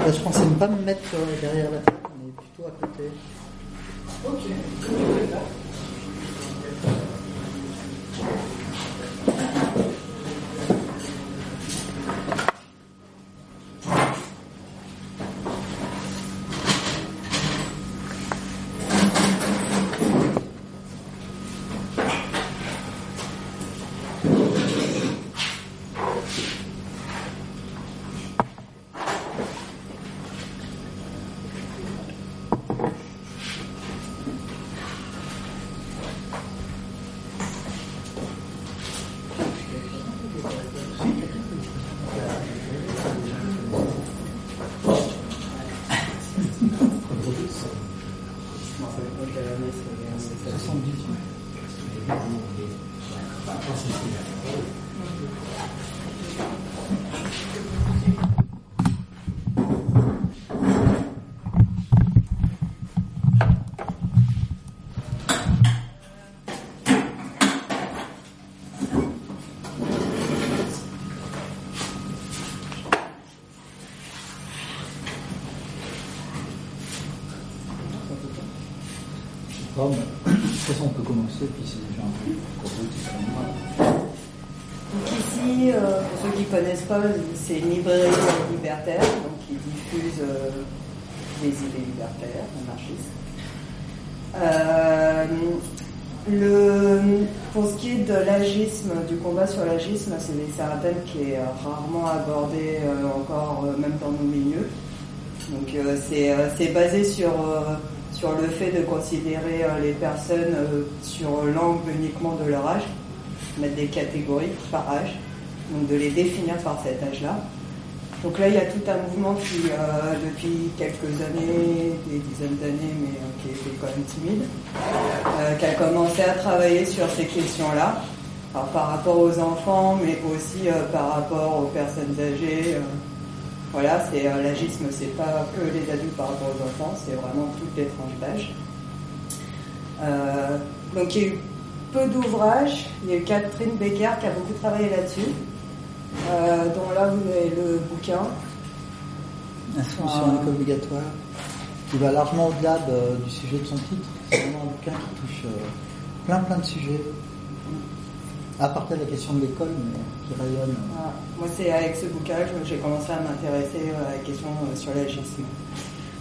Là, je pensais ne pas me mettre derrière la table, mais plutôt à côté. Ok. ici, euh, pour ceux qui ne connaissent pas, c'est une librairie libertaire, donc qui diffuse euh, des idées libertaires, anarchistes. Euh, pour ce qui est de l'agisme, du combat sur l'agisme, c'est un thème qui est rarement abordé encore, même dans nos milieux. Donc c'est basé sur sur le fait de considérer euh, les personnes euh, sur l'angle uniquement de leur âge, mettre des catégories par âge, donc de les définir par cet âge-là. Donc là, il y a tout un mouvement qui, euh, depuis quelques années, des dizaines d'années, mais qui était quand même timide, qui a commencé à travailler sur ces questions-là, par rapport aux enfants, mais aussi par rapport aux personnes âgées. Voilà, c'est euh, l'agisme, c'est pas que les adultes par rapport aux enfants, c'est vraiment toutes les tranches d'âge. Euh, donc il y a eu peu d'ouvrages. Il y a eu Catherine Becker qui a beaucoup travaillé là-dessus, euh, dont là vous avez le bouquin. Instruction euh, obligatoire, qui va largement au-delà du sujet de son titre. C'est vraiment un bouquin qui touche plein plein de sujets à partir de la question de l'école, mais qui rayonne. Moi, c'est avec ce bouquin que j'ai commencé à m'intéresser à la question euh, sur l'agisme.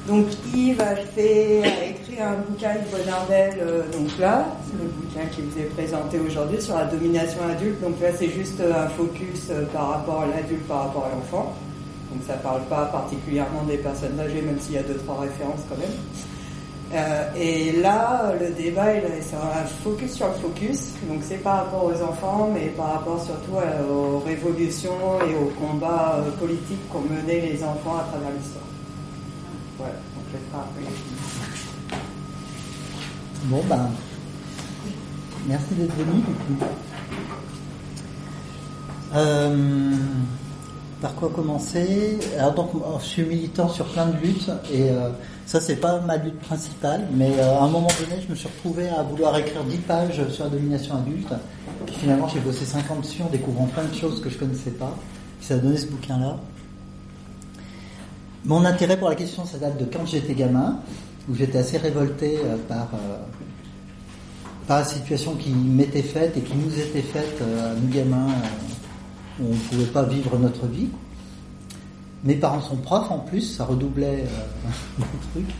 Donc Yves a, écrit un bouquin de Bonardel, euh, donc là, c'est le bouquin qui vous est présenté aujourd'hui sur la domination adulte. Donc là, c'est juste un focus euh, par rapport à l'adulte, par rapport à l'enfant. Donc ça ne parle pas particulièrement des personnes âgées, même s'il y a deux, trois références quand même. Euh, et là, le débat, c'est un focus sur le focus. Donc c'est par rapport aux enfants, mais par rapport surtout aux révolutions et aux combats euh, politiques qu'ont mené les enfants à travers l'histoire. Bon ben, merci d'être venu. Euh, par quoi commencer? Alors donc, je suis militant sur plein de luttes et euh, ça c'est pas ma lutte principale, mais euh, à un moment donné, je me suis retrouvé à vouloir écrire 10 pages sur la domination adulte. finalement, j'ai bossé 50 dessus en découvrant plein de choses que je connaissais pas. ça a donné ce bouquin-là. Mon intérêt pour la question, ça date de quand j'étais gamin, où j'étais assez révolté euh, par par la situation qui m'était faite et qui nous était faite à nous gamins on ne pouvait pas vivre notre vie. Mes parents sont profs en plus, ça redoublait euh, le truc.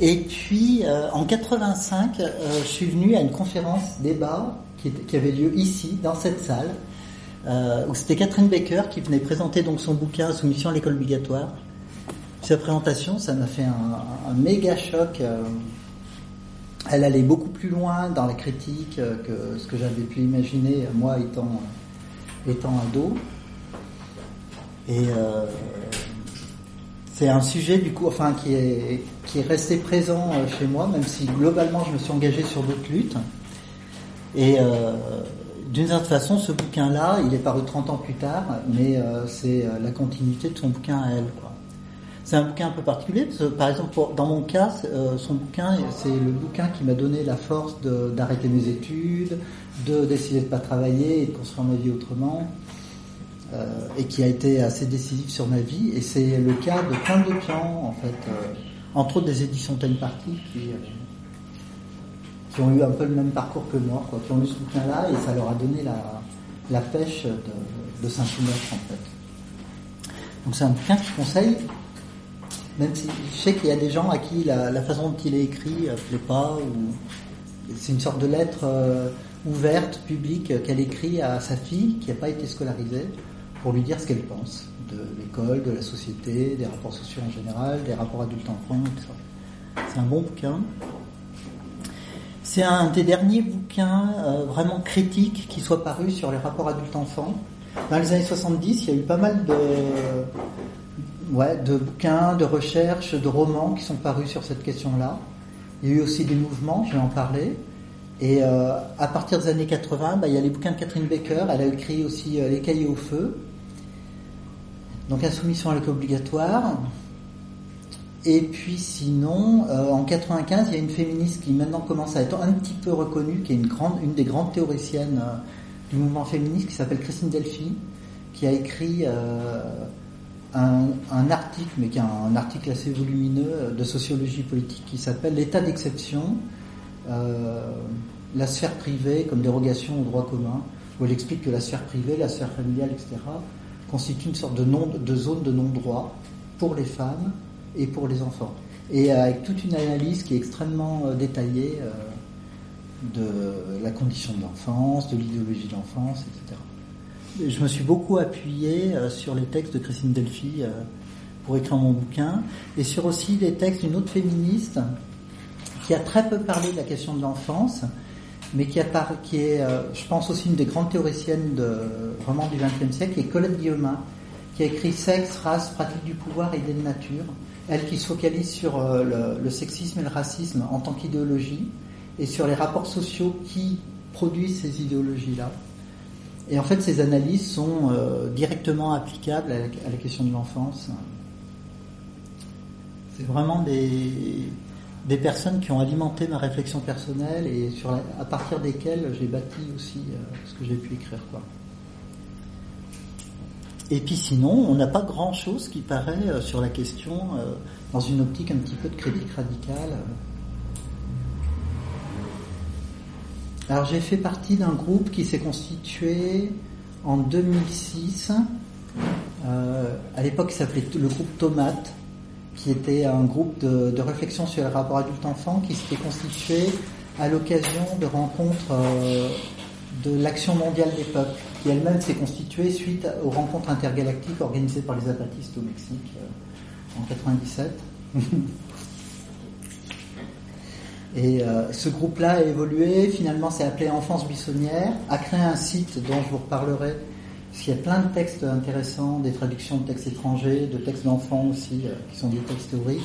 Et puis euh, en 85, euh, je suis venu à une conférence débat qui avait lieu ici, dans cette salle, où c'était Catherine Baker qui venait présenter donc son bouquin Soumission à l'école obligatoire. Sa présentation, ça m'a fait un, méga choc. elle allait beaucoup plus loin dans la critique que ce que j'avais pu imaginer, moi étant étant ado. Et euh, c'est un sujet du coup, enfin, qui est qui est resté présent euh, chez moi, même si globalement je me suis engagé sur d'autres luttes. Et euh, d'une certaine façon, ce bouquin-là, il est paru 30 ans plus tard, mais c'est la continuité de son bouquin à elle. C'est un bouquin un peu particulier, parce que, par exemple, dans mon cas, son bouquin, c'est le bouquin qui m'a donné la force d'arrêter mes études, de décider de pas travailler et de construire ma vie autrement. et qui a été assez décisif sur ma vie. Et c'est le cas de plein d'autres gens, en fait, entre autres des éditions Time Party, qui, qui ont eu un peu le même parcours que moi, qui ont lu ce bouquin-là, et ça leur a donné la, pêche de, Saint-Soumettre, en fait. Donc c'est un bouquin que je conseille, même si je sais qu'il y a des gens à qui la, façon dont il est écrit ne plaît pas, ou c'est une sorte de lettre euh, ouverte, publique, qu'elle écrit à sa fille qui n'a pas été scolarisée pour lui dire ce qu'elle pense de l'école, de la société, des rapports sociaux en général, des rapports adultes-enfants, etc. C'est un bon bouquin. C'est un des derniers bouquins euh, vraiment critiques qui soit paru sur les rapports adultes-enfants. Dans les années 70, il y a eu pas mal de, ouais, de bouquins, de recherches, de romans qui sont parus sur cette question-là. Il y a eu aussi des mouvements, je vais en parler. Et euh, à partir des années 80, bah, il y a les bouquins de Catherine Baker. Elle a écrit aussi euh, Les cahiers au feu. Donc insoumission à l'école obligatoire. Et puis sinon, euh, en 95, il y a une féministe qui maintenant commence à être un petit peu reconnue, qui est une, grande, une des grandes théoriciennes du mouvement féministe, qui s'appelle Christine Delphi, qui a écrit un, article, mais qui est un, article assez volumineux euh, de sociologie politique qui s'appelle L'état d'exception, euh, la sphère privée comme dérogation au droit commun, où elle explique que la sphère privée, la sphère familiale, etc., constitue une sorte de, de zone de non-droit pour les femmes et pour les enfants. Et avec toute une analyse qui est extrêmement euh, détaillée de la condition de l'enfance, de l'idéologie de l'enfance, etc je me suis beaucoup appuyé euh, sur les textes de Christine Delphi euh, pour écrire mon bouquin, et sur aussi les textes d'une autre féministe qui a très peu parlé de la question de l'enfance, mais qui, est, euh, je pense aussi une des grandes théoriciennes de, vraiment du XXe siècle, qui est Colette Guillaumin, qui a écrit Sexe, race, pratique du pouvoir idée de nature. Elle qui se focalise sur le, sexisme et le racisme en tant qu'idéologie, et sur les rapports sociaux qui produisent ces idéologies-là. Et en fait, ces analyses sont euh, directement applicables à la, question de l'enfance. C'est vraiment des, des personnes qui ont alimenté ma réflexion personnelle et à partir desquelles j'ai bâti aussi euh, ce que j'ai pu écrire. Et puis sinon, on n'a pas grand-chose qui paraît euh, sur la question dans une optique un petit peu de critique radicale. Alors j'ai fait partie d'un groupe qui s'est constitué en 2006. Euh, à l'époque, il s'appelait le groupe Tomate, qui était un groupe de, réflexion sur les rapports adulte-enfant qui s'était constitué à l'occasion de rencontres euh, de l'Action mondiale des peuples, qui elle-même s'est constituée suite aux rencontres intergalactiques organisées par les apatistes au Mexique euh, en 97. Et euh, ce groupe-là a évolué, finalement c'est appelé Enfance Buissonnière, a créé un site dont je vous reparlerai, parce qu'il y a plein de textes intéressants, des traductions de textes étrangers, de textes d'enfants aussi, euh, qui sont des textes théoriques.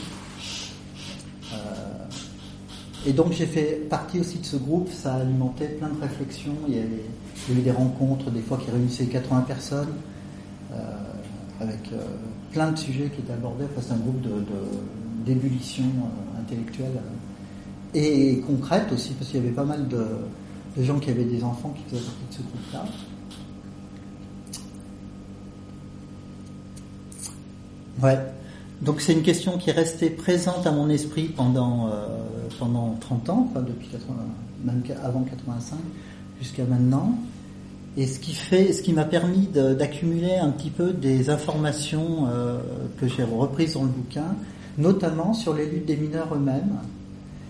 Et donc j'ai fait partie aussi de ce groupe, ça a alimenté plein de réflexions, a, eu des rencontres, des fois qui réunissaient 80 personnes, avec plein de sujets qui étaient abordés, enfin c'est un groupe d'ébullition de, intellectuelle et concrète aussi, parce qu'il y avait pas mal de, gens qui avaient des enfants qui faisaient partie de ce groupe-là. Ouais. Donc c'est une question qui est restée présente à mon esprit pendant, euh, pendant 30 ans, depuis 80, même avant 85 jusqu'à maintenant. Et ce qui fait, ce qui m'a permis d'accumuler un petit peu des informations euh, que j'ai reprises dans le bouquin, notamment sur les luttes des mineurs eux-mêmes,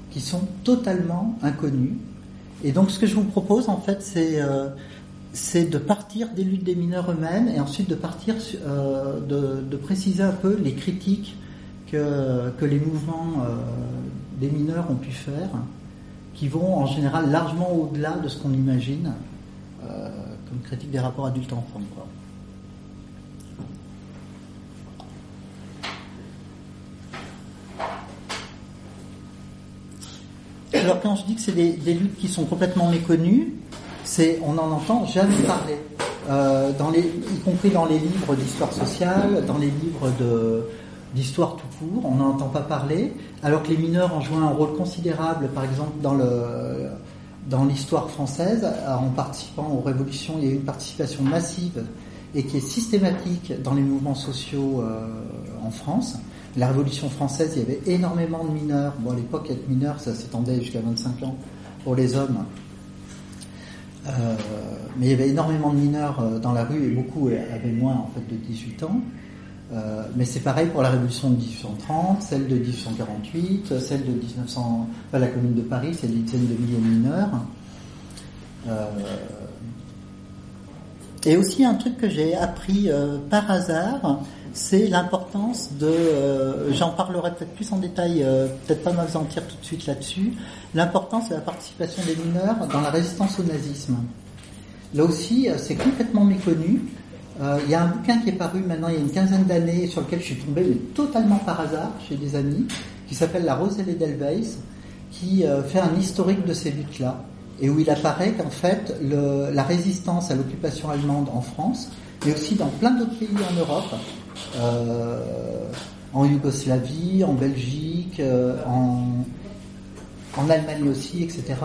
qui sont totalement inconnus. Et donc ce que je vous propose en fait c'est euh, de partir des luttes des mineurs eux-mêmes et ensuite de partir euh, de, préciser un peu les critiques que, les mouvements des mineurs ont pu faire, qui vont en général largement au-delà de ce qu'on imagine comme critique des rapports adultes-enfants. Alors quand je dis que c'est des, luttes qui sont complètement méconnues, c'est on n'en entend jamais parler, euh, y compris dans les livres d'histoire sociale, dans les livres d'histoire tout court, on n'en entend pas parler, alors que les mineurs ont joué un rôle considérable, par exemple dans le dans l'histoire française, en participant aux révolutions, il y a eu une participation massive et qui est systématique dans les mouvements sociaux en France. La Révolution française, il y avait énormément de mineurs. Bon, à l'époque, être mineur, ça s'étendait jusqu'à 25 ans pour les hommes. Euh, mais il y avait énormément de mineurs euh, dans la rue et beaucoup avaient moins en fait de 18 ans. Euh, mais c'est pareil pour la révolution de 1830, celle de 1848, celle de 1900, enfin, la commune de Paris, c'est des dizaines de milliers de mineurs. et aussi un truc que j'ai appris par hasard, c'est l'importance de, euh, j'en parlerai peut-être plus en détail, euh, peut-être pas m'aventir tout de suite là-dessus, l'importance de la participation des mineurs dans la résistance au nazisme. Là aussi, euh, c'est complètement méconnu. Il y a un bouquin qui est paru maintenant il y a une quinzaine d'années sur lequel je suis tombé, mais totalement par hasard, chez des amis, qui s'appelle La les Delweiss, qui fait un historique de ces luttes-là, et où il apparaît qu'en fait, la résistance à l'occupation allemande en France, mais aussi dans plein d'autres pays en Europe, euh, en Yougoslavie, en Belgique, euh, en Allemagne aussi, etc.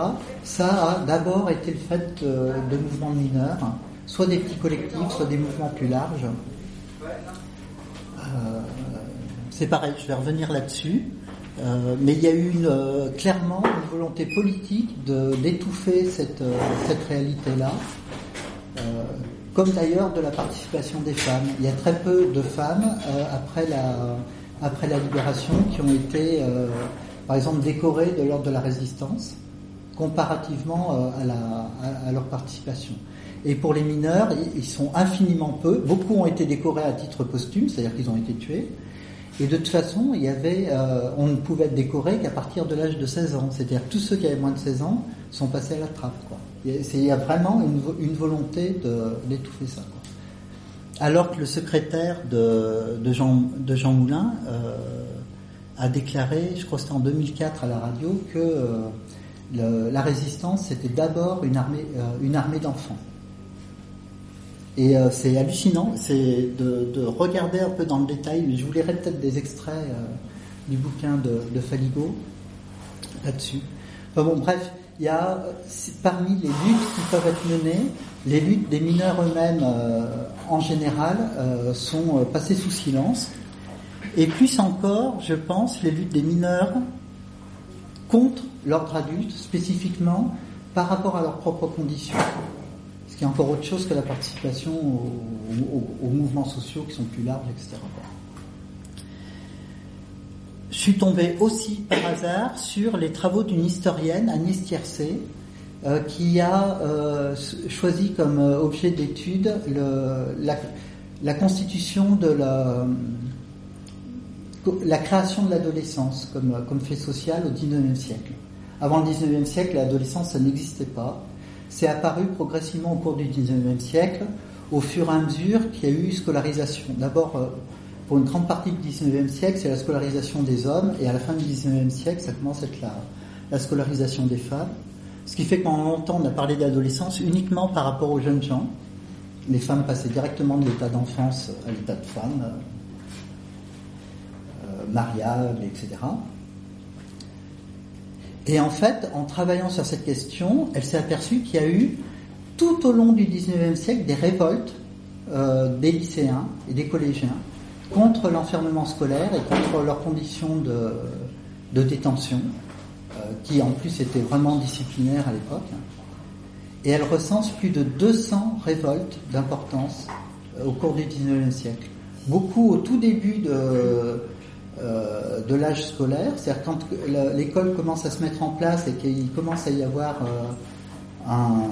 Ça a d'abord été le fait de, mouvements mineurs, soit des petits collectifs, soit des mouvements plus larges. Euh, c'est pareil, je vais revenir là-dessus. mais il y a eu une, clairement une volonté politique d'étouffer cette, réalité-là comme d'ailleurs de la participation des femmes. Il y a très peu de femmes euh, après, la, libération qui ont été, euh, par exemple, décorées de l'ordre de la résistance, comparativement euh, à, leur participation. Et pour les mineurs, ils sont infiniment peu. Beaucoup ont été décorés à titre posthume, c'est-à-dire qu'ils ont été tués. Et de toute façon, il y avait, on ne pouvait être décoré qu'à partir de l'âge de 16 ans. C'est-à-dire tous ceux qui avaient moins de 16 ans sont passés à la trappe. Il y a vraiment une, volonté d'étouffer ça. Alors que le secrétaire de, Jean, Moulin euh, a déclaré, je crois que c'était en 2004 à la radio, que euh, la résistance c'était d'abord euh, une armée d'enfants. Et c'est hallucinant, c'est de, regarder un peu dans le détail, mais je vous lirai peut-être des extraits du bouquin de, de Faligo là-dessus. Bon, bref, il y a parmi les luttes qui peuvent être menées, les luttes des mineurs eux-mêmes euh, en général euh, sont euh, passées sous silence. Et plus encore, je pense, les luttes des mineurs contre l'ordre adulte, spécifiquement par rapport à leurs propres conditions. Ce qui est encore autre chose que la participation aux mouvements sociaux qui sont plus larges, etc. Je suis tombé aussi par hasard sur les travaux d'une historienne, Agnès Tiercé, euh, qui a euh, choisi comme euh, objet d'étude la, constitution de la, création de l'adolescence comme, comme fait social au XIXe siècle. Avant le XIXe siècle, l'adolescence, ça n'existait pas. C'est apparu progressivement au cours du XIXe siècle, au fur et à mesure qu'il y a eu scolarisation. D'abord, pour une grande partie du 19e siècle, c'est la scolarisation des hommes, et à la fin du 19e siècle, ça commence à être la, la scolarisation des femmes. Ce qui fait que pendant longtemps, on a parlé d'adolescence uniquement par rapport aux jeunes gens. Les femmes passaient directement de l'état d'enfance à l'état de femme, euh, mariable, etc. Et en fait, en travaillant sur cette question, elle s'est aperçue qu'il y a eu tout au long du 19e siècle des révoltes euh, des lycéens et des collégiens contre l'enfermement scolaire et contre leurs conditions de, de détention, euh, qui en plus étaient vraiment disciplinaires à l'époque. Et elle recense plus de 200 révoltes d'importance euh, au cours du 19e siècle. Beaucoup au tout début de, euh, de l'âge scolaire, c'est-à-dire quand l'école commence à se mettre en place et qu'il commence à y avoir un,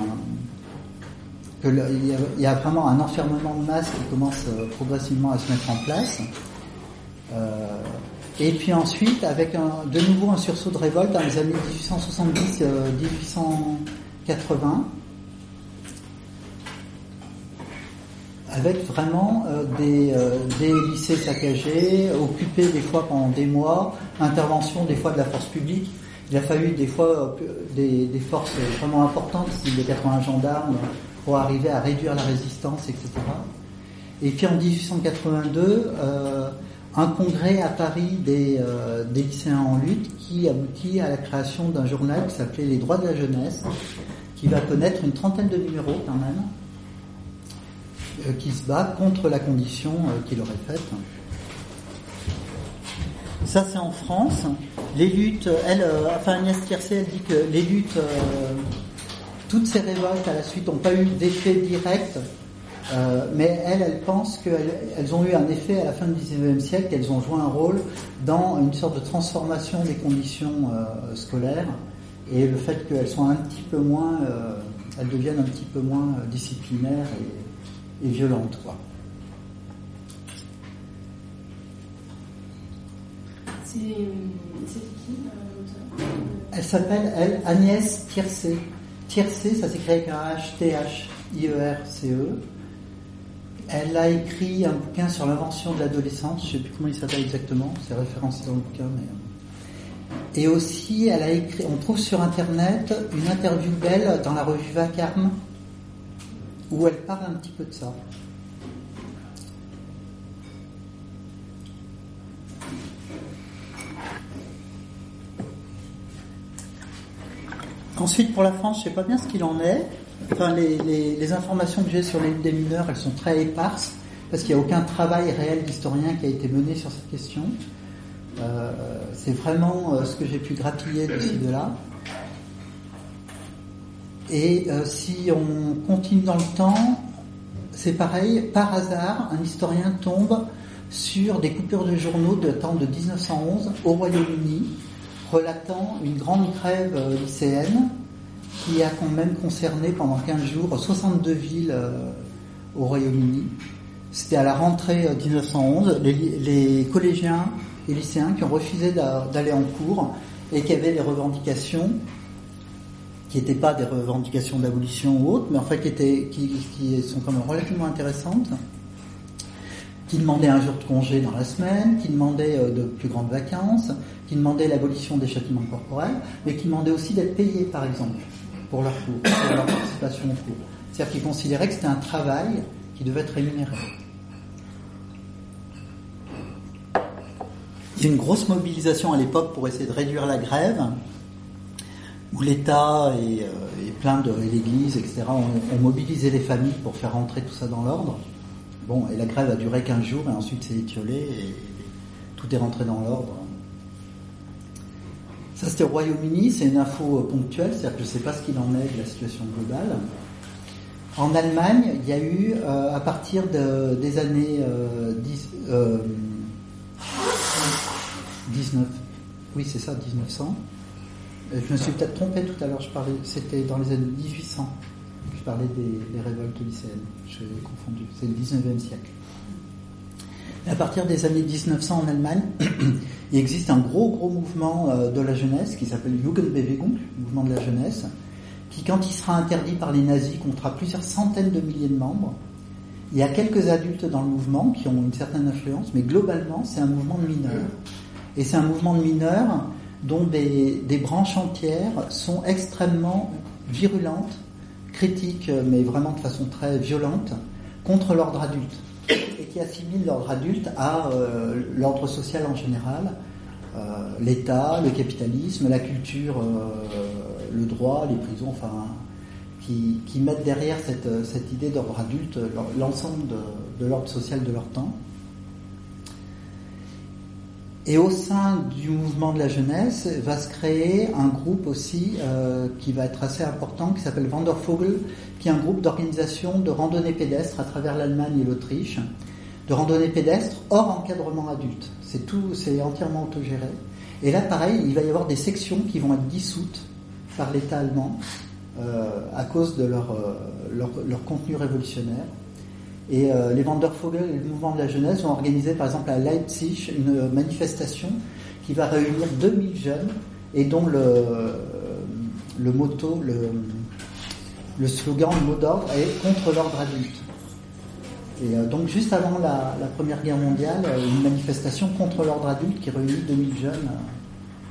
qu'il y, a vraiment un enfermement de masse qui commence euh, progressivement à se mettre en place. Euh, et puis ensuite, avec de nouveau un sursaut de révolte dans les années 1870-1880, euh, avec vraiment des, des, lycées saccagés, occupés des fois pendant des mois, intervention des fois de la force publique. Il a fallu des fois des, des forces vraiment importantes, des 80 gendarmes, pour arriver à réduire la résistance, etc. Et puis en 1882, euh, un congrès à Paris des, euh, des, lycéens en lutte qui aboutit à la création d'un journal qui s'appelait Les droits de la jeunesse, qui va connaître une trentaine de numéros quand même. Qui se bat contre la condition qu'il aurait faite. Ça, c'est en France. Les luttes, elle, enfin Agnès Tiercé, elle dit que les luttes, toutes ces révoltes à la suite n'ont pas eu d'effet direct euh, mais elles, elles pensent qu'elles ont eu un effet à la fin du XIXe siècle, qu'elles ont joué un rôle dans une sorte de transformation des conditions euh, scolaires et le fait qu'elles soient un petit peu moins, euh, elles deviennent un petit peu moins disciplinaires et, violentes. Quoi. C'est qui Elle s'appelle, elle, Agnès Tiercé. Tiercé, ça s'écrit avec un H-T-H-I-E-R-C-E. Elle a écrit un bouquin sur l'invention de l'adolescence, je ne sais plus comment il s'appelle exactement, c'est référencé dans le bouquin. Mais... Euh. Et aussi, elle a écrit, on trouve sur Internet une interview d'elle dans la revue Vacarme, où elle parle un petit peu de ça. Ensuite, pour la France, je ne sais pas bien ce qu'il en est. Enfin, les, informations que j'ai sur les des mineurs, elles sont très éparses, parce qu'il n'y a aucun travail réel d'historien qui a été mené sur cette question. Euh, c'est vraiment euh, ce que j'ai pu grappiller d'ici de là. Et euh, si on continue dans le temps, c'est pareil, par hasard, un historien tombe sur des coupures de journaux de temps de 1911 au Royaume-Uni, relatant une grande grève lycéenne qui a quand même concerné pendant 15 jours 62 villes euh, au Royaume-Uni. C'était à la rentrée 1911, euh, les, les, collégiens et lycéens qui ont refusé d'aller en cours et qui avaient des revendications qui n'étaient pas des revendications d'abolition ou autres, mais en fait qui, étaient, qui, qui sont quand même relativement intéressantes, qui demandaient un jour de congé dans la semaine, qui demandaient euh, de plus grandes vacances, qui demandaient l'abolition des châtiments corporels, mais qui demandaient aussi d'être payés, par exemple pour leur cours, pour leur participation au cours. C'est-à-dire qu'ils considéraient que c'était un travail qui devait être rémunéré. Il y a une grosse mobilisation à l'époque pour essayer de réduire la grève, où l'État et, euh, plein de l'Église, etc., ont, mobilisé les familles pour faire rentrer tout ça dans l'ordre. Bon, et la grève a duré 15 jours et ensuite c'est étiolé et tout est rentré dans l'ordre. Ça, c'était au Royaume-Uni, c'est une info euh, ponctuelle, c'est-à-dire que je ne sais pas ce qu'il en est de la situation globale. En Allemagne, il y a eu, euh, à partir des années 19, euh, oui c'est ça, 1900. Je me suis peut-être trompé tout à l'heure, je c'était dans les années 1800. Je parlais des, des révoltes lycéennes, j'ai confondu, c'est le 19e siècle. À partir des années 1900 en Allemagne, il existe un gros gros mouvement euh, de la jeunesse qui s'appelle Jugendbewegung, mouvement de la jeunesse, qui quand il sera interdit par les nazis comptera plusieurs centaines de milliers de membres. Il y a quelques adultes dans le mouvement qui ont une certaine influence, mais globalement c'est un mouvement de mineurs. Et c'est un mouvement de mineurs dont des, branches entières sont extrêmement virulentes, critiques, mais vraiment de façon très violente, contre l'ordre adulte et qui assimile l'ordre adulte à euh, l'ordre social en général, euh, l'État, le capitalisme, la culture, euh, le droit, les prisons, enfin, qui, mettent derrière cette, idée d'ordre adulte l'ensemble de l'ordre social de leur temps. Et au sein du mouvement de la jeunesse va se créer un groupe aussi euh, qui va être assez important, qui s'appelle Wandervogel, qui est un groupe d'organisation de randonnée pédestre à travers l'Allemagne et l'Autriche, de randonnée pédestre hors encadrement adulte. C'est tout, c'est entièrement autogéré. Et là, pareil, il va y avoir des sections qui vont être dissoutes par l'État allemand euh, à cause de leur, euh, contenu révolutionnaire. Et euh, les Wandervogel et le mouvement de la jeunesse ont organisé par exemple à Leipzig une manifestation qui va réunir 2000 jeunes et dont le, le motto, le, le slogan, le mot d'ordre est contre l'ordre adulte. Et euh, donc juste avant la, Première Guerre mondiale, euh, une manifestation contre l'ordre adulte qui réunit 2000 jeunes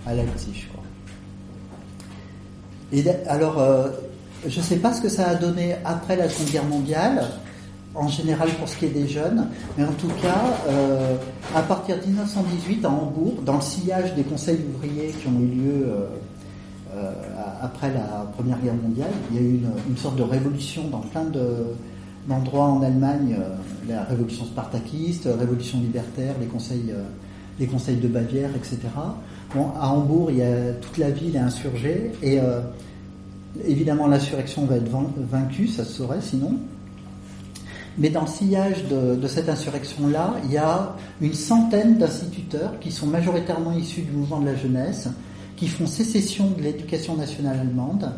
à Leipzig. Et alors, je ne sais pas ce que ça a donné après la Seconde Guerre mondiale en général pour ce qui est des jeunes, mais en tout cas, euh, à partir de 1918 à Hambourg, dans le sillage des conseils ouvriers qui ont eu lieu euh, euh, après la Première Guerre mondiale, il y a eu une, sorte de révolution dans plein de, d'endroits en Allemagne, la révolution spartakiste, révolution libertaire, les conseils, les conseils de Bavière, etc. À Hambourg, il y a, toute la ville est insurgée et évidemment l'insurrection va être vaincue, ça se saurait sinon. Mais dans le sillage de, cette insurrection-là, il y a une centaine d'instituteurs qui sont majoritairement issus du mouvement de la jeunesse, qui font sécession de l'éducation nationale allemande.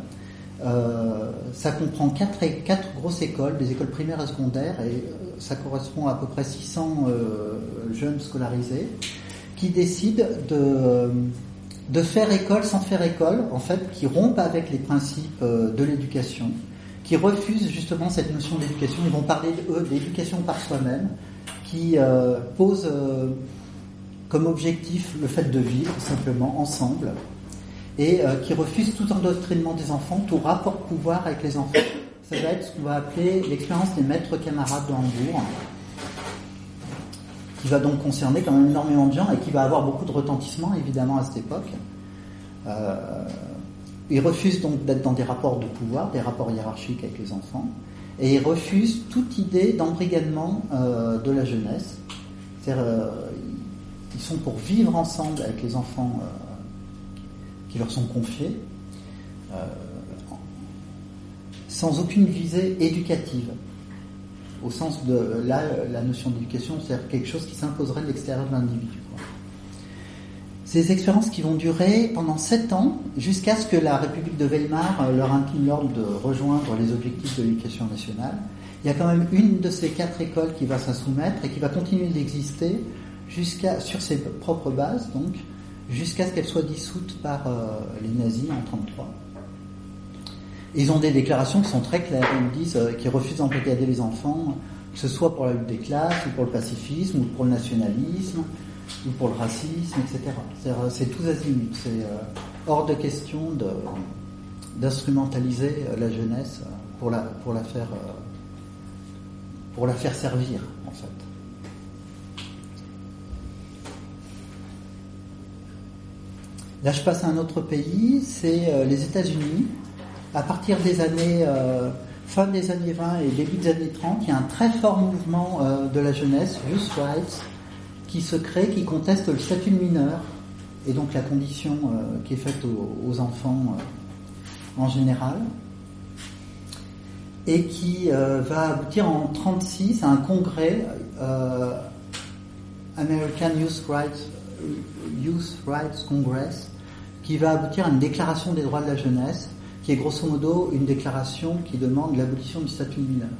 Euh, ça comprend quatre, grosses écoles, des écoles primaires et secondaires, et euh, ça correspond à, à peu près 600 euh, jeunes scolarisés, qui décident de, de faire école sans faire école, en fait, qui rompent avec les principes de l'éducation qui refusent justement cette notion d'éducation. Ils vont parler d'éducation par soi-même, qui euh, pose euh, comme objectif le fait de vivre simplement ensemble, et euh, qui refuse tout endoctrinement des enfants, tout rapport pouvoir avec les enfants. Ça va être ce qu'on va appeler l'expérience des maîtres camarades de Hambourg, qui va donc concerner quand même énormément de gens et qui va avoir beaucoup de retentissement évidemment à cette époque. Il refuse donc d'être dans des rapports de pouvoir, des rapports hiérarchiques avec les enfants, et il refuse toute idée d'embrigadement euh, de la jeunesse. C'est-à-dire, euh, ils sont pour vivre ensemble avec les enfants euh, qui leur sont confiés, sans aucune visée éducative, au sens de là, la notion d'éducation, c'est-à-dire quelque chose qui s'imposerait de l'extérieur de l'individu. Ces expériences qui vont durer pendant sept ans, jusqu'à ce que la République de Weimar euh, leur incline l'ordre de rejoindre les objectifs de l'éducation nationale. Il y a quand même une de ces quatre écoles qui va s'en soumettre et qui va continuer d'exister jusqu'à sur ses propres bases, donc jusqu'à ce qu'elle soit dissoute par euh, les nazis en 1933. Ils ont des déclarations qui sont très claires. Ils disent euh, qu'ils refusent d'embrigader les enfants, que ce soit pour la lutte des classes, ou pour le pacifisme, ou pour le nationalisme, ou pour le racisme, etc. C'est tous azimuts. C'est euh, hors de question d'instrumentaliser euh, la jeunesse euh, pour la, pour la faire pour la faire servir en fait. Là, je passe à un autre pays, c'est les États-Unis. À partir des années fin des années 20 et début des années 30, il y a un très fort mouvement de la jeunesse, Youth Rights, qui se crée, qui conteste le statut de mineur et donc la condition euh, qui est faite aux, enfants euh, en général, et qui euh, va aboutir en 1936 à un congrès American Youth Rights, Youth Rights Congress, qui va aboutir à une déclaration des droits de la jeunesse, qui est grosso modo une déclaration qui demande l'abolition du statut de mineur.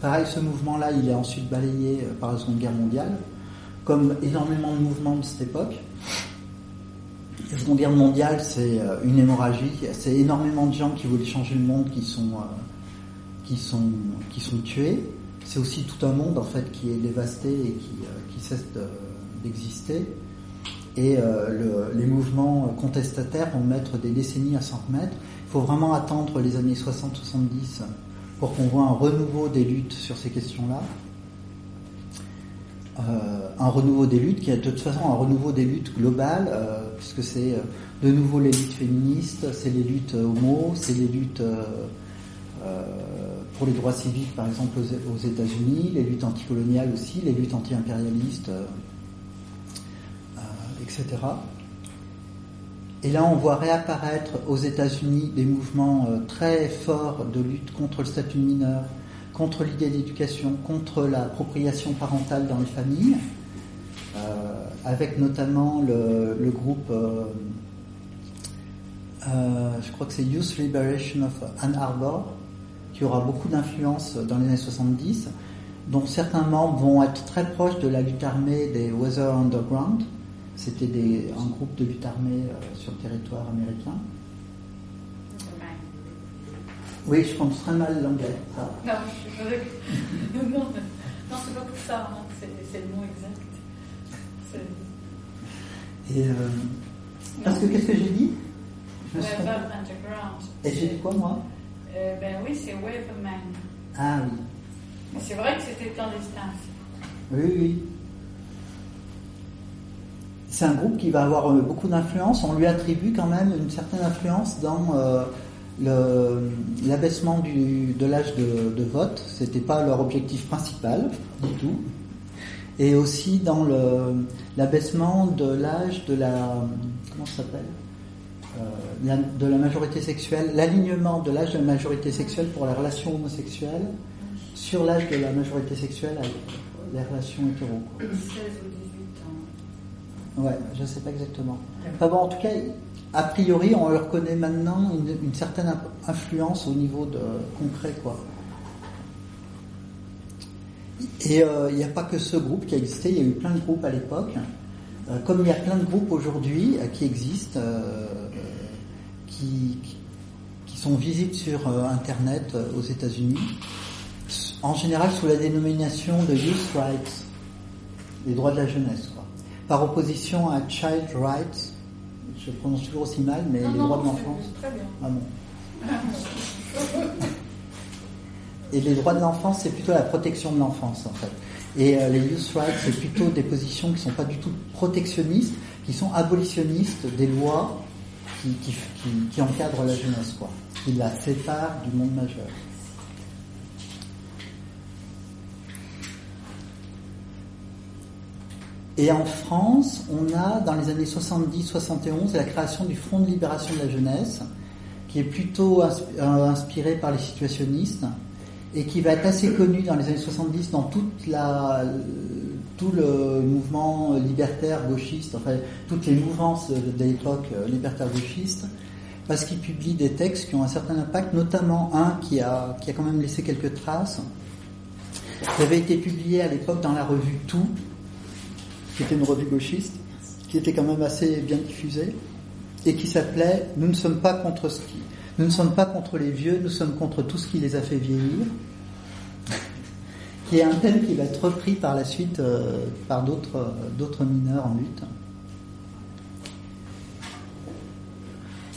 Pareil, ce mouvement-là, il est ensuite balayé euh, par la Seconde Guerre mondiale, comme énormément de mouvements de cette époque. La Seconde Guerre mondiale, c'est euh, une hémorragie, c'est énormément de gens qui voulaient changer le monde qui sont, euh, qui sont, tués. C'est aussi tout un monde en fait qui est dévasté et qui, qui cesse d'exister. Et les mouvements contestataires vont mettre des décennies à s'en remettre. Il faut vraiment attendre les années 60-70 pour qu'on voit un renouveau des luttes sur ces questions-là. Euh, un renouveau des luttes qui est de toute façon un renouveau des luttes globales, euh, puisque c'est euh, de nouveau les luttes féministes, c'est les luttes homo, c'est les luttes pour les droits civiques par exemple aux, aux États-Unis, les luttes anticoloniales aussi, les luttes anti-impérialistes, etc. Et là, on voit réapparaître aux États-Unis des mouvements euh, très forts de lutte contre le statut mineur, contre l'idée d'éducation, contre l'appropriation parentale dans les familles, euh, avec notamment le, groupe, euh, je crois que c'est Youth Liberation of Ann Arbor, qui aura beaucoup d'influence dans les années 70, dont certains membres vont être très proches de la lutte armée des Weather Underground, c'était un groupe de lutte armée euh, sur le territoire américain. Oui, je pense très mal l'anglais. Non, je non, non, c'est pas pour ça, hein. c'est le mot exact. Et euh, parce que qu'est-ce que j'ai dit? Underground. Et j'ai dit quoi moi? Euh, Ben oui, c'est Wave of Man. Ah oui. C'est vrai que c'était clandestin. Oui, oui c'est un groupe qui va avoir euh, beaucoup d'influence. On lui attribue quand même une certaine influence dans euh, l'abaissement de l'âge de, vote, c'était pas leur objectif principal du tout. Et aussi dans l'abaissement de l'âge de la comment ça s'appelle euh, de la majorité sexuelle, l'alignement de l'âge de la majorité sexuelle pour la relation homosexuelle sur l'âge de la majorité sexuelle avec les relations hétéro. 16 ou 18 ans. Ouais, je sais pas exactement. Enfin bon, en tout cas, a priori, on leur connaît maintenant une, certaine influence au niveau de concret, quoi. Et euh, il n'y a pas que ce groupe qui a existé, il y a eu plein de groupes à l'époque. Euh, comme il y a plein de groupes aujourd'hui euh, qui existent, qui, qui, sont visibles sur Internet aux États-Unis, en général sous la dénomination de Youth Rights, les droits de la jeunesse, quoi. Par opposition à Child Rights, je prononce toujours aussi mal, mais les droits de l'enfance. Ah bon. Et les droits de l'enfance, c'est plutôt la protection de l'enfance, en fait. Et euh, les youth rights, c'est plutôt des positions qui ne sont pas du tout protectionnistes, qui sont abolitionnistes des lois qui, qui, qui, encadrent la jeunesse, quoi. Qui la séparent du monde majeur. Et en France, on a dans les années 70-71 la création du Front de libération de la jeunesse, qui est plutôt euh, inspiré par les situationnistes et qui va être assez connu dans les années 70 dans la, tout le mouvement libertaire gauchiste, enfin toutes les mouvances de l'époque euh, libertaire gauchiste, parce qu'il publie des textes qui ont un certain impact, notamment un qui a, qui a quand même laissé quelques traces, qui avait été publié à l'époque dans la revue Tout, qui était une revue gauchiste, qui était quand même assez bien diffusée, et qui s'appelait Nous ne sommes pas contre ce qui. Nous ne sommes pas contre les vieux, nous sommes contre tout ce qui les a fait vieillir, qui est un thème qui va être repris par la suite euh, par d'autres, euh, d'autres mineurs en lutte.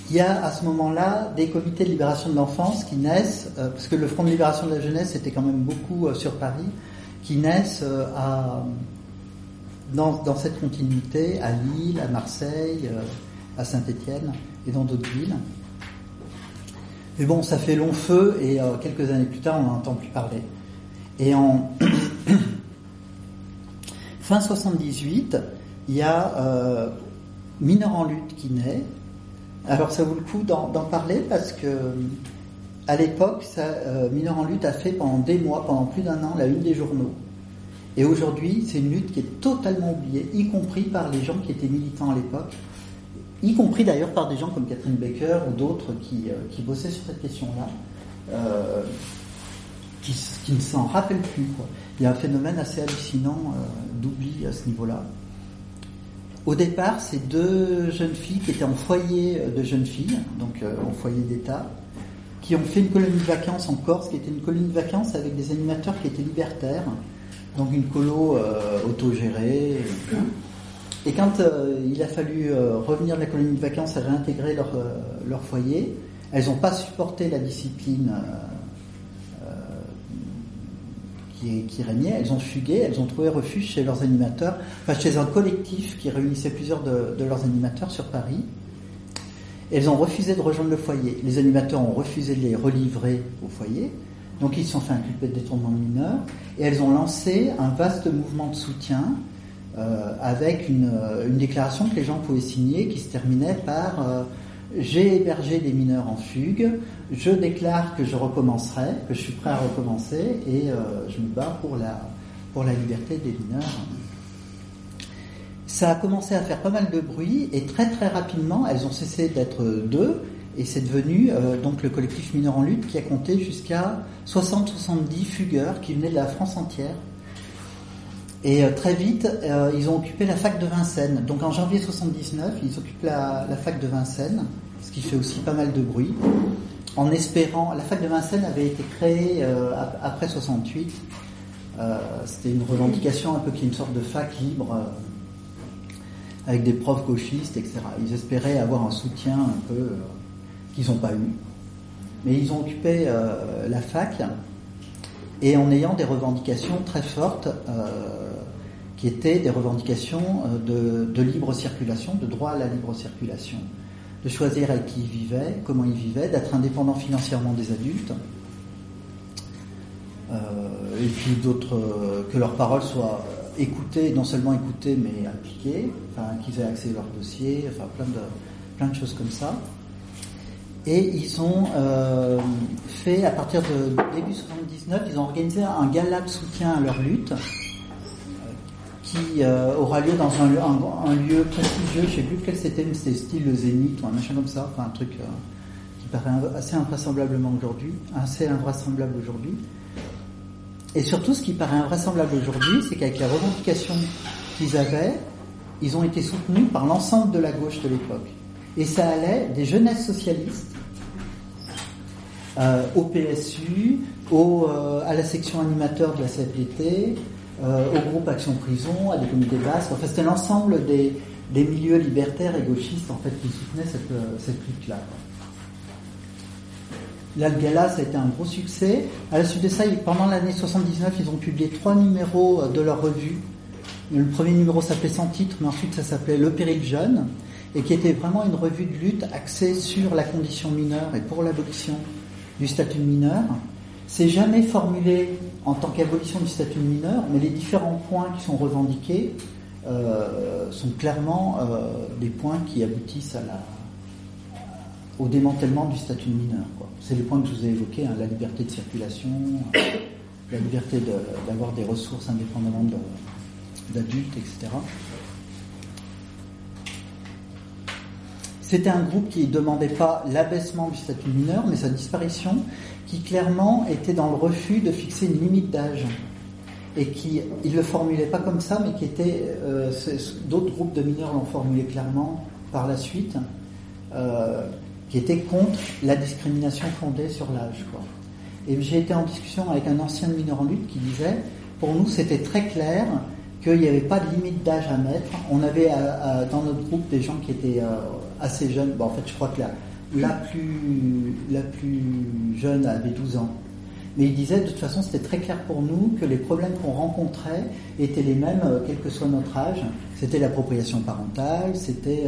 Il y a à ce moment-là des comités de libération de l'enfance qui naissent, euh, parce que le Front de libération de la jeunesse était quand même beaucoup sur Paris, qui naissent à, dans, cette continuité à Lille, à Marseille, euh, à Saint-Étienne et dans d'autres villes. Mais bon, ça fait long feu et euh, quelques années plus tard, on n'en entend plus parler. Et en fin 78, il y a euh, Mineur en lutte qui naît. Alors ça vaut le coup d'en parler parce que à l'époque, Mineur en lutte a fait pendant des mois, pendant plus d'un an, la une des journaux. Et aujourd'hui, c'est une lutte qui est totalement oubliée, y compris par les gens qui étaient militants à l'époque, y compris d'ailleurs par des gens comme Catherine Baker ou d'autres qui, euh, qui, bossaient sur cette question-là, euh, qui, ne s'en rappellent plus. Quoi. Il y a un phénomène assez hallucinant euh, d'oubli à ce niveau-là. Au départ, c'est deux jeunes filles qui étaient en foyer de jeunes filles, donc en foyer d'État, qui ont fait une colonie de vacances en Corse, qui était une colonie de vacances avec des animateurs qui étaient libertaires, donc une colo euh, autogérée. Et quand euh, il a fallu euh, revenir de la colonie de vacances et réintégrer leur, leur foyer, elles n'ont pas supporté la discipline qui, qui, régnait, elles ont fugué, elles ont trouvé refuge chez leurs animateurs, enfin chez un collectif qui réunissait plusieurs de, de leurs animateurs sur Paris. Elles ont refusé de rejoindre le foyer. Les animateurs ont refusé de les relivrer au foyer. Donc ils se sont fait inculper de détournement de mineurs et elles ont lancé un vaste mouvement de soutien euh, avec euh, une, déclaration que les gens pouvaient signer qui se terminait par euh, j'ai hébergé des mineurs en fugue, je déclare que je recommencerai, que je suis prêt à recommencer et je me bats pour la, pour la liberté des mineurs. Ça a commencé à faire pas mal de bruit et très très rapidement elles ont cessé d'être deux et c'est devenu euh, donc le collectif Mineurs en lutte qui a compté jusqu'à 60-70 fugueurs qui venaient de la France entière. Et euh, très vite, euh, ils ont occupé la fac de Vincennes. Donc en janvier 79, ils occupent la, fac de Vincennes, ce qui fait aussi pas mal de bruit. En espérant, la fac de Vincennes avait été créée après 68. C'était une revendication un peu qui est une sorte de fac libre avec des profs gauchistes, etc. Ils espéraient avoir un soutien un peu qu'ils n'ont pas eu. Mais ils ont occupé euh, la fac et en ayant des revendications très fortes euh, qui étaient des revendications euh, de, libre circulation, de droit à la libre circulation. de choisir avec qui ils vivaient, comment ils vivaient, d'être indépendants financièrement des adultes, et puis d'autres, que leurs paroles soient écoutées, non seulement écoutées, mais appliquées, qu'ils aient accès à leur dossier, enfin plein de, plein de choses comme ça. Et ils ont euh, fait, à partir de début 79, ils ont organisé un gala soutien à leur lutte qui euh, aura lieu dans un, lieu prestigieux, je sais plus lequel c'était, mais c'était style le Zénith ou un machin comme ça, enfin un truc euh, qui paraît assez invraisemblablement aujourd'hui, assez invraisemblable aujourd'hui. Et surtout, ce qui paraît invraisemblable aujourd'hui, c'est qu'avec les revendications qu'ils avaient, ils ont été soutenus par l'ensemble de la gauche de l'époque. Et ça allait des jeunesses socialistes euh, au PSU, au, euh, à la section animateur de la CFDT, euh, au groupe Action Prison, à des comités basques. Enfin, c'était l'ensemble des, des, milieux libertaires et gauchistes en fait qui soutenaient cette, cette lutte-là. Là, le gala, ça a été un gros succès. À la suite de ça, pendant l'année 79, ils ont publié trois numéros de leur revue. Le premier numéro s'appelait Sans titre, mais ensuite ça s'appelait Le Péril Jeune, et qui était vraiment une revue de lutte axée sur la condition mineure et pour l'abolition du statut de mineur. C'est jamais formulé en tant qu'abolition du statut de mineur, mais les différents points qui sont revendiqués euh, sont clairement euh, des points qui aboutissent au démantèlement du statut de mineur. C'est les points que je vous ai évoqués, hein, la liberté de circulation, la liberté d'avoir de, des ressources indépendamment d'adultes, etc. C'était un groupe qui ne demandait pas l'abaissement du statut mineur, mais sa disparition, qui clairement était dans le refus de fixer une limite d'âge. Et qui, il ne le formulait pas comme ça, mais qui était, euh, d'autres groupes de mineurs l'ont formulé clairement par la suite. Euh, qui était contre la discrimination fondée sur l'âge. Et j'ai été en discussion avec un ancien mineur en lutte qui disait, pour nous c'était très clair qu'il n'y avait pas de limite d'âge à mettre. On avait euh, dans notre groupe des gens qui étaient assez jeunes. Bon, en fait, je crois que la, la, plus, la plus jeune avait 12 ans. Mais il disait, de toute façon, c'était très clair pour nous que les problèmes qu'on rencontrait étaient les mêmes, quel que soit notre âge. C'était l'appropriation parentale, c'était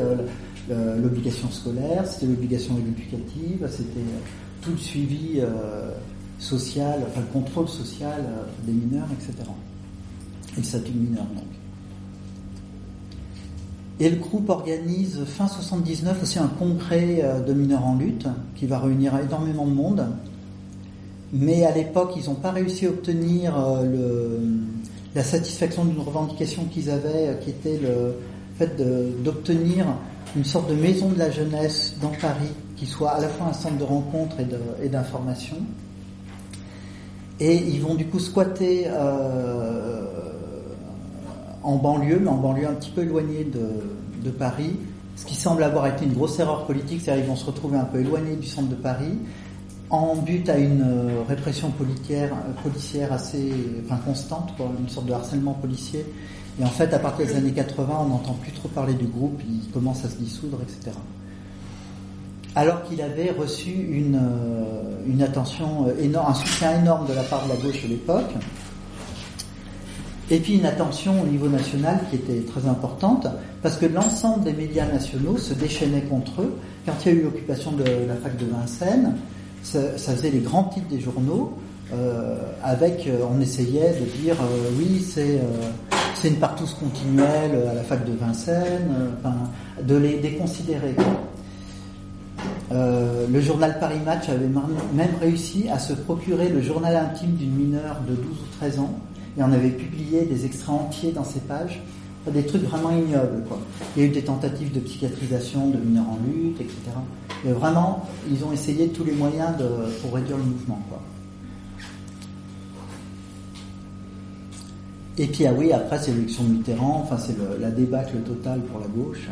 euh, l'obligation scolaire, c'était l'obligation éducative, c'était euh, tout le suivi euh, social, enfin le contrôle social des mineurs, etc. Et le statut mineur donc. Et le groupe organise fin 79 aussi un congrès de mineurs en lutte qui va réunir énormément de monde. Mais à l'époque, ils n'ont pas réussi à obtenir le, la satisfaction d'une revendication qu'ils avaient, qui était le fait d'obtenir une sorte de maison de la jeunesse dans Paris qui soit à la fois un centre de rencontre et d'information. Et, ils vont du coup squatter euh, en banlieue, mais en banlieue un petit peu éloignée de, Paris, ce qui semble avoir été une grosse erreur politique, c'est-à-dire qu'ils vont se retrouver un peu éloignés du centre de Paris, en but à une euh, répression policière, policière assez enfin, constante, une sorte de harcèlement policier et en fait, à partir des années 80, on n'entend plus trop parler du groupe, il commence à se dissoudre, etc. Alors qu'il avait reçu une, euh, une attention euh, énorme, un soutien énorme de la part de la gauche à l'époque, et puis une attention au niveau national qui était très importante, parce que l'ensemble des médias nationaux se déchaînaient contre eux. Quand il y a eu l'occupation de la fac de Vincennes, ça, faisait les grands titres des journaux, euh, avec, euh, on essayait de dire, euh, oui, c'est c'est une partouze continuelle à la fac de Vincennes, de les déconsidérer. Euh, le journal Paris Match avait même réussi à se procurer le journal intime d'une mineure de 12 ou 13 ans et on avait publié des extraits entiers dans ces pages, des trucs vraiment ignobles. Il y a eu des tentatives de psychiatrisation de mineurs en lutte, etc. Et vraiment, ils ont essayé tous les moyens pour réduire le mouvement. Et puis, ah oui, après, c'est l'élection de Mitterrand, enfin, c'est la débâcle totale pour la gauche.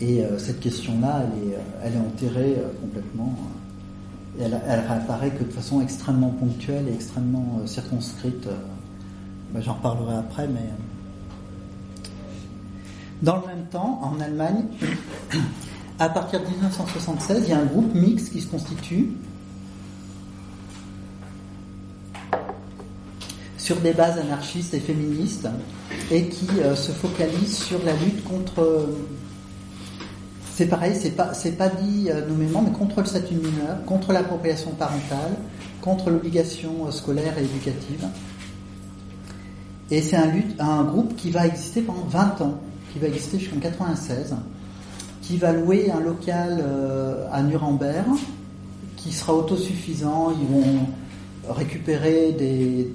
Et euh, cette question-là, elle est, euh, elle est enterrée euh, complètement. Elle, elle réapparaît que de façon extrêmement ponctuelle et extrêmement circonscrite. Ben, J'en reparlerai après, mais. Dans le même temps, en Allemagne, à partir de 1976, il y a un groupe mixte qui se constitue sur des bases anarchistes et féministes et qui euh, se focalise sur la lutte contre, c'est pareil, c'est pas, c'est pas dit euh, nommément, mais contre le statut mineur, contre l'appropriation parentale, contre l'obligation euh, scolaire et éducative. Et c'est un, un groupe qui va exister pendant 20 ans, qui va exister jusqu'en 96, qui va louer un local euh, à Nuremberg, qui sera autosuffisant. Ils vont récupérer des,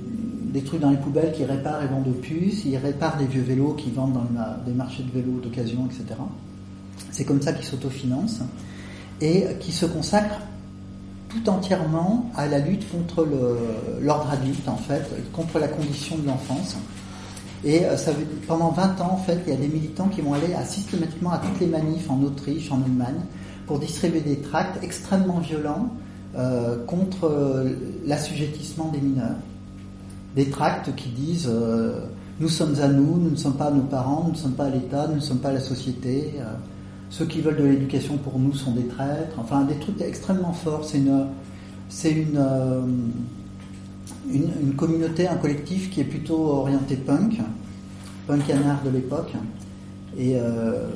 des trucs dans les poubelles qui réparent et vendent aux puces. Ils réparent des vieux vélos qui vendent dans des marchés de vélos d'occasion, etc. C'est comme ça qu'ils s'autofinancent et qui se consacrent tout entièrement à la lutte contre l'ordre adulte, en fait, contre la condition de l'enfance. Et euh, ça pendant 20 ans, en fait, il y a des militants qui vont aller à, systématiquement à toutes les manifs en Autriche, en Allemagne, pour distribuer des tracts extrêmement violents euh, contre euh, l'assujettissement des mineurs. Des tracts qui disent nous sommes à nous, nous ne sommes pas à nos parents, nous ne sommes pas à l'État, nous ne sommes pas à la société. Ceux qui veulent de l'éducation pour nous sont des traîtres. Enfin, des trucs extrêmement forts. C'est une, c'est une une, communauté, un collectif qui est plutôt orienté punk, punk canard de l'époque, et euh,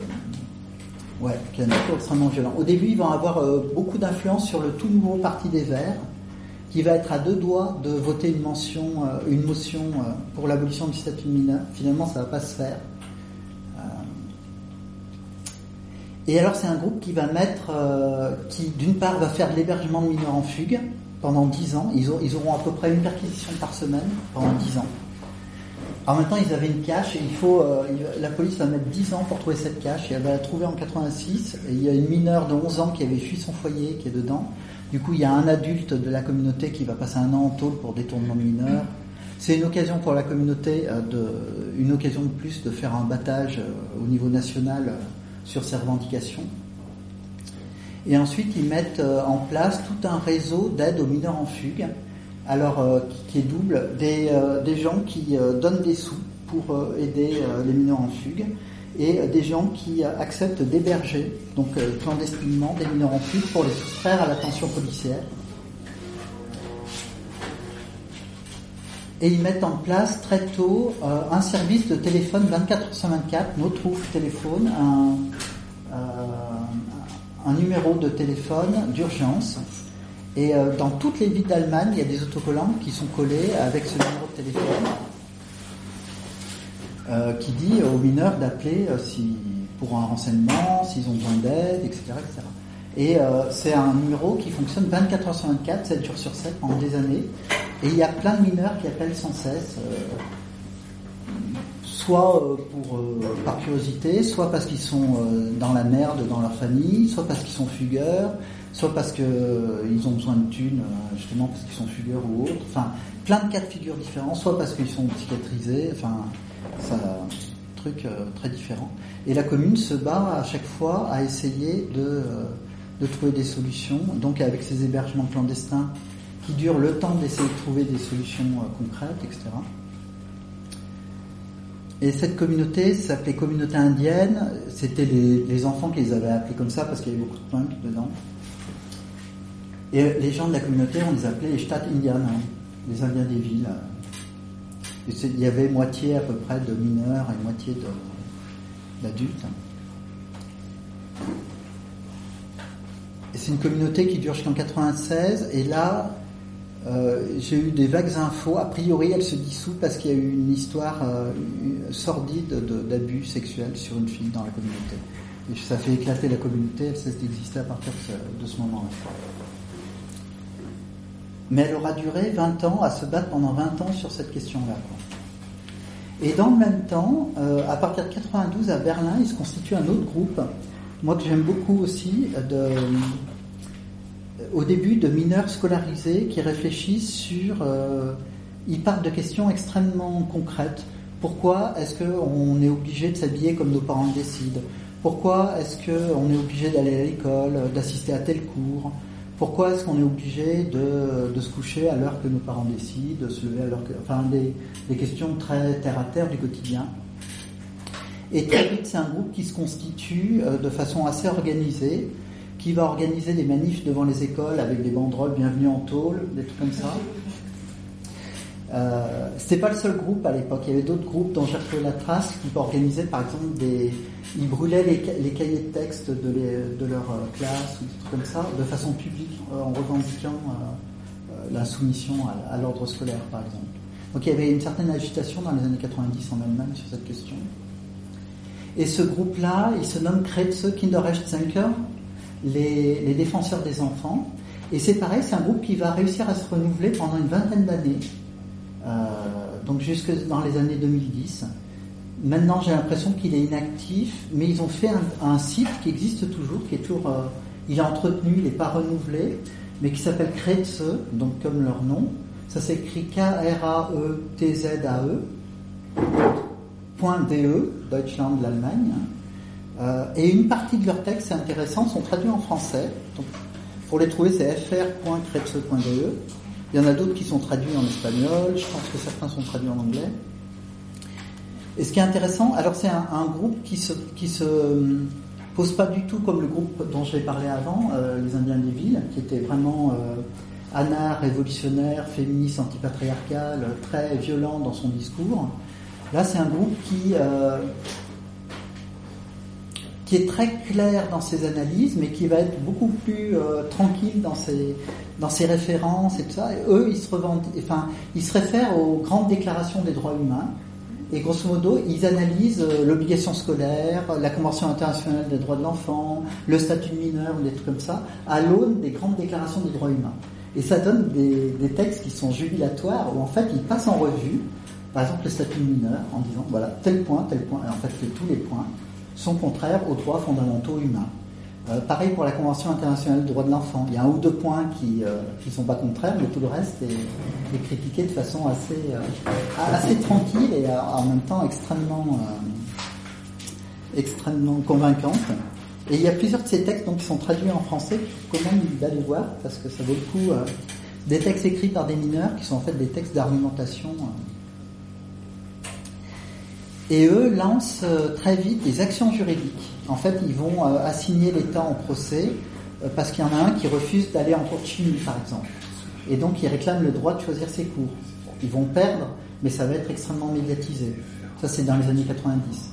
ouais, qui est extrêmement violent. Au début, ils vont avoir euh, beaucoup d'influence sur le tout nouveau Parti des Verts, qui va être à deux doigts de voter une mention, euh, une motion pour l'abolition du statut de mineur. Finalement, ça va pas se faire. Et alors, c'est un groupe qui va mettre, qui d'une part va faire de l'hébergement de mineurs en fugue, pendant 10 ans. Ils, auront à peu près une perquisition par semaine pendant 10 ans. Alors maintenant, ils avaient une cache et il faut, euh, la police va mettre 10 ans pour trouver cette cache elle va la trouver en 86. Et il y a une mineure de 11 ans qui avait fui son foyer qui est dedans. Du coup, il y a un adulte de la communauté qui va passer un an en tôle pour détournement de mineurs. C'est une occasion pour la communauté, euh, de, une occasion de plus de faire un battage euh, au niveau national sur ses revendications. Et ensuite, ils mettent euh, en place tout un réseau d'aide aux mineurs en fugue, alors euh, qui est double, des, euh, gens qui donnent des sous pour aider les mineurs en fugue et des gens qui acceptent d'héberger, donc clandestinement, des mineurs en fugue pour les soustraire à l'attention policière. Et ils mettent en place très tôt un service de téléphone 24 h 24, notre téléphone, un, un numéro de téléphone d'urgence. Et euh, dans toutes les villes d'Allemagne, il y a des autocollants qui sont collés avec ce numéro de téléphone euh, qui dit aux mineurs d'appeler euh, si, pour un renseignement, s'ils ont besoin d'aide, etc. Et c'est un numéro qui fonctionne 24 heures sur 24, 7 jours sur 7 pendant des années. Et il y a plein de mineurs qui appellent sans cesse soit euh, pour, euh, par curiosité, soit parce qu'ils sont euh, dans la merde dans leur famille, soit parce qu'ils sont fugueurs, soit parce qu'ils ont besoin de thunes, justement parce qu'ils sont fugueurs ou autres. Enfin, plein de cas de figure différents, soit parce qu'ils sont psychiatrisés, enfin, ça, truc très différent. Et la commune se bat à chaque fois à essayer de, de trouver des solutions, donc avec ces hébergements clandestins qui durent le temps d'essayer de trouver des solutions concrètes, etc. Et cette communauté s'appelait communauté indienne. C'était les, enfants qui les avaient appelés comme ça parce qu'il y avait beaucoup de punk dedans. Et les gens de la communauté, on les appelait les Stadt Indiens, hein, les Indiens des villes. il y avait moitié à peu près de mineurs et moitié d'adultes. C'est une communauté qui dure jusqu'en 96. Et là, euh, j'ai eu des vagues infos. A priori, elle se dissout parce qu'il y a eu une histoire euh, sordide d'abus sexuels sur une fille dans la communauté. Ça fait éclater la communauté, elle cesse d'exister à partir de ce, moment-là. Mais elle aura duré 20 ans, à se battre pendant 20 ans sur cette question-là. Et dans le même temps, euh, à partir de 92 à Berlin, il se constitue un autre groupe, moi que j'aime beaucoup aussi, de, au début de mineurs scolarisés qui réfléchissent sur... Euh, ils partent de questions extrêmement concrètes. Pourquoi est-ce qu'on est obligé de s'habiller comme nos parents le décident? Pourquoi est-ce qu'on est obligé d'aller à l'école, d'assister à tel cours? Pourquoi est-ce qu'on est obligé de, se coucher à l'heure que nos parents décident, de se lever à l'heure que... Enfin, des, questions très terre-à-terre du quotidien? Et très vite, c'est un groupe qui se constitue euh, de façon assez organisée, qui va organiser des manifs devant les écoles avec des banderoles bienvenue en tôle, des trucs comme ça. Euh, c'était pas le seul groupe à l'époque. Il y avait d'autres groupes dont j'ai retrouvé la trace qui organisaient par exemple des, ils brûlaient les, cahiers de texte de, leur euh, classe ou des trucs comme ça de façon publique en revendiquant la soumission à, l'ordre scolaire, par exemple. Donc il y avait une certaine agitation dans les années 90 en Allemagne sur cette question. Et ce groupe-là, il se nomme Kretze Kinderrechtsenker, les, les défenseurs des enfants. Et c'est pareil, c'est un groupe qui va réussir à se renouveler pendant une vingtaine d'années, euh, donc jusque dans les années 2010. Maintenant, j'ai l'impression qu'il est inactif, mais ils ont fait un, site qui existe toujours, qui est toujours, euh, il est entretenu, il n'est pas renouvelé, mais qui s'appelle Kretze, donc comme leur nom. Ça s'écrit K-R-A-E-T-Z-A-E, .de, Deutschland, l'Allemagne. Euh, et une partie de leurs textes, c'est intéressant, sont traduits en français. Pour les trouver, c'est fr.krebse.de. Il y en a d'autres qui sont traduits en espagnol, je pense que certains sont traduits en anglais. Et ce qui est intéressant, alors c'est un, groupe qui se, qui se pose pas du tout comme le groupe dont j'ai parlé avant, euh, les Indiens des villes, qui était vraiment euh, révolutionnaire, féministe, antipatriarcal, très violent dans son discours. Là, c'est un groupe qui euh, qui est très clair dans ses analyses, mais qui va être beaucoup plus euh, tranquille dans ses, dans ses références et tout ça. Eux, ils se, enfin, ils se réfèrent aux grandes déclarations des droits humains. Et grosso modo, ils analysent euh, l'obligation scolaire, la Convention internationale des droits de l'enfant, le statut mineur, des trucs comme ça, à l'aune des grandes déclarations des droits humains. Et ça donne des, des, textes qui sont jubilatoires, où en fait, ils passent en revue, par exemple, le statut mineur, en disant, voilà, tel point, tel point, et en fait, tous les points sont contraires aux droits fondamentaux humains. Euh, pareil pour la Convention internationale des droits de l'enfant. Il y a un ou deux points qui ne euh, sont pas contraires, mais tout le reste est, critiqué de façon assez, euh, assez tranquille et en même temps extrêmement, extrêmement convaincante. Et il y a plusieurs de ces textes donc, qui sont traduits en français faut quand même d'aller voir parce que ça vaut le coup. des textes écrits par des mineurs qui sont en fait des textes d'argumentation et eux lancent euh, très vite des actions juridiques. En fait, ils vont euh, assigner l'État en procès euh, parce qu'il y en a un qui refuse d'aller en cours de chimie, par exemple. Et donc, ils réclament le droit de choisir ses cours. Ils vont perdre, mais ça va être extrêmement médiatisé. Ça, c'est dans les années 90.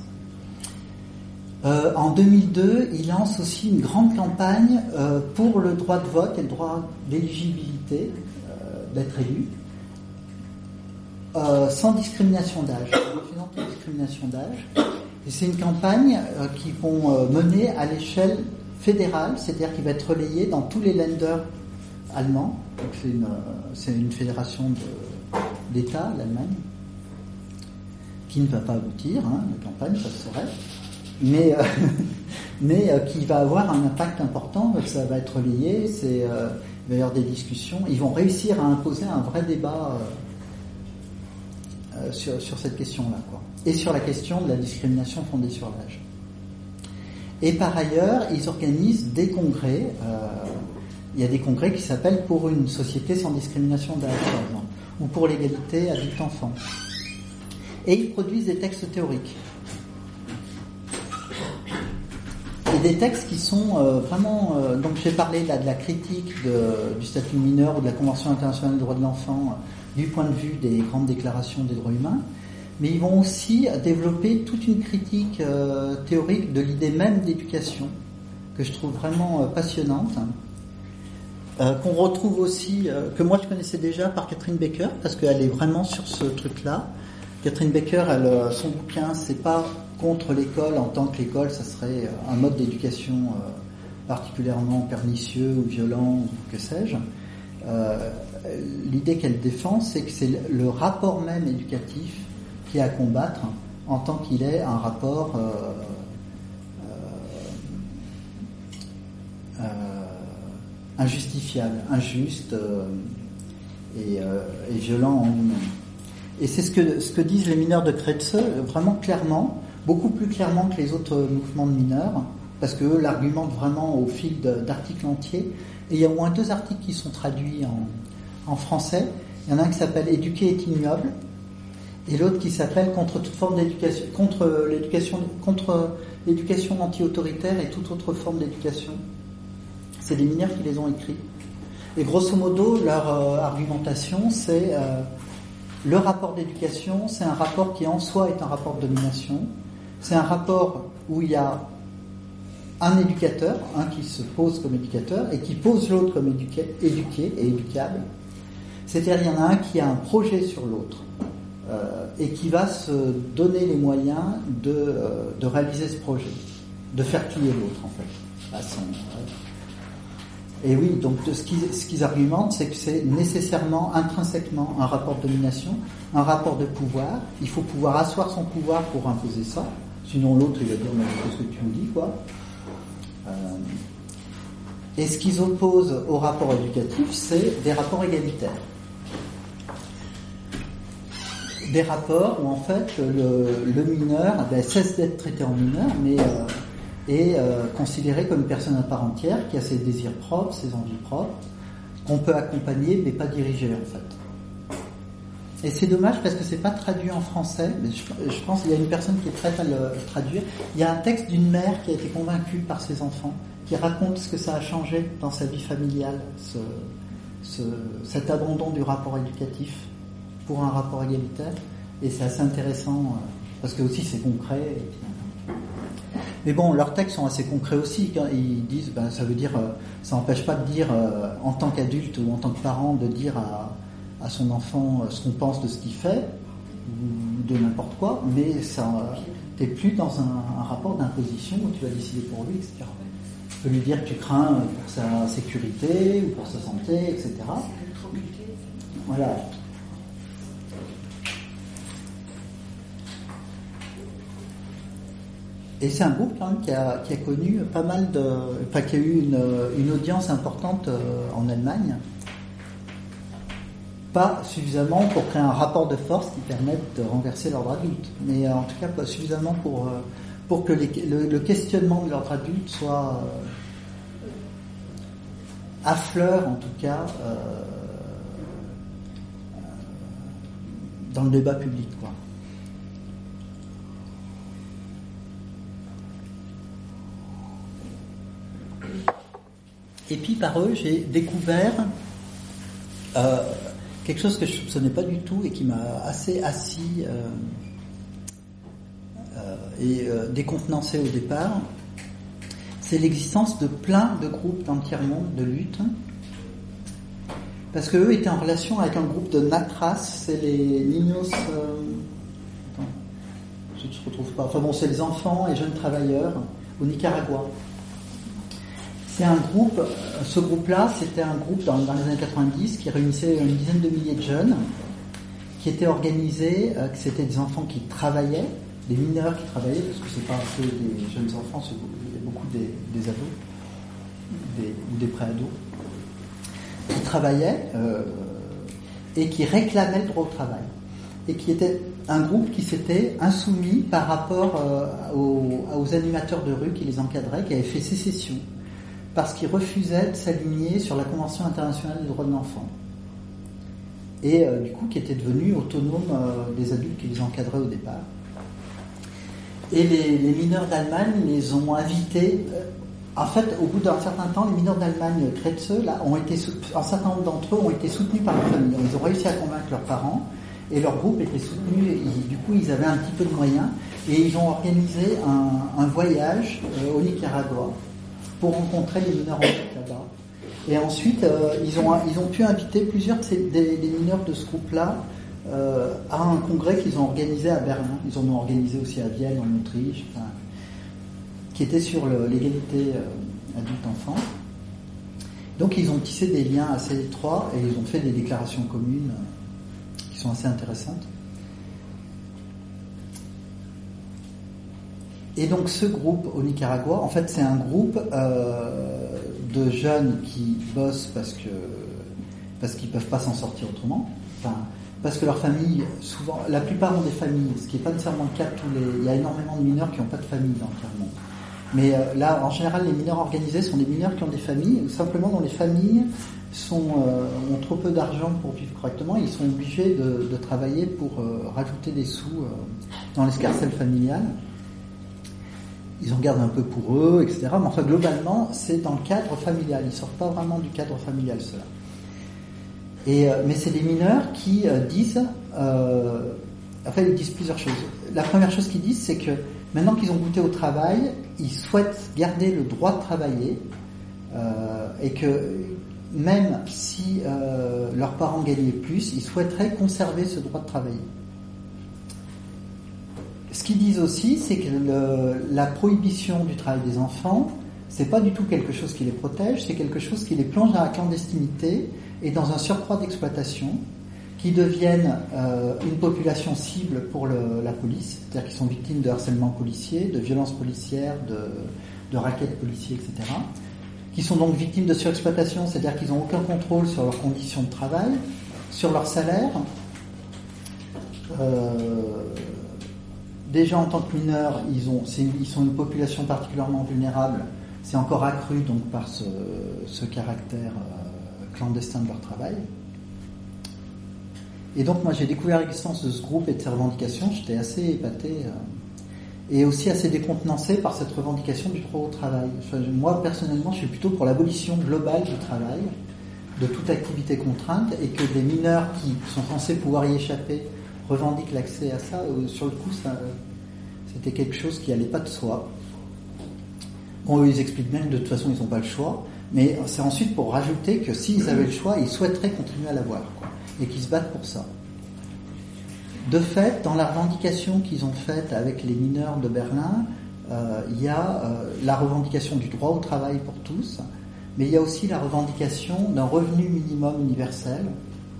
en 2002, ils lancent aussi une grande campagne pour le droit de vote et le droit d'éligibilité d'être élu. Euh, sans discrimination d'âge, discrimination d'âge. C'est une campagne euh, qui vont euh, mener à l'échelle fédérale, c'est-à-dire qui va être relayée dans tous les lenders allemands. c'est une, fédération d'États, l'Allemagne, qui ne va pas aboutir, hein, la campagne, ça se saurait, mais, mais qui va avoir un impact important, ça va être relayé, c'est, il va y avoir des discussions, ils vont réussir à imposer un vrai débat euh, sur, cette question-là, quoi. Et sur la question de la discrimination fondée sur l'âge. Et par ailleurs, ils organisent des congrès. Euh, il y a des congrès qui s'appellent pour une société sans discrimination d'âge, par exemple, ou pour l'égalité adulte-enfant. Et ils produisent des textes théoriques. Et des textes qui sont euh, vraiment. donc j'ai parlé là de la critique du statut mineur ou de la Convention internationale des droits de l'enfant du point de vue des grandes déclarations des droits humains, mais ils vont aussi développer toute une critique euh, théorique de l'idée même d'éducation, que je trouve vraiment euh, passionnante, euh, qu'on retrouve aussi, que moi je connaissais déjà par Catherine Baker, parce qu'elle est vraiment sur ce truc-là. Catherine Baker, son bouquin, c'est pas contre l'école en tant que l'école, ça serait un mode d'éducation particulièrement pernicieux ou violent ou que sais-je. Euh, l'idée qu'elle défend, c'est que c'est le rapport même éducatif qui est à combattre en tant qu'il est un rapport euh, euh, injustifiable, injuste et, violent en lui-même. Et c'est ce que, ce que disent les mineurs de Kretze vraiment clairement, beaucoup plus clairement que les autres mouvements de mineurs, parce qu'eux l'argumentent vraiment au fil d'articles entiers. Et il y a au moins deux articles qui sont traduits en, en français. Il y en a un qui s'appelle Éduquer est ignoble et l'autre qui s'appelle Contre toute forme d'éducation, contre l'éducation, contre l'éducation anti-autoritaire et toute autre forme d'éducation. C'est des mineurs qui les ont écrits. Et grosso modo, leur euh, argumentation, c'est euh, le rapport d'éducation, c'est un rapport qui en soi est un rapport de domination. C'est un rapport où il y a un éducateur, un qui se pose comme éducateur et qui pose l'autre comme éduqué, éduqué et éducable. C'est-à-dire il y en a un qui a un projet sur l'autre euh, et qui va se donner les moyens de, euh, de réaliser ce projet, de faire plier l'autre en fait. À son, et oui, donc ce qu'ils ce argumentent, c'est que c'est nécessairement, intrinsèquement, un rapport de domination, un rapport de pouvoir. Il faut pouvoir asseoir son pouvoir pour imposer ça. Sinon l'autre, il va dire, mais qu'est-ce que tu me dis, quoi? Euh, Et ce qu'ils opposent au rapport éducatif, c'est des rapports égalitaires. Des rapports où en fait le, mineur ben, cesse d'être traité en mineur, mais euh, est euh, considéré comme une personne à part entière qui a ses désirs propres, ses envies propres, qu'on peut accompagner mais pas diriger en fait. Et c'est dommage parce que c'est pas traduit en français, mais je, pense qu'il y a une personne qui est prête à le traduire. Il y a un texte d'une mère qui a été convaincue par ses enfants, qui raconte ce que ça a changé dans sa vie familiale, ce, ce, cet abandon du rapport éducatif pour un rapport égalitaire. Et c'est assez intéressant euh, parce que aussi c'est concret. Et mais bon, leurs textes sont assez concrets aussi. Quand ils disent, ben, ça veut dire, euh, ça n'empêche pas de dire, euh, en tant qu'adulte ou en tant que parent, de dire à, à son enfant euh, ce qu'on pense de ce qu'il fait, ou de n'importe quoi, mais ça, t'es plus dans un, un rapport d'imposition où tu vas décider pour lui, etc. Tu peux lui dire que tu crains pour sa sécurité ou pour sa santé, etc. Voilà. Et c'est un groupe qui, a, connu pas mal de. Enfin, qui a eu une, audience importante euh, en Allemagne. Pas suffisamment pour créer un rapport de force qui permette de renverser l'ordre adulte, mais euh, en tout cas pas suffisamment pour, euh, pour que le, questionnement de l'ordre adulte soit à fleur, en tout cas, dans le débat public. Quoi. Et puis par eux, j'ai découvert euh, quelque chose que je ne soupçonnais pas du tout et qui m'a assez assis euh, euh, et décontenancé au départ. C'est l'existence de plein de groupes dans le tiers-monde de lutte. Parce qu'eux étaient en relation avec un groupe de Natras, c'est les Niños. attends, je ne retrouve pas. Enfin bon, c'est les enfants et jeunes travailleurs au Nicaragua. C'est un groupe, ce groupe-là, c'était un groupe dans, les années 90 qui réunissait une dizaine de milliers de jeunes, qui était organisé, euh, c'était des enfants qui travaillaient, des mineurs qui travaillaient, parce que c'est pas que des jeunes enfants, c'est il y a beaucoup des, ados ou des pré-ados, qui travaillaient euh, et qui réclamaient le droit au travail. Et qui était un groupe qui s'était insoumis par rapport euh, aux, aux animateurs de rue qui les encadraient, qui avaient fait sécession parce qu'ils refusaient de s'aligner sur la Convention internationale des droits de l'enfant. Et euh, du coup, qui étaient devenus autonomes euh, des adultes qui les encadraient au départ. Et les, mineurs d'Allemagne les ont invités. Euh, en fait, au bout d'un certain temps, les mineurs d'Allemagne, Kretze, là, ont été, un certain nombre d'entre eux ont été soutenus par leur famille. Ils ont réussi à convaincre leurs parents et leur groupe était soutenu. Et, du coup, ils avaient un petit peu de moyens et ils ont organisé un, voyage au Nicaragua pour rencontrer les mineurs en là-bas. Et ensuite, euh, ils, ont, ils ont pu inviter plusieurs des, mineurs de ce groupe-là euh, à un congrès qu'ils ont organisé à Berlin. Ils en ont organisé aussi à Vienne, en Autriche, qui était sur l'égalité euh, adulte-enfant. Donc ils ont tissé des liens assez étroits et ils ont fait des déclarations communes qui sont assez intéressantes. Et donc ce groupe au Nicaragua, en fait, c'est un groupe euh, de jeunes qui bossent parce que parce qu'ils peuvent pas s'en sortir autrement. Parce que leur famille, souvent, la plupart ont des familles, ce qui n'est pas nécessairement le cas de tous les. Il y a énormément de mineurs qui n'ont pas de famille dans le monde. Mais euh, là, en général, les mineurs organisés sont des mineurs qui ont des familles, ou simplement dont les familles euh, ont trop peu d'argent pour vivre correctement, ils sont obligés de, de travailler pour rajouter des sous dans l'escarcelle familiale ils en gardent un peu pour eux, etc. Mais enfin, globalement, c'est dans le cadre familial. Ils sortent pas vraiment du cadre familial, cela. Euh, mais c'est des mineurs qui euh, disent, euh, enfin, ils disent plusieurs choses. La première chose qu'ils disent, c'est que Maintenant qu'ils ont goûté au travail, ils souhaitent garder le droit de travailler et que même si leurs parents gagnaient plus, ils souhaiteraient conserver ce droit de travailler. Ce qu'ils disent aussi, c'est que la prohibition du travail des enfants, c'est pas du tout quelque chose qui les protège, c'est quelque chose qui les plonge dans la clandestinité et dans un surcroît d'exploitation, qui deviennent euh, une population cible pour la police, c'est-à-dire qu'ils sont victimes de harcèlement policier, de violences policières, de, de raquettes policiers, etc. Qui sont donc victimes de surexploitation, c'est-à-dire qu'ils n'ont aucun contrôle sur leurs conditions de travail, sur leur salaire. Euh, déjà en tant que mineurs, ils, ont, sont une population particulièrement vulnérable. C'est encore accru donc par ce, ce caractère euh, clandestin de leur travail. Et donc moi j'ai découvert l'existence de ce groupe et de ses revendications, j'étais assez épaté euh, et aussi assez décontenancé par cette revendication du droit au travail. moi personnellement je suis plutôt pour l'abolition globale du travail, de toute activité contrainte et que des mineurs qui sont censés pouvoir y échapper revendiquent l'accès à ça. Euh, sur le coup c'était quelque chose qui allait pas de soi. Bon, ils expliquent bien que de toute façon, ils n'ont pas le choix. Mais c'est ensuite pour rajouter que s'ils avaient le choix, ils souhaiteraient continuer à l'avoir et qui se battent pour ça. De fait, dans la revendication qu'ils ont faite avec les mineurs de Berlin, euh, il y a euh, la revendication du droit au travail pour tous, mais il y a aussi la revendication d'un revenu minimum universel,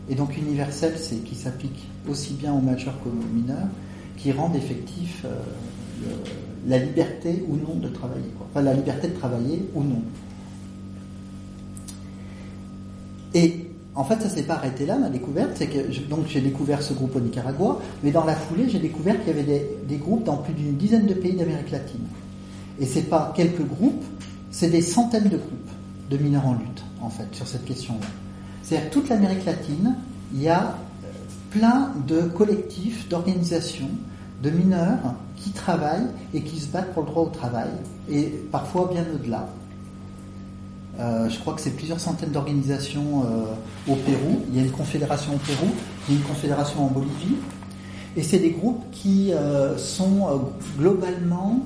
et donc universel, c'est qui s'applique aussi bien aux majeurs qu'aux mineurs, qui rendent effectif euh, la liberté ou non de travailler, enfin la liberté de travailler ou non. Et en fait, ça s'est pas arrêté là, ma découverte. C'est que donc j'ai découvert ce groupe au Nicaragua, mais dans la foulée, j'ai découvert qu'il y avait des, groupes dans plus d'une dizaine de pays d'Amérique latine. Et c'est pas quelques groupes, c'est des centaines de groupes de mineurs en lutte, en fait, sur cette question-là. C'est-à-dire toute l'Amérique latine, il y a plein de collectifs, d'organisations, de mineurs qui travaillent et qui se battent pour le droit au travail, et parfois bien au-delà. Euh, je crois que c'est plusieurs centaines d'organisations euh, au Pérou. Il y a une confédération au Pérou, il y a une confédération en Bolivie. Et c'est des groupes qui euh, sont globalement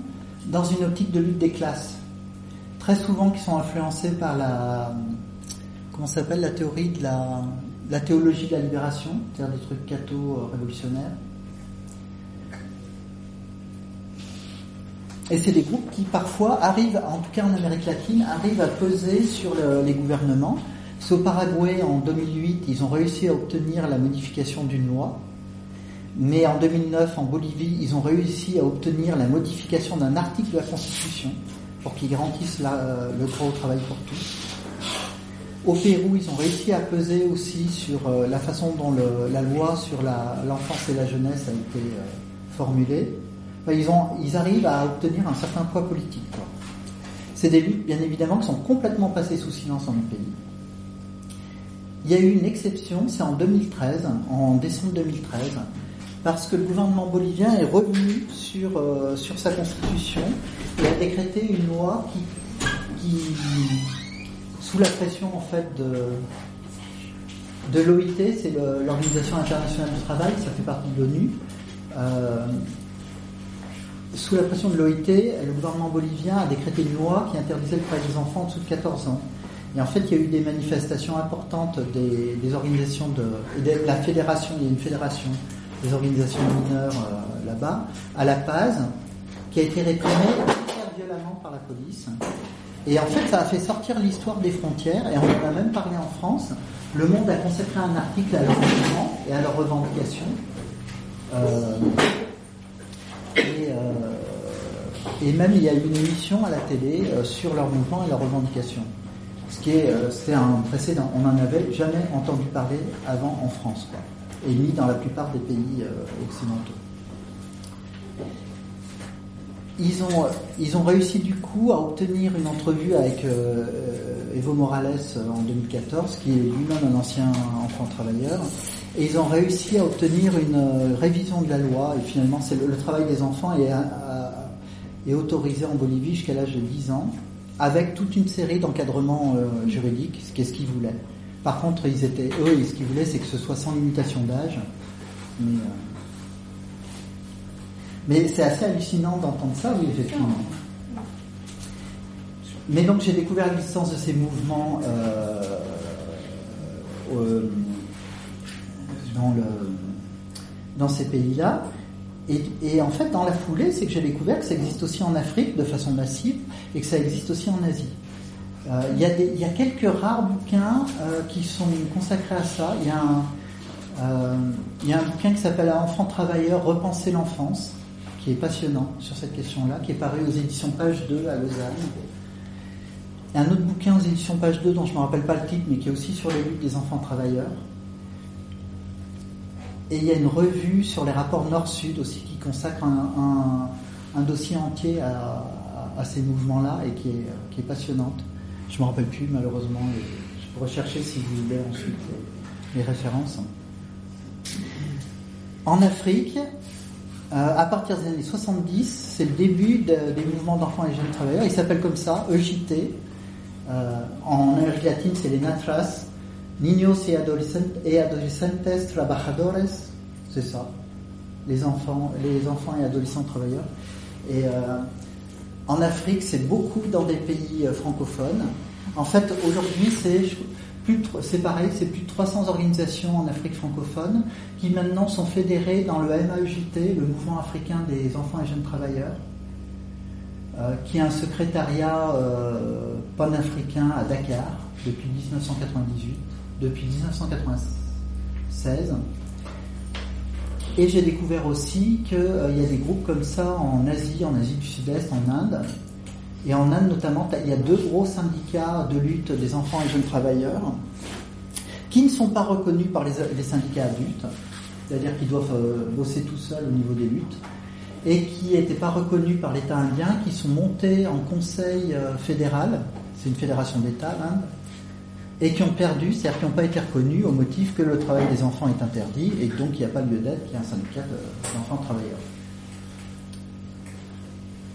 dans une optique de lutte des classes. Très souvent qui sont influencés par la, comment s'appelle, la théorie de la, la théologie de la libération, c'est-à-dire des trucs catho-révolutionnaires. Et c'est des groupes qui parfois arrivent, en tout cas en Amérique latine, arrivent à peser sur les gouvernements. C'est au Paraguay en 2008, ils ont réussi à obtenir la modification d'une loi. Mais en 2009, en Bolivie, ils ont réussi à obtenir la modification d'un article de la Constitution pour qu'ils garantissent le droit au travail pour tous. Au Pérou, ils ont réussi à peser aussi sur euh, la façon dont la loi sur l'enfance et la jeunesse a été euh, formulée ils, ont, ils arrivent à obtenir un certain poids politique. C'est des luttes, bien évidemment, qui sont complètement passées sous silence dans le pays. Il y a eu une exception, c'est en 2013, en décembre 2013, parce que le gouvernement bolivien est revenu sur, euh, sur sa constitution et a décrété une loi qui sous la pression en fait de, l'OIT, c'est l'Organisation internationale du travail, ça fait partie de l'ONU, euh, sous la pression de l'OIT, le gouvernement bolivien a décrété une loi qui interdisait le travail des enfants en dessous de 14 ans. Et en fait, il y a eu des manifestations importantes des, organisations de, la fédération, il y a une fédération des organisations mineures euh, là-bas, à La Paz, qui a été réprimée très violemment par la police. Et en fait, ça a fait sortir l'histoire des frontières, et on en a même parlé en France. Le Monde a consacré un article à leur mouvement et à leurs revendications. Euh, et, euh, et, même il y a eu une émission à la télé euh, sur leur mouvement et leurs revendications. Ce qui est, un précédent. On n'en avait jamais entendu parler avant en France. Et ni dans la plupart des pays occidentaux. Ils ont, ils ont réussi du coup à obtenir une entrevue avec Evo Morales en 2014, qui est lui-même un ancien enfant travailleur, et ils ont réussi à obtenir une euh, révision de la loi, et finalement c'est le, travail des enfants est, est autorisé en Bolivie jusqu'à l'âge de 10 ans, avec toute une série d'encadrements euh, juridiques, ce qu'ils voulaient. Par contre, ils étaient, eux, ce qu'ils voulaient, c'est que ce soit sans limitation d'âge. Euh, Mais c'est assez hallucinant d'entendre ça, oui, effectivement. Mais donc j'ai découvert l'existence de ces mouvements euh, euh, dans, le, dans ces pays-là. Et, en fait, dans la foulée, c'est que j'ai découvert que ça existe aussi en Afrique de façon massive et que ça existe aussi en Asie. Euh, il y, y, a quelques rares bouquins qui sont consacrés à ça. Il y a un, il y a un bouquin qui s'appelle Enfant travailleur, repenser l'enfance, qui est passionnant sur cette question-là, qui est paru aux éditions Page 2 à Lausanne. Et un autre bouquin aux éditions Page 2 dont je ne me rappelle pas le titre, mais qui est aussi sur les luttes des enfants travailleurs. Et il y a une revue sur les rapports Nord-Sud aussi qui consacre un, dossier entier à, ces mouvements-là et qui est, qui est, passionnante. Je ne me rappelle plus malheureusement. Je peux rechercher si vous voulez ensuite les références. En Afrique, euh, à partir des années 70, c'est le début des mouvements d'enfants et jeunes travailleurs. Ils s'appellent comme ça, EJT. Euh, en Amérique latine, c'est les NATRAS, Niños y Adolescentes Trabajadores. C'est ça, les enfants, les enfants et adolescents travailleurs. Et euh, en Afrique, c'est beaucoup dans des pays francophones. En fait, aujourd'hui, c'est pareil, c'est plus de 300 organisations en Afrique francophone qui maintenant sont fédérées dans le MAEJT, le Mouvement africain des enfants et jeunes travailleurs, euh, qui a un secrétariat euh, panafricain à Dakar depuis 1998, depuis 1996. Et j'ai découvert aussi qu'il euh, y a des groupes comme ça en Asie, en Asie du Sud-Est, en Inde, et en Inde notamment, il y a deux gros syndicats de lutte des enfants et jeunes travailleurs qui ne sont pas reconnus par les, syndicats adultes, c'est-à-dire qu'ils doivent euh, bosser tout seuls au niveau des luttes, et qui n'étaient pas reconnus par l'État indien, qui sont montés en conseil euh, fédéral, c'est une fédération d'États l'Inde, et qui ont perdu, c'est-à-dire qui n'ont pas été reconnus au motif que le travail des enfants est interdit, et donc il n'y a pas lieu d'être qu'il y ait un syndicat d'enfants travailleurs.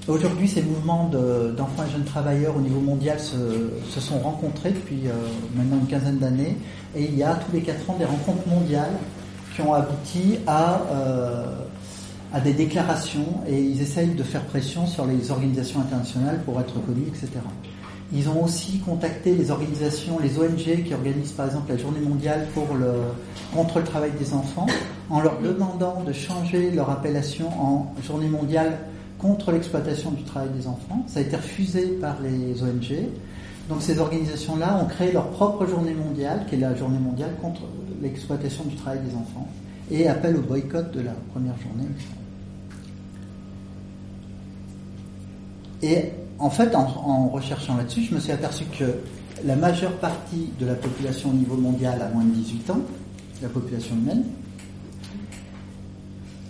Aujourd'hui, ces mouvements d'enfants et jeunes travailleurs au niveau mondial se, sont rencontrés depuis euh, maintenant une quinzaine d'années et il y a tous les quatre ans des rencontres mondiales qui ont abouti à, euh, à des déclarations et ils essayent de faire pression sur les organisations internationales pour être reconnus, etc. Ils ont aussi contacté les organisations, les ONG qui organisent par exemple la journée mondiale contre le travail des enfants en leur demandant de changer leur appellation en journée mondiale contre l'exploitation du travail des enfants. Ça a été refusé par les ONG. Donc ces organisations-là ont créé leur propre journée mondiale, qui est la journée mondiale contre l'exploitation du travail des enfants, et appellent au boycott de la première journée. Et en fait, en, en recherchant là-dessus, je me suis aperçu que la majeure partie de la population au niveau mondial a moins de 18 ans, la population humaine,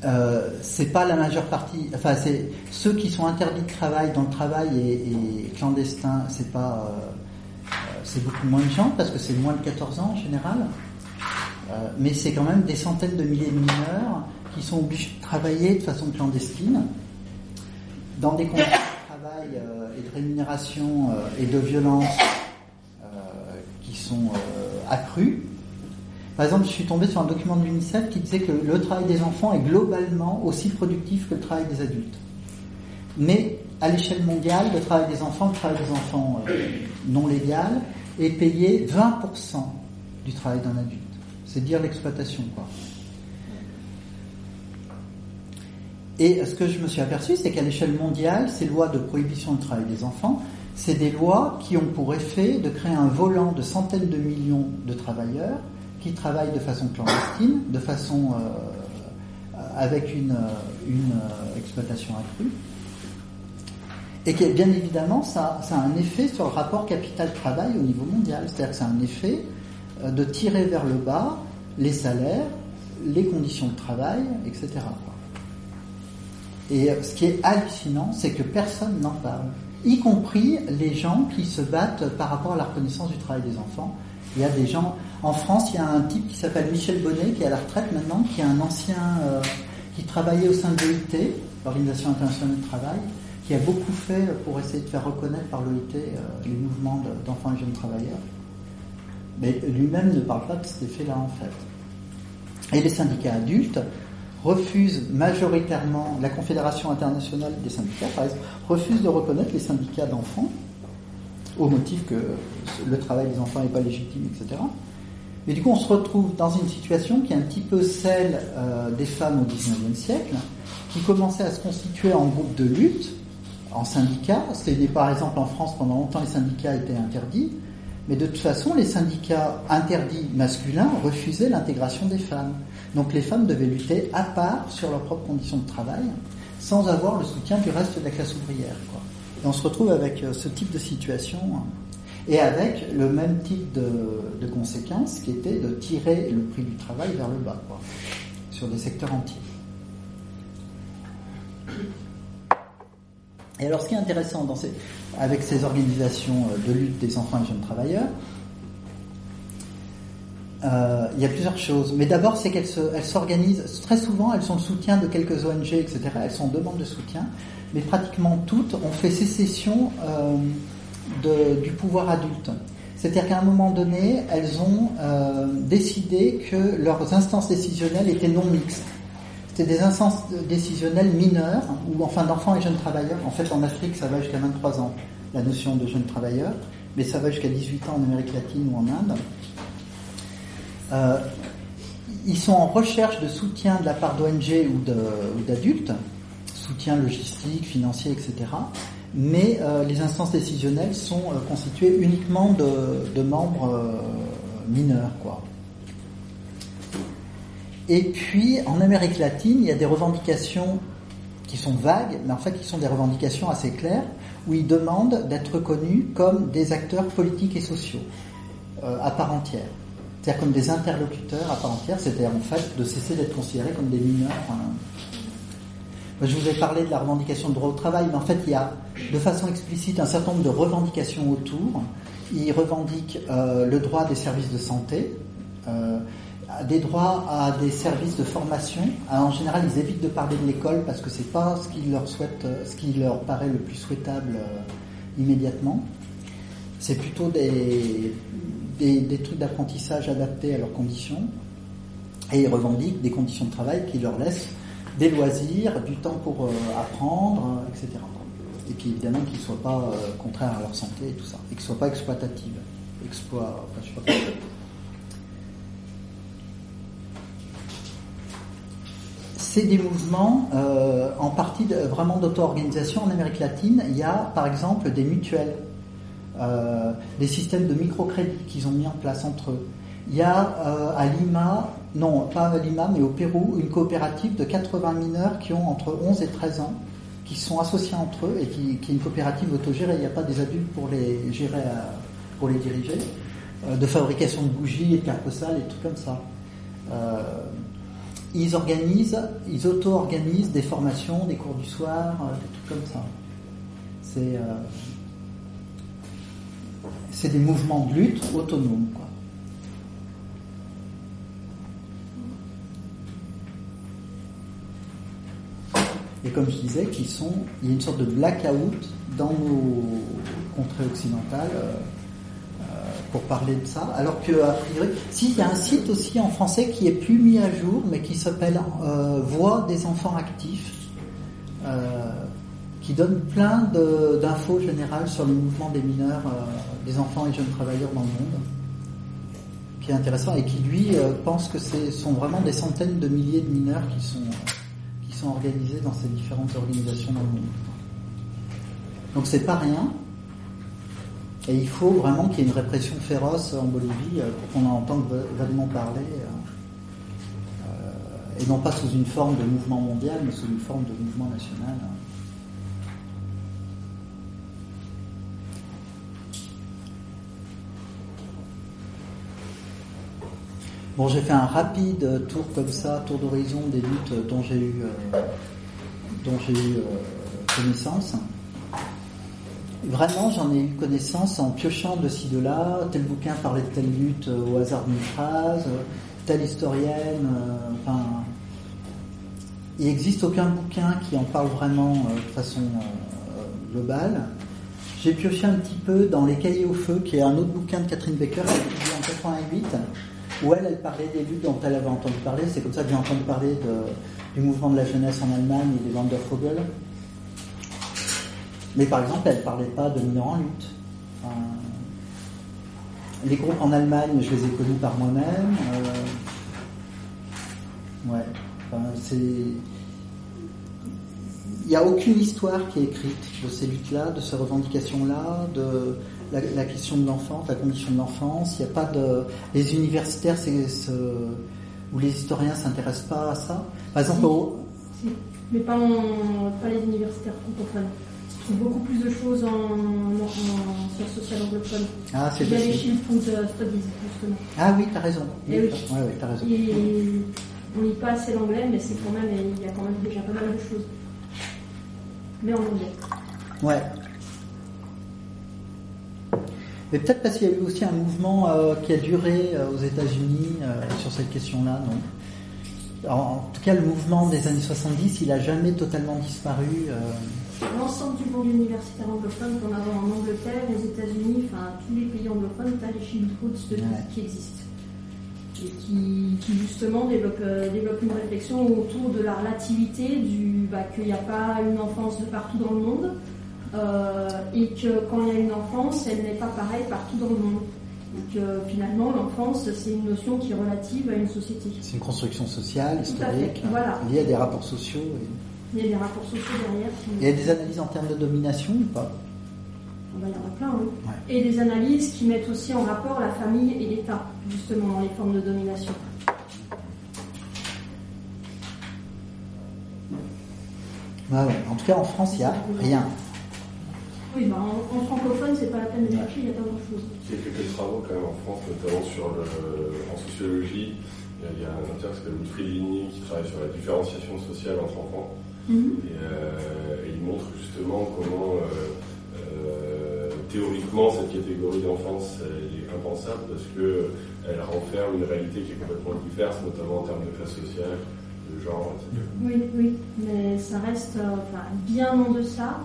euh, c'est pas la majeure partie. Enfin, c'est ceux qui sont interdits de travail dans le travail et, clandestin. C'est pas, euh, c'est beaucoup moins de gens parce que c'est moins de 14 ans en général. Euh, mais c'est quand même des centaines de milliers de mineurs qui sont obligés de travailler de façon clandestine dans des conditions de travail et de rémunération et de violence qui sont accrues. Par exemple, je suis tombé sur un document de l'UNICEF qui disait que le travail des enfants est globalement aussi productif que le travail des adultes. Mais à l'échelle mondiale, le travail des enfants, le travail des enfants euh, non légal, est payé 20% du travail d'un adulte. C'est dire l'exploitation, quoi. Et ce que je me suis aperçu, c'est qu'à l'échelle mondiale, ces lois de prohibition du travail des enfants, c'est des lois qui ont pour effet de créer un volant de centaines de millions de travailleurs qui travaillent de façon clandestine, de façon euh, avec une, une euh, exploitation accrue, et que bien évidemment ça, ça, a un effet sur le rapport capital-travail au niveau mondial, c'est-à-dire que ça a un effet euh, de tirer vers le bas les salaires, les conditions de travail, etc. Et ce qui est hallucinant, c'est que personne n'en parle, y compris les gens qui se battent par rapport à la reconnaissance du travail des enfants. Il y a des gens, en France, il y a un type qui s'appelle Michel Bonnet, qui est à la retraite maintenant, qui est un ancien, euh, qui travaillait au sein de l'OIT, l'Organisation internationale du travail, qui a beaucoup fait pour essayer de faire reconnaître par l'OIT euh, les mouvements d'enfants et jeunes travailleurs. Mais lui-même ne parle pas de cet effet-là, en fait. Et les syndicats adultes refuse majoritairement, la Confédération internationale des syndicats, par exemple, refuse de reconnaître les syndicats d'enfants au motif que le travail des enfants n'est pas légitime, etc. Mais du coup, on se retrouve dans une situation qui est un petit peu celle euh, des femmes au XIXe siècle, qui commençaient à se constituer en groupe de lutte, en syndicats. C'était par exemple en France, pendant longtemps, les syndicats étaient interdits. Mais de toute façon, les syndicats interdits masculins refusaient l'intégration des femmes. Donc les femmes devaient lutter à part sur leurs propres conditions de travail, sans avoir le soutien du reste de la classe ouvrière. Et on se retrouve avec euh, ce type de situation, hein. Et avec le même type de, de, conséquences qui était de tirer le prix du travail vers le bas, quoi, sur des secteurs entiers. Et alors ce qui est intéressant avec ces organisations euh, de lutte des enfants et jeunes travailleurs, euh, il y a plusieurs choses. Mais d'abord, c'est qu'elles s'organisent, très souvent, elles sont le soutien de quelques ONG, etc. Elles sont en demande de soutien, mais pratiquement toutes ont fait sécession euh, du pouvoir adulte. C'est-à-dire qu'à un moment donné, elles ont euh, décidé que leurs instances décisionnelles étaient non mixtes. C'était des instances décisionnelles mineures, ou enfin d'enfants et jeunes travailleurs. En fait, en Afrique, ça va jusqu'à 23 ans, la notion de jeunes travailleurs, mais ça va jusqu'à 18 ans en Amérique latine ou en Inde. Euh, ils sont en recherche de soutien de la part d'ONG ou d'adultes, soutien logistique, financier, etc. Mais euh, les instances décisionnelles sont euh, constituées uniquement de, membres euh, mineurs, quoi. Et puis, en Amérique latine, il y a des revendications qui sont vagues, mais en fait qui sont des revendications assez claires, où ils demandent d'être reconnus comme des acteurs politiques et sociaux à part entière. C'est-à-dire comme des interlocuteurs à part entière, c'est-à-dire en fait de cesser d'être considérés comme des mineurs. Je vous ai parlé de la revendication de droit au travail, mais en fait il y a de façon explicite un certain nombre de revendications autour. Ils revendiquent euh, le droit des services de santé, euh, des droits à des services de formation. En général, ils évitent de parler de l'école parce que pas ce qui leur souhaite, ce qui leur paraît le plus souhaitable euh, immédiatement. C'est plutôt des, des trucs d'apprentissage adaptés à leurs conditions. Et ils revendiquent des conditions de travail qui leur laissent des loisirs, du temps pour euh, apprendre, etc. Et puis évidemment qu'ils ne soient pas euh, contraires à leur santé et tout ça, et qu'ils ne soient pas exploitatifs. Exploit, pas c'est des mouvements euh, en partie vraiment d'auto-organisation en Amérique latine. Il y a par exemple des mutuelles, euh, des systèmes de microcrédit qu'ils ont mis en place entre eux. Il y a euh, à Lima, non pas à Lima, mais au Pérou, une coopérative de 80 mineurs qui ont entre 11 et 13 ans, qui sont associés entre eux et qui, est une coopérative autogérée. Il n'y a pas des adultes pour les gérer, à, pour les diriger, euh, de fabrication de bougies et de cartes et trucs comme ça. Euh, ils organisent, ils auto-organisent des formations, des cours du soir, euh, des trucs comme ça. C'est euh, des mouvements de lutte autonomes. Et comme je disais, sont, il y a une sorte de blackout dans nos contrées occidentales euh, pour parler de ça. Alors que, a priori, si, il y a un site aussi en français qui est plus mis à jour, mais qui s'appelle euh, Voix des enfants actifs, euh, qui donne plein d'infos générales sur le mouvement des mineurs, euh, des enfants et jeunes travailleurs dans le monde, qui est intéressant et qui, lui, euh, pense que ce sont vraiment des centaines de milliers de mineurs qui sont, sont organisés dans ces différentes organisations dans le monde. Donc c'est pas rien. Et il faut vraiment qu'il y ait une répression féroce en Bolivie euh, pour qu'on en entende vaguement parler, euh, et non pas sous une forme de mouvement mondial, mais sous une forme de mouvement national. Bon, j'ai fait un rapide tour comme ça, tour d'horizon des luttes dont j'ai eu, euh, dont j'ai eu euh, connaissance. Vraiment, j'en ai eu connaissance en piochant de ci, de là. Tel bouquin parlait de telle lutte euh, au hasard d'une phrase, telle historienne. Enfin, il n'existe aucun bouquin qui en parle vraiment de façon globale. J'ai pioché un petit peu dans Les Cahiers au Feu, qui est un autre bouquin de Catherine Becker, qui est publié en 88, où elle, elle parlait des luttes dont elle avait entendu parler. C'est comme ça que j'ai entendu parler du mouvement de la jeunesse en Allemagne et des Wandervogel. Mais par exemple, elle ne parlait pas de mineurs en lutte. Les groupes en Allemagne, je les ai connus par moi-même. Euh, ouais. Il n'y a aucune histoire qui est écrite de ces luttes-là, de ces revendications-là, de la, question de l'enfance, la condition de l'enfance. Il n'y a pas de. Les universitaires, c'est ce... ou les historiens s'intéressent pas à ça. Par exemple, si. mais pas, pas les universitaires francophones beaucoup plus de choses en, en, sciences sociales anglophones. Ah, c'est Il y a les Shield Food Studies, justement. Ah oui, t'as raison. Et oui. Ouais, ouais, t'as raison. Et on lit pas assez l'anglais, mais c'est quand même, il y a quand même déjà pas mal de choses. Mais en anglais. Ouais. Mais peut-être parce qu'il y a eu aussi un mouvement euh, qui a duré euh, aux États-Unis euh, sur cette question-là, non en, tout cas, le mouvement des années 70, il n'a jamais totalement disparu. L'ensemble du monde universitaire anglophone qu'on a en Angleterre, les États-Unis, enfin tous les pays anglophones, tu as les shield de ouais. qui existent. Et qui, justement développent, euh, une réflexion autour de la relativité, du bah, qu'il n'y a pas une enfance de partout dans le monde, euh, et que quand il y a une enfance, elle n'est pas pareille partout dans le monde. Donc finalement, l'enfance, c'est une notion qui est relative à une société. C'est une construction sociale, historique, voilà. liée à des rapports sociaux. Il y a des rapports sociaux derrière. Il y a des analyses en termes de domination ou pas? Ah ben, il y en a plein, oui. Et des analyses qui mettent aussi en rapport la famille et l'État, justement, dans les formes de domination. Ah ouais. En tout cas, en France, il n'y a rien. Oui, bah, en, francophone, c'est pas la peine de chercher, il y a pas grand-chose. Il y a quelques travaux quand même en France, notamment sur le, en sociologie. Il y a, un auteur qui s'appelle Wilfried Ligny qui travaille sur la différenciation sociale entre enfants. Mhm. Euh, et, il montre justement comment euh, euh, théoriquement cette catégorie d'enfance est impensable parce qu'elle renferme une réalité qui est complètement diverse, notamment en termes de classe sociale, de genre, etc. Oui, oui, mais ça reste bien en deçà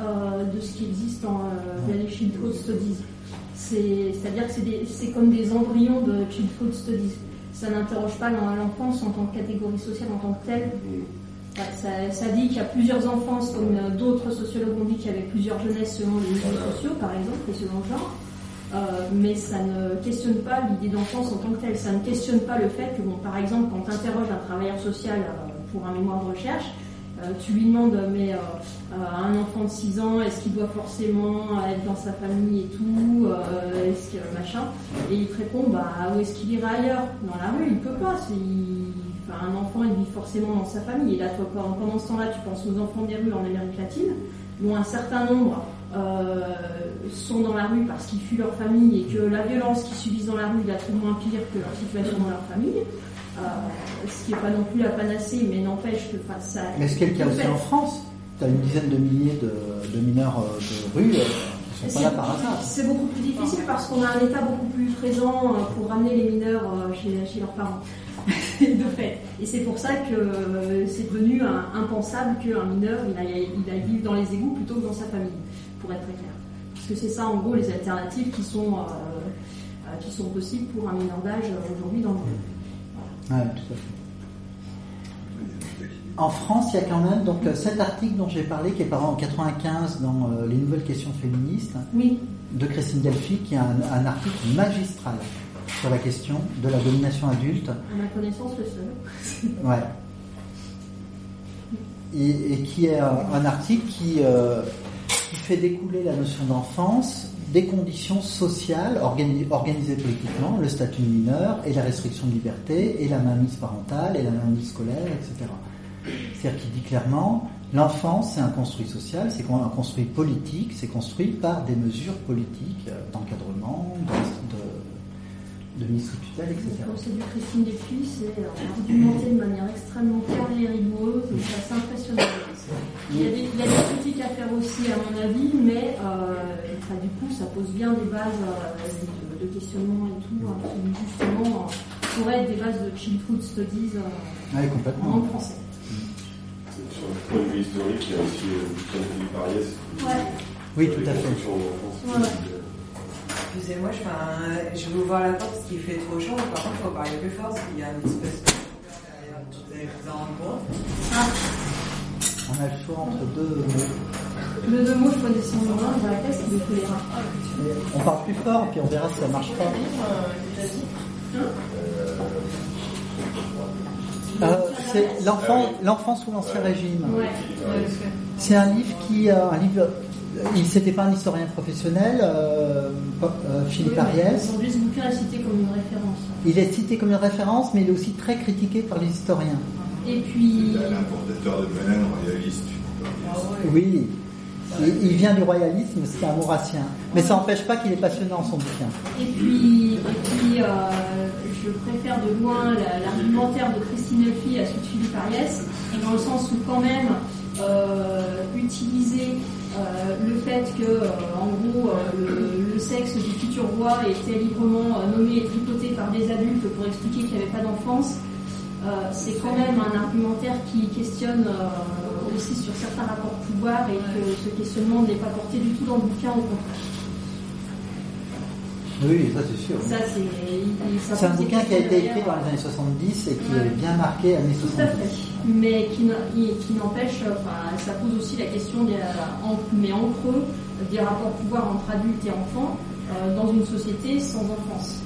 euh, de ce qui existe en euh, Child Food Studies. C'est-à-dire que c'est comme des embryons de Child Food Studies. Ça n'interroge pas l'enfance en tant que catégorie sociale, en tant que telle. Ça, dit qu'il y a plusieurs enfances, comme euh, d'autres sociologues ont dit qu'il y avait plusieurs jeunesses selon les milieux sociaux, par exemple, et selon le genre. Euh, mais ça ne questionne pas l'idée d'enfance en tant que telle. Ça ne questionne pas le fait que, bon, par exemple, quand tu interroges un travailleur social pour un mémoire de recherche, tu lui demandes, mais euh, euh, un enfant de 6 ans, est-ce qu'il doit forcément être dans sa famille et tout Est-ce machin? Et il te répond, bah où est-ce qu'il ira ailleurs? Dans la rue, il peut pas. Un enfant, il vit forcément dans sa famille. Et là, toi, pendant ce temps-là, tu penses aux enfants des rues en Amérique latine, dont un certain nombre sont dans la rue parce qu'ils fuient leur famille et que la violence qu'ils subissent dans la rue la trouve moins pire que leur situation dans leur famille. Euh, ce qui n'est pas non plus la panacée, mais n'empêche que ça. Mais est-ce y a aussi en France Tu as une dizaine de milliers de, mineurs euh, de rue euh, qui ne sont pas là par hasard. C'est beaucoup plus difficile parce qu'on a un État beaucoup plus présent pour ramener les mineurs chez, leurs parents. de fait. Et c'est pour ça que c'est devenu impensable qu'un mineur il aille, il vivre dans les égouts plutôt que dans sa famille, pour être très clair. Parce que c'est ça en gros les alternatives qui sont, qui sont possibles pour un mineur d'âge aujourd'hui dans le monde. En France, il y a quand même donc cet article dont j'ai parlé, qui est paru en 95 dans euh, les nouvelles questions féministes, de Christine Delphi, qui est un, article magistral sur la question de la domination adulte. À ma connaissance, le seul. ouais. Et, qui est un, article qui, euh, qui fait découler la notion d'enfance des conditions sociales organisées politiquement, le statut mineur et la restriction de liberté et la mainmise parentale et la mainmise scolaire, etc. C'est-à-dire qu'il dit clairement, l'enfance c'est un construit social, c'est un construit politique, c'est construit par des mesures politiques euh, d'encadrement, de, de, mise sous tutelle, etc. C'est du Christine Despuis, c'est argumenté de manière extrêmement carrée et rigoureuse, c'est assez impressionnant. Il y, a des, critiques à faire aussi, à mon avis, mais euh, du coup, ça pose bien des bases euh, de, questionnement et tout, hein, qui justement pourraient être des bases de chill food studies euh, complètement. en français. Sur le point de vue historique, il y a aussi le Philippe Ariès. Ouais. Oui, tout à fait. Excusez-moi, je, je veux voir la porte parce qu'il fait trop chaud. Par contre, il faut parler plus fort parce qu'il y a une espèce de en Ah, On a le choix entre deux mots. le deux mots, je connaissais en anglais, dans la classe, c'est le choléra. On parle plus fort, puis on verra si ça marche pas. Euh, c'est l'enfant, l'enfant sous l'ancien régime. Ouais. C'est un livre qui, euh, un livre, il c'était pas un historien professionnel, euh, Philippe Ariès. Aujourd'hui, ce bouquin est cité comme une référence. Il est cité comme une référence, mais il est aussi très critiqué par les historiens. Et puis, L'importateur de Mélène, royaliste. Oui, il, il vient du royalisme, c'est un maurassien. Mais ça n'empêche pas qu'il est passionnant son bouquin. et puis, et puis euh, je préfère de loin la- l'argumentaire de Christine Elfy à celui de Philippe Ariès, dans le sens où quand même euh, utiliser euh, le fait que, euh, en gros, euh, le, le sexe du futur roi était librement nommé et tripoté par des adultes pour expliquer qu'il n'y avait pas d'enfance, euh, c'est quand même un argumentaire qui questionne euh, aussi sur certains rapports de pouvoir et que ce questionnement n'est pas porté du tout dans le bouquin, au contraire. Oui, ça c'est sûr. Ça, c'est il- ça C'est un bouquin qui a été écrit dans les années 70 et qui Ouais. est bien marqué années Tout à 70. fait. Mais qui, n'empêche, enfin, ça pose aussi la question, des, en, mais en creux, des rapports de pouvoir entre adultes et enfants euh, dans une société sans enfance.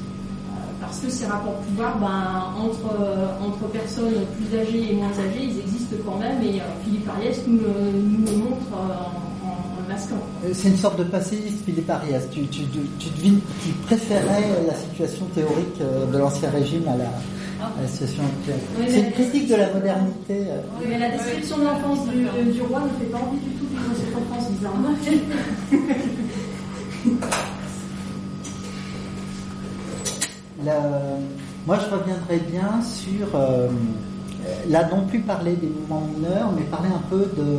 Parce que ces rapports de pouvoir, ben, entre, euh, entre personnes plus âgées et moins âgées, ils existent quand même et euh, Philippe Ariès nous le, nous le montre euh, en, en, masquant. C'est une sorte de passéiste, Philippe Arias. Tu, tu, tu, tu devines qu'il préférait la situation théorique de l'ancien régime à la, la situation actuelle. Oui, C'est une critique de la modernité. euh. Mais la description de l'enfance du, du roi ne fait pas envie du tout de cette enfance, bizarrement. Moi, je reviendrai bien sur, euh, là non plus parler des mouvements mineurs, mais parler un peu de,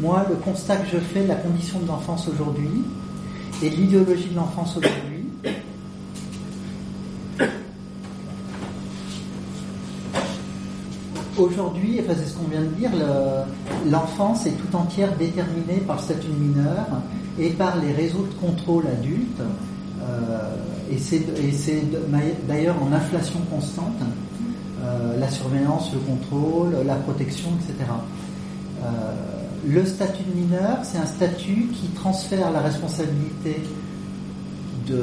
moi, le constat que je fais de la condition de l'enfance aujourd'hui et de l'idéologie de l'enfance aujourd'hui. Aujourd'hui, c'est ce qu'on vient de dire, le- l'enfance est tout entière déterminée par le statut mineur et par les réseaux de contrôle adultes. Euh, et c'est d'ailleurs en inflation constante, euh, la surveillance, le contrôle, la protection, etc. Euh, le statut de mineur, c'est un statut qui transfère la responsabilité du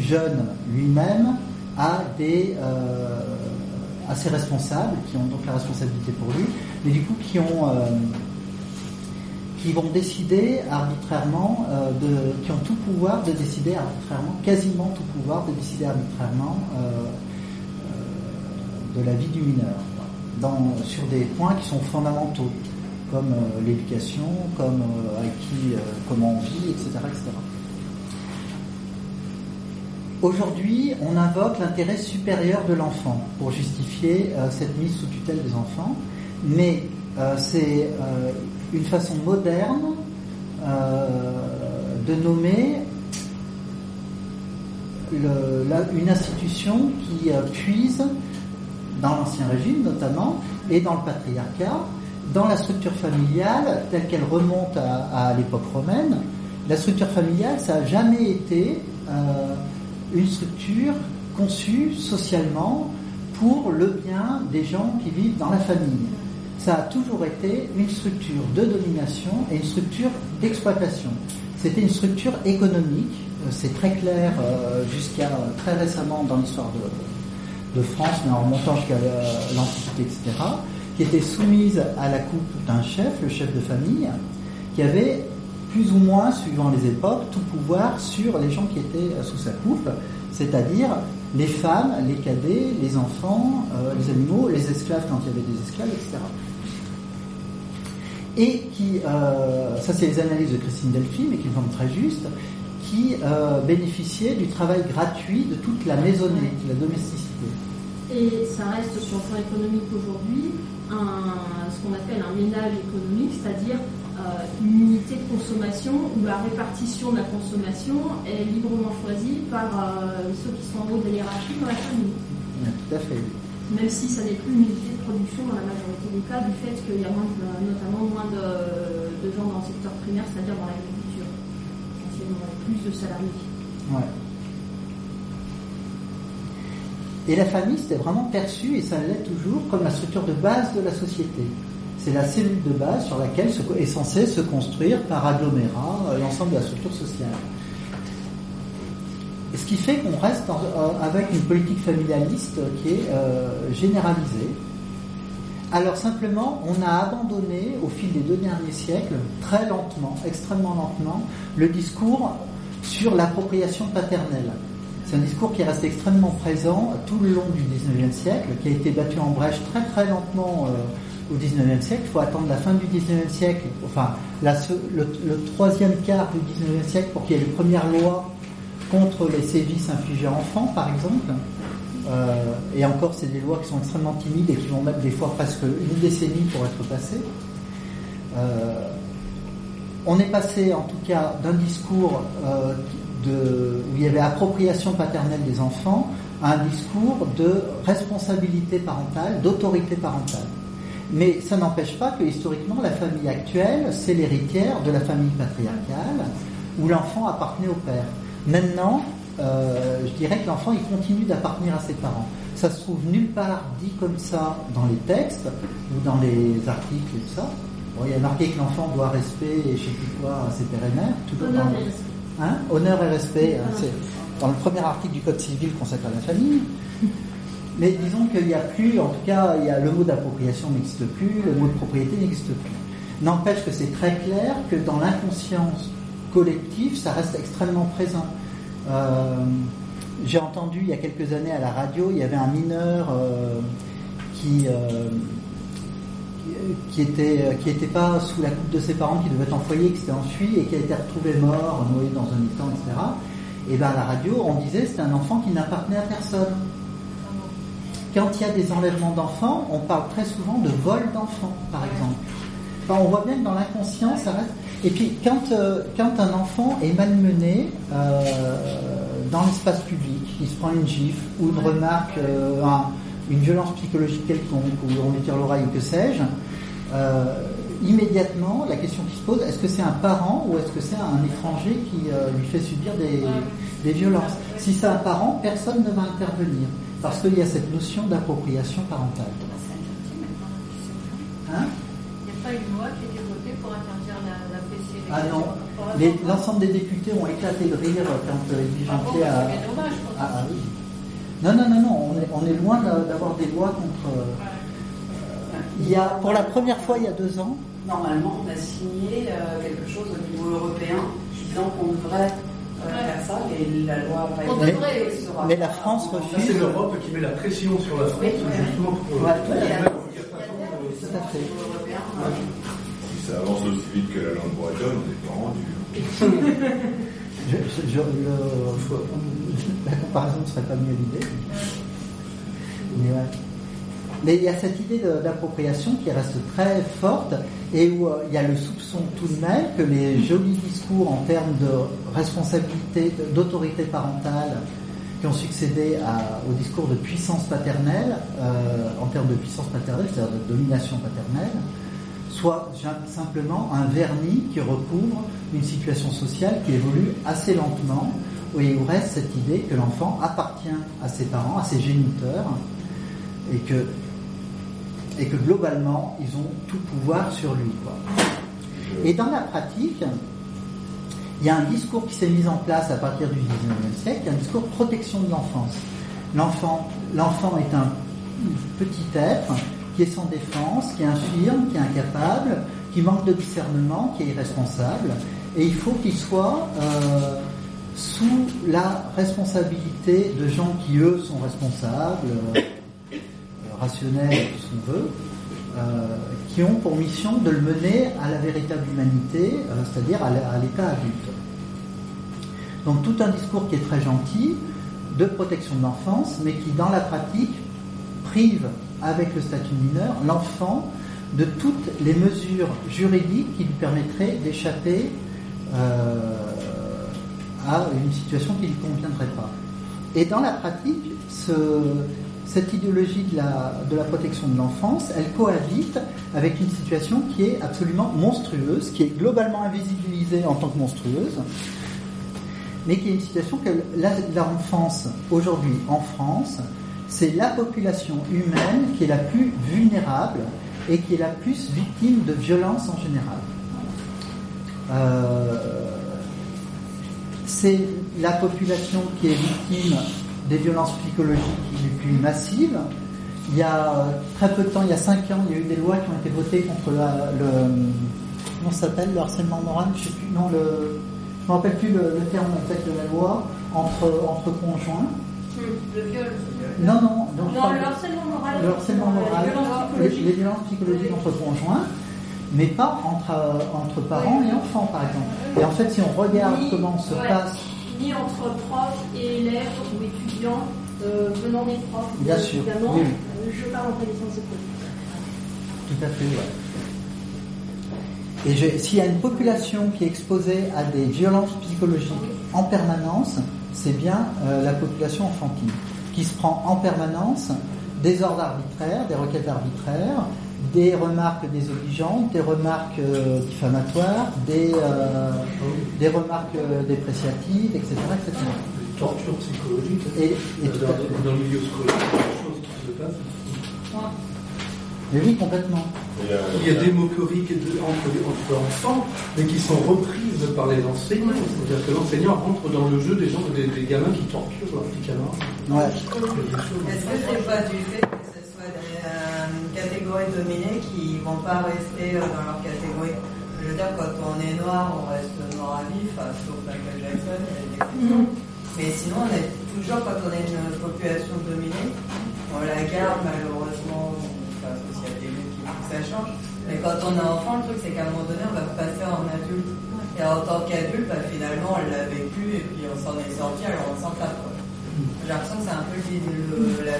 jeune lui-même à euh, à ses responsables qui ont donc la responsabilité pour lui, mais du coup qui ont qui vont décider arbitrairement euh, qui ont tout pouvoir de décider arbitrairement, quasiment tout pouvoir de décider arbitrairement euh, euh, de la vie du mineur sur des points qui sont fondamentaux comme l'éducation, comme qui, comment on vit, etc., etc. Aujourd'hui, on invoque l'intérêt supérieur de l'enfant pour justifier cette mise sous tutelle des enfants, mais c'est une façon moderne euh, de nommer une institution qui euh, puise dans l'Ancien Régime notamment et dans le patriarcat, dans la structure familiale telle qu'elle remonte à, à l'époque romaine. La structure familiale, ça n'a jamais été euh, une structure conçue socialement pour le bien des gens qui vivent dans la famille. Ça a toujours été une structure de domination et une structure d'exploitation. C'était une structure économique, euh, c'est très clair euh, jusqu'à très récemment dans l'histoire de, France, mais en remontant jusqu'à euh, l'Antiquité, etc., qui était soumise à la coupe d'un chef, le chef de famille, qui avait plus ou moins, suivant les époques, tout pouvoir sur les gens qui étaient euh, sous sa coupe, c'est-à-dire les femmes, les cadets, les enfants, euh, les animaux, les esclaves quand il y avait des esclaves, etc. Et qui, euh, ça c'est les analyses de Christine Delphi, mais qui me semblent très justes, qui euh, bénéficiait du travail gratuit de toute la maisonnée, de la domesticité. Et ça reste sur le plan économique aujourd'hui un, ce qu'on appelle un ménage économique, c'est-à-dire euh, une unité de consommation où la répartition de la consommation est librement choisie par euh, ceux qui sont en haut de la hiérarchie dans la famille. Oui, Tout à fait. Même si ça n'est plus une unité de production dans la majorité des cas, du fait qu'il y a notamment moins de, gens dans le secteur primaire, c'est-à-dire dans l'agriculture. Essentiellement, plus de salariés. Et la famille, c'était vraiment perçu, et ça l'est toujours, comme la structure de base de la société. C'est la cellule de base sur laquelle est censé se construire par agglomérat euh, l'ensemble de la structure sociale. Ce qui fait qu'on reste avec une politique familialiste qui est euh, généralisée. Alors simplement, on a abandonné au fil des deux derniers siècles, très lentement, extrêmement lentement, le discours sur l'appropriation paternelle. C'est un discours qui reste extrêmement présent tout le long du XIXe siècle, qui a été battu en brèche très très lentement euh, au XIXe siècle. Il faut attendre la fin du XIXe siècle, enfin le, troisième quart du XIXe siècle pour qu'il y ait les premières lois contre les sévices infligés à enfants, par exemple. Euh, et encore, c'est des lois qui sont extrêmement timides et qui vont mettre des fois presque une décennie pour être passées. Euh, on est passé, en tout cas, d'un discours où il y avait appropriation paternelle des enfants à un discours de responsabilité parentale, d'autorité parentale. Mais ça n'empêche pas que historiquement la famille actuelle, c'est l'héritière de la famille patriarcale où l'enfant appartenait au père. Maintenant, euh, je dirais que l'enfant il continue d'appartenir à ses parents. Ça se trouve nulle part dit comme ça dans les textes ou dans les articles et tout ça. il y a marqué que l'enfant doit respect et je sais plus quoi à ses pères et mères, tout dans, Hein Honneur et respect, hein, c'est dans le premier article du Code civil consacré à la famille. Mais disons qu'il n'y a plus, en tout cas, il y a le mot d'appropriation n'existe plus, le mot de propriété n'existe plus. N'empêche que c'est très clair que dans l'inconscience collective, ça reste extrêmement présent. Euh, j'ai entendu il y a quelques années à la radio, il y avait un mineur euh, qui, euh, euh, était pas sous la coupe de ses parents, qui devait être en foyer, qui s'était enfui et qui a été retrouvé mort, noyé dans un étang, etc. Et ben à la radio, on disait c'était un enfant qui n'appartenait à personne. Quand il y a des enlèvements d'enfants, on parle très souvent de vol d'enfants, par exemple. On voit bien que dans l'inconscient, ça reste. Et puis, quand, euh, quand un enfant est malmené euh, dans l'espace public, il se prend une gifle ou une remarque, un, une violence psychologique quelconque, ou on lui tire l'oreille ou que sais-je, euh, immédiatement, la question qui se pose, est-ce que c'est un parent ou est-ce que c'est un étranger qui euh, lui fait subir des, des violences? Si c'est un parent, personne ne va intervenir, parce qu'il y a cette notion d'appropriation parentale. Hein? Il n'y a pas une loi qui a été votée pour interdire la, la fessée Ah non, l'ensemble des députés ont éclaté de rire quand euh, ils ah a... Ah, ah, oui. Non, non, non, non, on est, on est loin d'avoir des lois contre. Euh, il y a, pour la première fois il y a deux ans. Normalement, on a signé euh, quelque chose au niveau européen disant qu'on devrait euh, faire ça, et la loi pas été mais, mais la France refuse. C'est l'Europe qui met la pression sur la France justement pour. Ouais, tout à fait. Ça avance aussi vite que la langue bretonne, on n'est pas rendu. La comparaison ne serait pas mieux l'idée. Mais, il y a cette idée d'appropriation qui reste très forte et où euh, il y a le soupçon tout de même que les jolis discours en termes de responsabilité, d'autorité parentale qui ont succédé au discours de puissance paternelle, euh, en termes de puissance paternelle, c'est-à-dire de domination paternelle, soit simplement un vernis qui recouvre une situation sociale qui évolue assez lentement, et où reste cette idée que l'enfant appartient à ses parents, à ses géniteurs, et que, et que globalement, ils ont tout pouvoir sur lui. Et dans la pratique, il y a un discours qui s'est mis en place à partir du 19e siècle, un discours de protection de l'enfance. L'enfant, l'enfant est un petit être qui est sans défense, qui est infirme, qui est incapable, qui manque de discernement, qui est irresponsable, et il faut qu'il soit euh, sous la responsabilité de gens qui, eux, sont responsables, euh, rationnels, tout ce qu'on veut, euh, qui ont pour mission de le mener à la véritable humanité, c'est-à-dire à l'état adulte. Donc tout un discours qui est très gentil, de protection de l'enfance, mais qui, dans la pratique, prive avec le statut mineur l'enfant de toutes les mesures juridiques qui lui permettraient d'échapper euh, à une situation qui ne lui conviendrait pas. Et dans la pratique, cette idéologie de la, de la protection de l'enfance, elle cohabite avec une situation qui est absolument monstrueuse, qui est globalement invisibilisée en tant que monstrueuse, mais qui est une situation que l'enfance aujourd'hui en France c'est la population humaine qui est la plus vulnérable et qui est la plus victime de violences en général. Euh, c'est la population qui est victime des violences psychologiques les plus massives. Il y a très peu de temps, il y a cinq ans, il y a eu des lois qui ont été votées contre le comment s'appelle le harcèlement moral, je je me rappelle plus le, terme exact de la loi entre conjoints. Le viol. Non, non, non, le harcèlement moral. Le harcèlement moral, les, les violences psychologiques entre conjoints mais pas entre, euh, entre parents et enfants, par exemple. Et en fait, si on regarde comment se passe. Ni entre profs et élèves ou étudiants euh, venant des profs. Bien sûr. Évidemment, euh, je parle en connaissance de cause. Tout à fait, oui. Et s'il y a une population qui est exposée à des violences psychologiques en permanence, c'est bien la population enfantine, qui se prend en permanence des ordres arbitraires, des requêtes arbitraires, des remarques désobligeantes, des remarques euh, diffamatoires, des, euh, des remarques euh, dépréciatives, etc. etc. Torture psychologique. Et, dans, le milieu scolaire, il y a des choses qui se passent. Mais oui, complètement. Il y a des moqueries entre, entre, enfants, mais qui sont reprises par les enseignants. C'est-à-dire que l'enseignant rentre dans le jeu des gens, des, des gamins qui torturent camarades. Ouais. Est-ce que c'est pas du fait catégories dominées qui vont pas rester euh, dans leur catégorie? Je veux dire, quand on est noir, on reste noir à vif, sauf Michael Jackson, mm. Mais sinon, on est toujours, quand on est une population dominée, on la garde malheureusement, enfin, sauf s'il y a des luttes qui font que ça change. Mais quand on est enfant, le truc, c'est qu'à un moment donné, on va passer en adulte. Et en tant qu'adulte, bah, finalement, on l'a vécu et puis on s'en est sorti, alors on s'en tape. J'ai l'impression que c'est un peu le, la,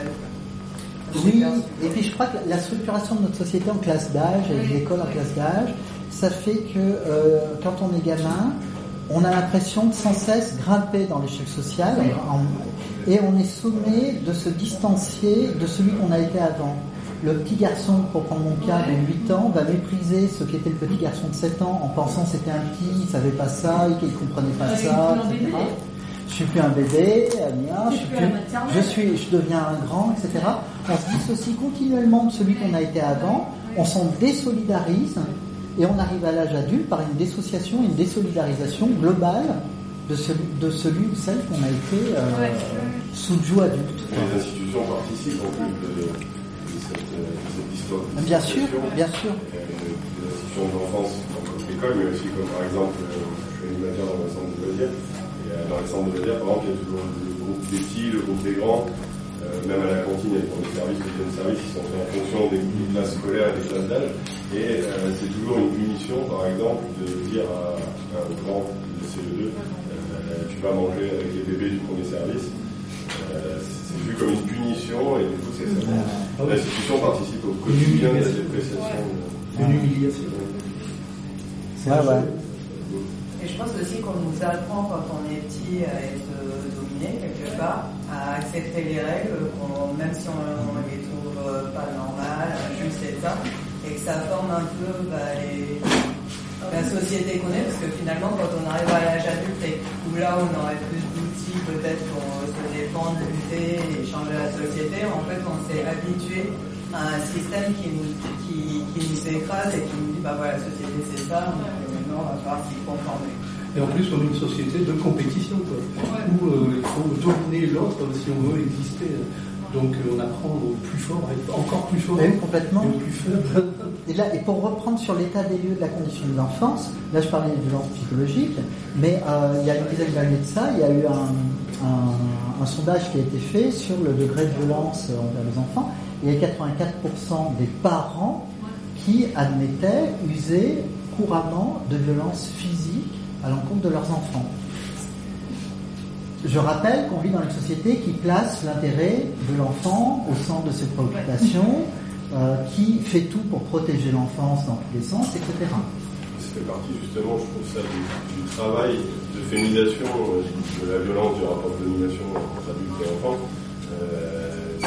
oui, et puis je crois que la structuration de notre société en classe d'âge, et l'école en classe d'âge, ça fait que euh, quand on est gamin, on a l'impression de sans cesse grimper dans l'échelle sociale et on est sommé de se distancier de celui qu'on a été avant. Le petit garçon, pour prendre mon cas, de 8 ans, va mépriser ce qu'était le petit garçon de 7 ans en pensant que c'était un petit, il savait pas ça, qu'il comprenait pas ça, etc je suis plus un bébé, je, suis je, suis, je deviens un grand, etc. On se dissocie continuellement de celui qu'on a été avant, on s'en désolidarise et on arrive à l'âge adulte par une dissociation, une désolidarisation globale de celui, de celui ou celle qu'on a été euh, sous le joug adulte. Les institutions participent en plus de, cette, histoire. bien sûr, bien sûr. Les institutions d'enfance, comme l'école, mais aussi comme par exemple, euh, je suis animateur dans un centre de loisirs dans les centres de loisirs, par exemple, il y a toujours le groupe des petits, le groupe des grands. Euh, même à la cantine, il y a des services, des jeunes services qui sont faits en fonction des, classes scolaires et des classes d'âge. Et euh, c'est toujours une punition, par exemple, de dire à, un grand de CE2, euh, tu vas manger avec les bébés du premier service. C'est vu comme une punition et du coup, c'est ça. L'institution participe au quotidien de la dépréciation. Une humiliation. Ouais, ouais. Et je pense aussi qu'on nous apprend quand on est petit à être dominé quelque part, à accepter les règles, même si on, les trouve pas normales, juste et ça, et que ça forme un peu bah, la société qu'on est, parce que finalement quand on arrive à l'âge adulte et où là on aurait plus d'outils peut-être pour lutter et changer la société, en fait on s'est habitué à un système qui nous, qui, qui nous écrase et qui nous dit bah voilà la société c'est ça, on va falloir s'y conformer. Et en plus, on est une société de compétition, quoi, où euh, il faut dominer l'autre si on veut exister. Donc euh, on apprend au plus fort encore plus fort. Oui, complètement. Et, plus faible. et, là, et pour reprendre sur l'état des lieux de la condition de l'enfance, là je parlais des violences psychologiques, mais euh, il y a une dizaine d'années de ça, il y a eu un, un, sondage qui a été fait sur le degré de violence envers les enfants. Il y a 84% des parents qui admettaient user couramment de violences physiques à l'encontre de leurs enfants. Je rappelle qu'on vit dans une société qui place l'intérêt de l'enfant au centre de ses préoccupations, euh, qui fait tout pour protéger l'enfance dans tous les sens, etc. Fait partie justement, je trouve ça, du, travail de féminisation euh, de la violence du rapport de domination entre adultes et enfants. Euh,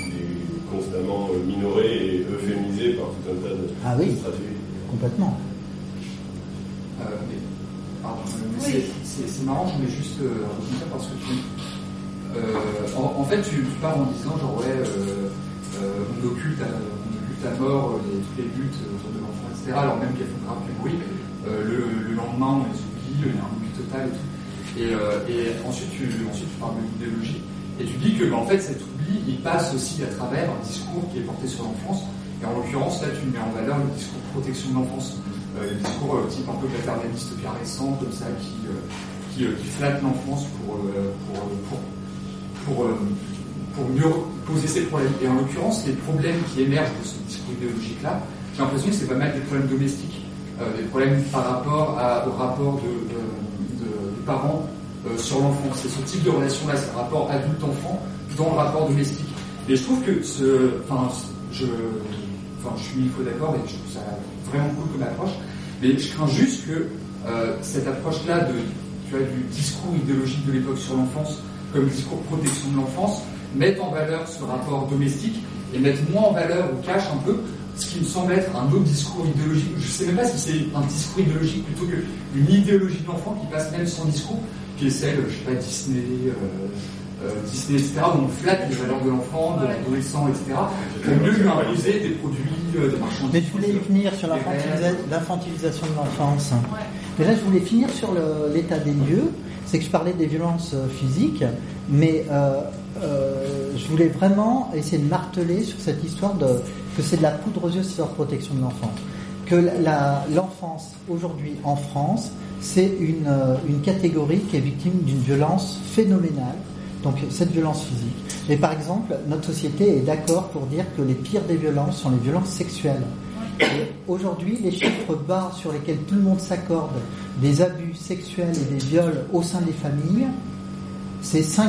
est constamment minoré et euphémisé par tout un tas de, ah oui, stratégies. Complètement. C'est marrant, je voulais juste euh, rebondir parce que tu euh, en, en, fait, tu, tu, pars en disant, genre, ouais, euh, euh on, occulte à, on occulte à mort les, tous les buts autour de alors même qu'elles font grave du bruit. Le, le, lendemain, on les oublie, il y a un oubli total et tout. Et, et ensuite, tu, ensuite, tu parles de l'idéologie. Et tu dis que, bah, en fait, cet oubli, il passe aussi à travers un discours qui est porté sur l'enfance. Et en l'occurrence, là, tu mets en valeur le discours de protection de l'enfance. Euh, le discours euh, type un peu paternaliste caressant, comme ça, qui, euh, flatte l'enfance pour, pour mieux poser ses problèmes. Et en l'occurrence, les problèmes qui émergent de ce discours idéologique-là, j'ai l'impression que c'est pas mal des problèmes domestiques, des problèmes par rapport au rapport de, de, de, parents sur l'enfant. C'est ce type de relation-là, c'est un rapport adulte-enfant dans le rapport domestique. Et je trouve que ce, enfin, je, enfin, je suis mille d'accord et je trouve ça vraiment cool comme approche. Mais je crains juste que euh, cette approche-là de, vois, du discours idéologique de l'époque sur l'enfance, comme discours protection de l'enfance, mette en valeur ce rapport domestique et mette moins en valeur ou cache un peu ce qui me semble être un autre discours idéologique. Je ne sais même pas si c'est un discours idéologique plutôt qu'une idéologie de l'enfant qui passe même sans discours, qui est celle, je sais pas, Disney, euh, euh, Disney, etc., où on flatte les valeurs de l'enfant, de l'adolescent, etc., au mieux lui imposer des produits, euh, des marchandises. Mais je voulais finir sur l'infantilisation de l'enfance. Mais là, je voulais finir sur l'état des lieux. C'est que je parlais des violences physiques, mais je voulais vraiment essayer de marteler sur cette histoire de, que c'est de la poudre aux yeux sur protection de l'enfant. Que l'enfance, aujourd'hui en France, c'est une, une catégorie qui est victime d'une violence phénoménale donc cette violence physique. Et par exemple, notre société est d'accord pour dire que les pires des violences sont les violences sexuelles. Aujourd'hui, les chiffres bas sur lesquels tout le monde s'accorde des abus sexuels et des viols au sein des familles, c'est 5%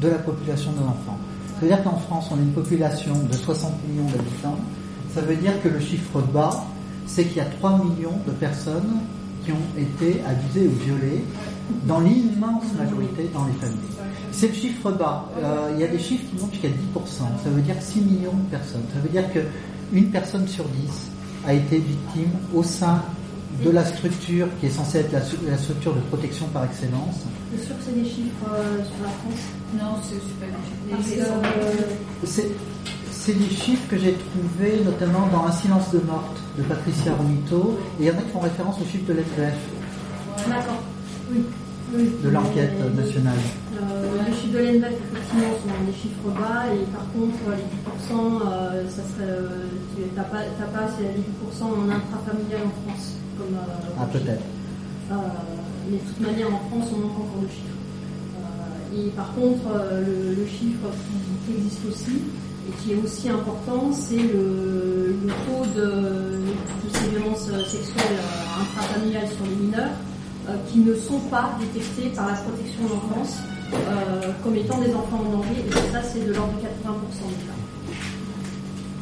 de la population de l'enfant. Ça veut dire qu'en France, on a une population de 60 millions d'habitants. Ça veut dire que le chiffre bas, c'est qu'il y a 3 millions de personnes qui ont été abusées ou violées dans l'immense majorité dans les familles. C'est le chiffre bas. Euh, il y a des chiffres qui montent jusqu'à 10%. Ça veut dire 6 millions de personnes. Ça veut dire qu'une personne sur 10 a été victime au sein de la structure qui est censée être la, structure de protection par excellence. C'est sûr que c'est des chiffres euh, sur la France Non, c'est super C'est c'est des chiffres que j'ai trouvés notamment dans Un silence de morte de Patricia Romito, et il y en a qui font référence aux chiffres de l'FPF. D'accord, oui de l'enquête nationale euh, Les chiffres de l'ENVEF, effectivement, sont des chiffres bas, et par contre, les 10%, euh, ça serait, euh, tu n'as pas, pas les 10% en intrafamilial en France. Comme, ah, peut-être. mais de toute manière, en France, on manque encore de chiffres. et par contre, le, chiffre qui, existe aussi, et qui est aussi important, c'est le, taux de, de, ces violences sexuelles intrafamiliales sur les mineurs. Euh, qui ne sont pas détectés par la protection de l'enfance euh, comme étant des enfants en danger, et ça c'est de l'ordre de 80% des cas.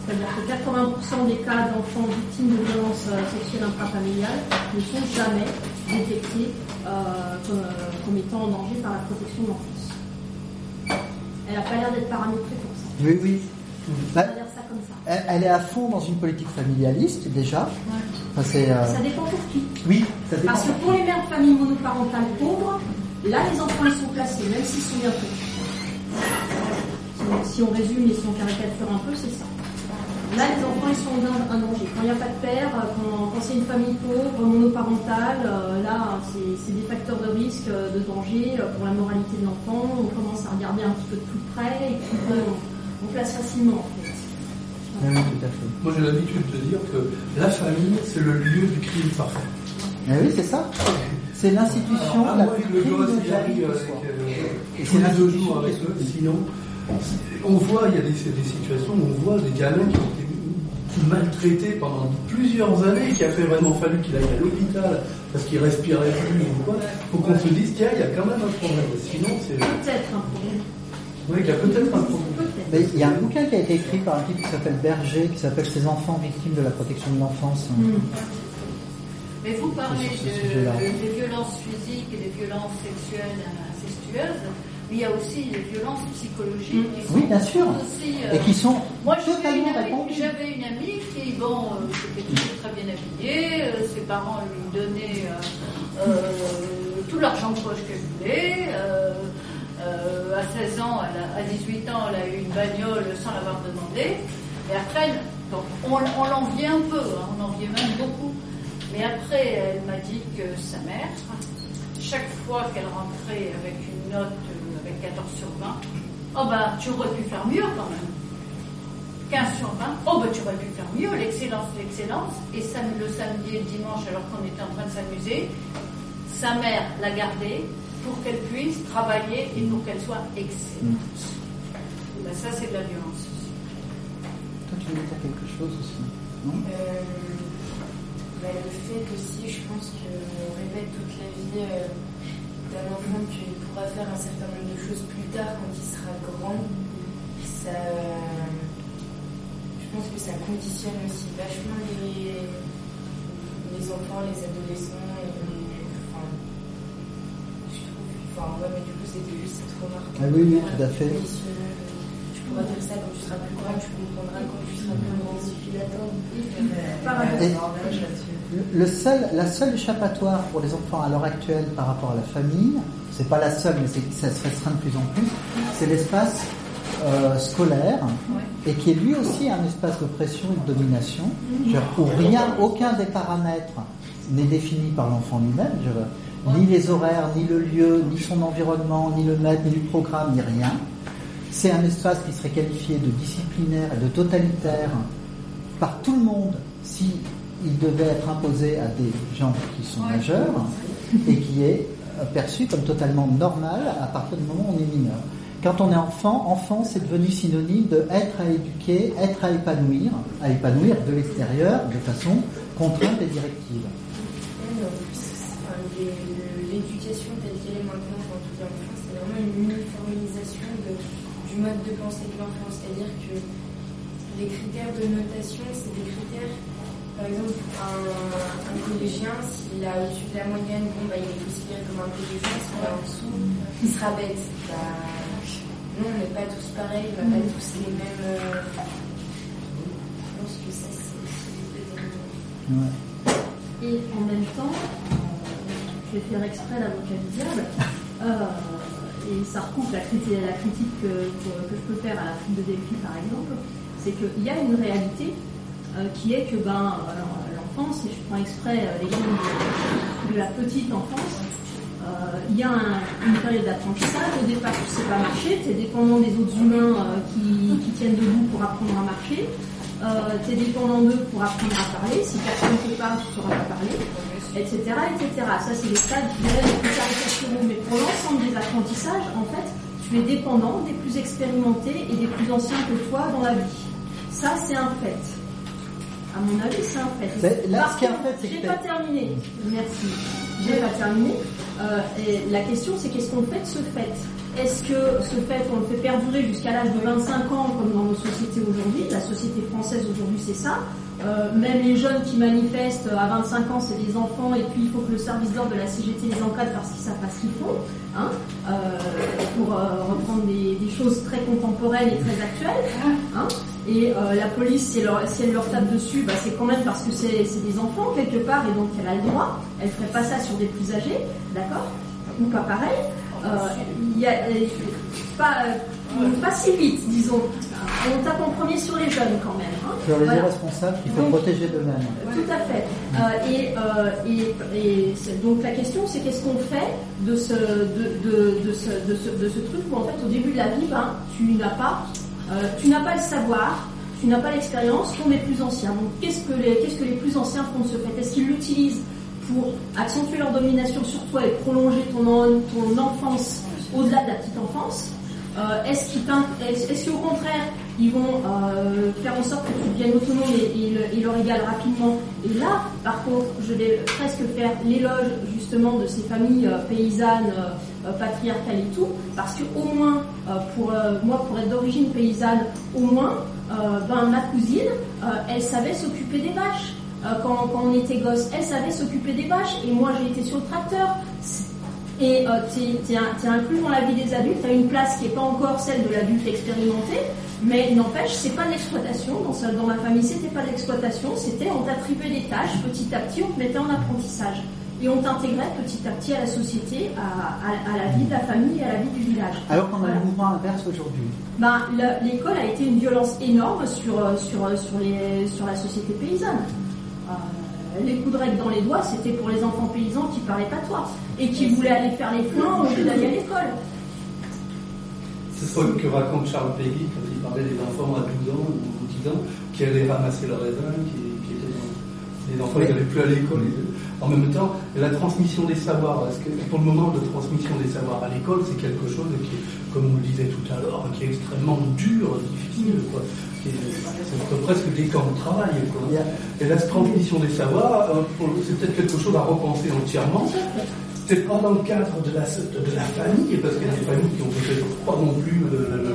C'est-à-dire que 80% des cas d'enfants victimes de violences euh, sexuelles intrafamiliales ne sont jamais détectés comme, étant en danger par la protection de l'enfance. Elle n'a pas l'air d'être paramétrée pour ça. Oui, oui. Bah, elle, est à fond dans une politique familialiste déjà. Euh, ça dépend pour qui. Oui, ça dépend. Parce que pour les mères de famille monoparentales pauvres, là les enfants ils sont placés, même s'ils sont bien faits. Si on résume et si on caricature un peu, c'est ça. Là, les enfants, ils sont en danger. Quand il n'y a pas de père, quand, c'est une famille pauvre, monoparentale, euh, là, c'est des facteurs de risque, euh, de danger pour la moralité de l'enfant. On commence à regarder un petit peu de plus près et puis on, on place facilement. En fait. Oui, tout à fait. Moi, j'ai l'habitude de dire que la famille, c'est le lieu du crime parfait. Ah oui, c'est ça. C'est l'institution la plus. Et c'est la deux jours avec eux, sinon, on voit, il y a des, des, situations où on voit des gamins qui ont été maltraités pendant plusieurs années, qu'il a fait vraiment fallu qu'il aille à l'hôpital parce qu'il respirait plus ou quoi. Faut qu'on se dise, tiens, il y a quand même un problème. Sinon, c'est. Peut-être un problème. Oui, il y a peut-être un problème. il y a un bouquin qui a été écrit par un type qui s'appelle Berger, qui s'appelle Ces enfants victimes de la protection de l'enfance. Hmm. Mais vous parlez de, des violences physiques et des violences sexuelles incestueuses, mais il y a aussi des violences psychologiques. Qui oui, bien sûr. Aussi, euh, et qui sont Moi, J'avais une amie qui, bon, euh, était très bien habillée, euh, ses parents lui donnaient tout l'argent de poche qu'elle voulait. à 16 ans, à 18 ans, elle a eu une bagnole sans l'avoir demandé. Et après, donc, on, l'enviait un peu, hein, on l'enviait même beaucoup. Mais après, elle m'a dit que sa mère, chaque fois qu'elle rentrait avec une note 14 sur 20, oh ben, tu aurais pu faire mieux quand même. 15 sur 20, oh ben tu aurais pu faire mieux, l'excellence, l'excellence. Et le samedi et le dimanche, alors qu'on était en train de s'amuser, sa mère l'a gardée pour qu'elle puisse travailler et pour qu'elle soit excellente. Ben, ça, c'est de la violence. Toi, tu voulais dire quelque chose aussi, non? Euh, bah, Le fait aussi, je pense qu'on répète toute la vie euh, d'un enfant qu'il pourra faire un certain nombre de choses plus tard quand il sera grand. Ça, je pense que ça conditionne aussi vachement les, les enfants, les adolescents. Et enfin, je trouve, enfin, ouais, mais du coup, c'était juste cette remarque. Ah oui, oui, tout à fait pourras dire ça quand tu seras plus grand, tu comprendras quand tu seras plus grand, il suffit d'attendre. Le seul, la seule échappatoire pour les enfants à l'heure actuelle par rapport à la famille, c'est pas la seule, mais ça se restreint de plus en plus, c'est l'espace euh, scolaire et qui est lui aussi un espace d'oppression et de domination, où rien, aucun des paramètres n'est défini par l'enfant lui-même, ni les horaires, ni le lieu, ni son environnement, ni le maître, ni le programme, ni rien. C'est un espace qui serait qualifié de disciplinaire et de totalitaire par tout le monde si il devait être imposé à des gens qui sont majeurs et qui est perçu comme totalement normal à partir du moment où on est mineur. Quand on est enfant, enfant c'est devenu synonyme de être à éduquer, être à épanouir, à épanouir de l'extérieur de façon contrainte et directive. L'éducation telle qu'elle est maintenant pour tout enfant, c'est vraiment une uniformisation de mode de pensée de l'enfant. C'est-à-dire que les critères de notation, c'est des critères, par exemple, un, collégien, s'il a au-dessus de la moyenne, bon, bah, il est considéré comme un collégien, s'il est en dessous, il sera bête. Bah, non, on n'est pas tous pareils, on n'a pas tous les mêmes. Euh, je pense que ça, c'est ouais. Et en même temps, je vais faire exprès l'avocat du diable. Euh, et ça recoupe la critique, la critique que, je peux faire à la fin de Delphi par exemple, c'est qu'il y a une réalité euh, qui est que ben, l'enfance, et je prends exprès euh, de, de, la petite enfance, euh, il y a une période d'apprentissage. Au départ, tu ne sais pas marcher, tu es dépendant des autres humains qui, qui, tiennent debout pour apprendre à marcher. tu es dépendant d'eux pour apprendre à parler. Si personne ne te parle, tu ne sauras pas parler etc. etc. Ça, c'est les stades qui les plus caricaturaux. Mais pour l'ensemble des apprentissages, en fait, tu es dépendant des plus expérimentés et des plus anciens que toi dans la vie. Ça, c'est un fait. À mon avis, c'est un fait. Là, ce qui est un fait, c'est J'ai pas terminé. Merci. J'ai pas terminé. Euh, et la question, c'est qu'est-ce qu'on fait de ce fait? Est-ce que ce fait, on le fait perdurer jusqu'à l'âge de 25 ans, comme dans nos sociétés aujourd'hui La société française aujourd'hui, c'est ça. Euh, même les jeunes qui manifestent à 25 ans, c'est des enfants, et puis il faut que le service d'ordre de la CGT les encadre parce qu'ils savent pas ce qu'ils font, hein, euh, pour euh, reprendre des, choses très contemporaines et très actuelles. Hein, et la police, si elle, leur, si elle, leur, tape dessus, bah, c'est quand même parce que c'est des enfants quelque part, et donc elle a le droit. Elle ferait pas ça sur des plus âgés, d'accord? Ou pas pareil. Il y a pas, pas si vite, disons. On tape en premier sur les jeunes quand même. Hein. Sur les irresponsables qu'il faut protéger d'eux-mêmes. Tout à fait. Euh, et, euh, et, donc la question c'est qu'est-ce qu'on fait de ce, de, de, de, ce, de, ce, de ce truc où en fait au début de la vie, ben, tu n'as pas, euh, tu n'as pas le savoir, tu n'as pas l'expérience qu'ont les plus anciens. Donc qu'est-ce que les, qu'est-ce que les plus anciens font de ce fait? Est-ce qu'ils l'utilisent? Pour accentuer leur domination sur toi et prolonger ton, ton enfance au-delà de la petite enfance euh, est-ce qu'au est contraire, ils vont euh, faire en sorte que tu deviennes autonome et, leur égal rapidement? Et là, par contre, je vais presque faire l'éloge justement de ces familles euh, paysannes, patriarcales et tout, parce que au moins, pour moi, pour être d'origine paysanne, au moins, ben, ma cousine, elle savait s'occuper des vaches. Quand, quand, on était gosse, elle savait s'occuper des vaches et moi j'ai été sur le tracteur et euh, tu es, inclus dans la vie des adultes, tu as une place qui n'est pas encore celle de l'adulte expérimenté, mais n'empêche, c'est pas de l'exploitation, dans, dans ma famille c'était pas de l'exploitation, c'était on t'attribuait des tâches, petit à petit on te mettait en apprentissage. et on t'intégrait petit à petit à la société, à, la vie de la famille et à la vie du village. Alors qu'on a le mouvement inverse aujourd'hui. Ben, l'école a été une violence énorme sur, sur, sur, les, sur la société paysanne. Euh, les coups de règle dans les doigts, c'était pour les enfants paysans qui parlaient pas toi et qui voulaient aller faire les flancs au lieu d'aller à l'école. C'est ce que raconte Charles Péguy quand il parlait des enfants à 12 ans ou 10 ans qui allaient ramasser le raisin, qui, étaient dans... les enfants qui n'allaient plus à l'école. En même temps, la transmission des savoirs, parce que pour le moment, la transmission des savoirs à l'école, c'est quelque chose qui, comme on le disait tout à l'heure, qui est extrêmement dur, difficile. Quoi. C'est presque des camps de travail. Quoi. Et la transmission des savoirs, euh, c'est peut-être quelque chose à repenser entièrement. C'est pas dans le cadre de la, de la famille, parce qu'il y a des familles qui ont peut-être pas non plus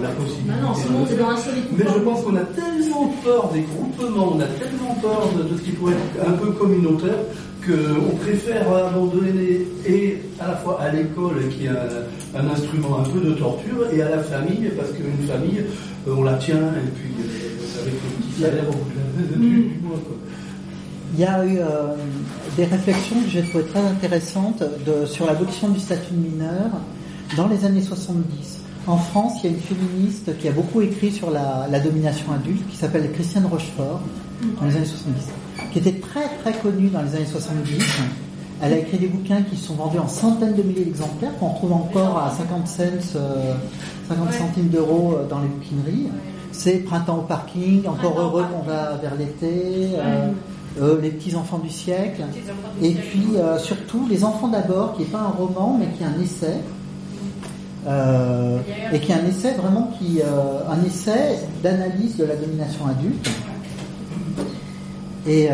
la possibilité. non, sinon c'est dans un Mais je pense qu'on a tellement peur des groupements, on a tellement peur de, ce qui pourrait être un peu communautaire, qu'on préfère abandonner et à la fois à l'école qui est un, instrument un peu de torture et à la famille parce qu'une famille euh, on la tient et puis euh, avec le petit salaire au bout du mois. Il y a eu euh, des réflexions que j'ai trouvées très intéressantes sur l'abolition du statut de mineur dans les années 70. En France, il y a une féministe qui a beaucoup écrit sur la domination adulte, qui s'appelle Christiane Rochefort, dans les années 70, qui était très très connue dans les années 70. Elle a écrit des bouquins qui sont vendus en centaines de milliers d'exemplaires, qu'on retrouve encore à 50 cents, 50 centimes d'euros dans les bouquineries. C'est Printemps au parking, Encore heureux qu'on va vers l'été. Euh, euh, les petits enfants du siècle, et puis euh, surtout les enfants d'abord, qui n'est pas un roman mais qui est un essai, euh, et qui est un essai vraiment qui un essai d'analyse de la domination adulte. Et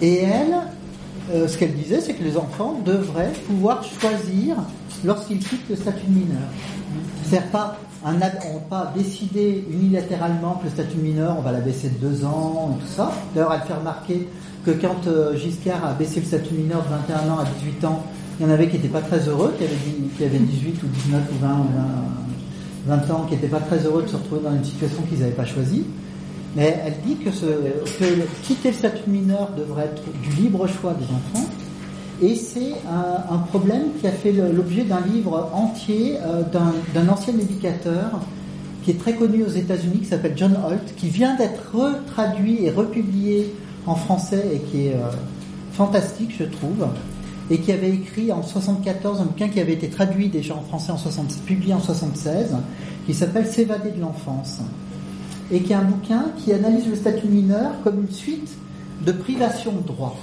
et elle, ce qu'elle disait, c'est que les enfants devraient pouvoir choisir lorsqu'ils quittent le statut de mineur. C'est pas n'a pas décidé unilatéralement que le statut mineur, on va la baisser de deux ans et tout ça. D'ailleurs, elle fait remarquer que quand euh, Giscard a baissé le statut mineur de 21 ans à 18 ans, il y en avait qui n'étaient pas très heureux, qui avaient, qui 18 ou 19 ou 20 20, ans, qui n'étaient pas très heureux de se retrouver dans une situation qu'ils n'avaient pas choisie. Mais elle dit que, quitter le statut mineur devrait être du libre choix des enfants. Et c'est un, problème qui a fait l'objet d'un livre entier euh, d'un ancien éducateur qui est très connu aux États-Unis, qui s'appelle John Holt, qui vient d'être retraduit et republié en français et qui est euh, fantastique, je trouve, et qui avait écrit en 74 un bouquin qui avait été traduit déjà en français en 76, publié en 76, qui s'appelle S'évader de l'enfance, et qui est un bouquin qui analyse le statut mineur comme une suite de privations de droits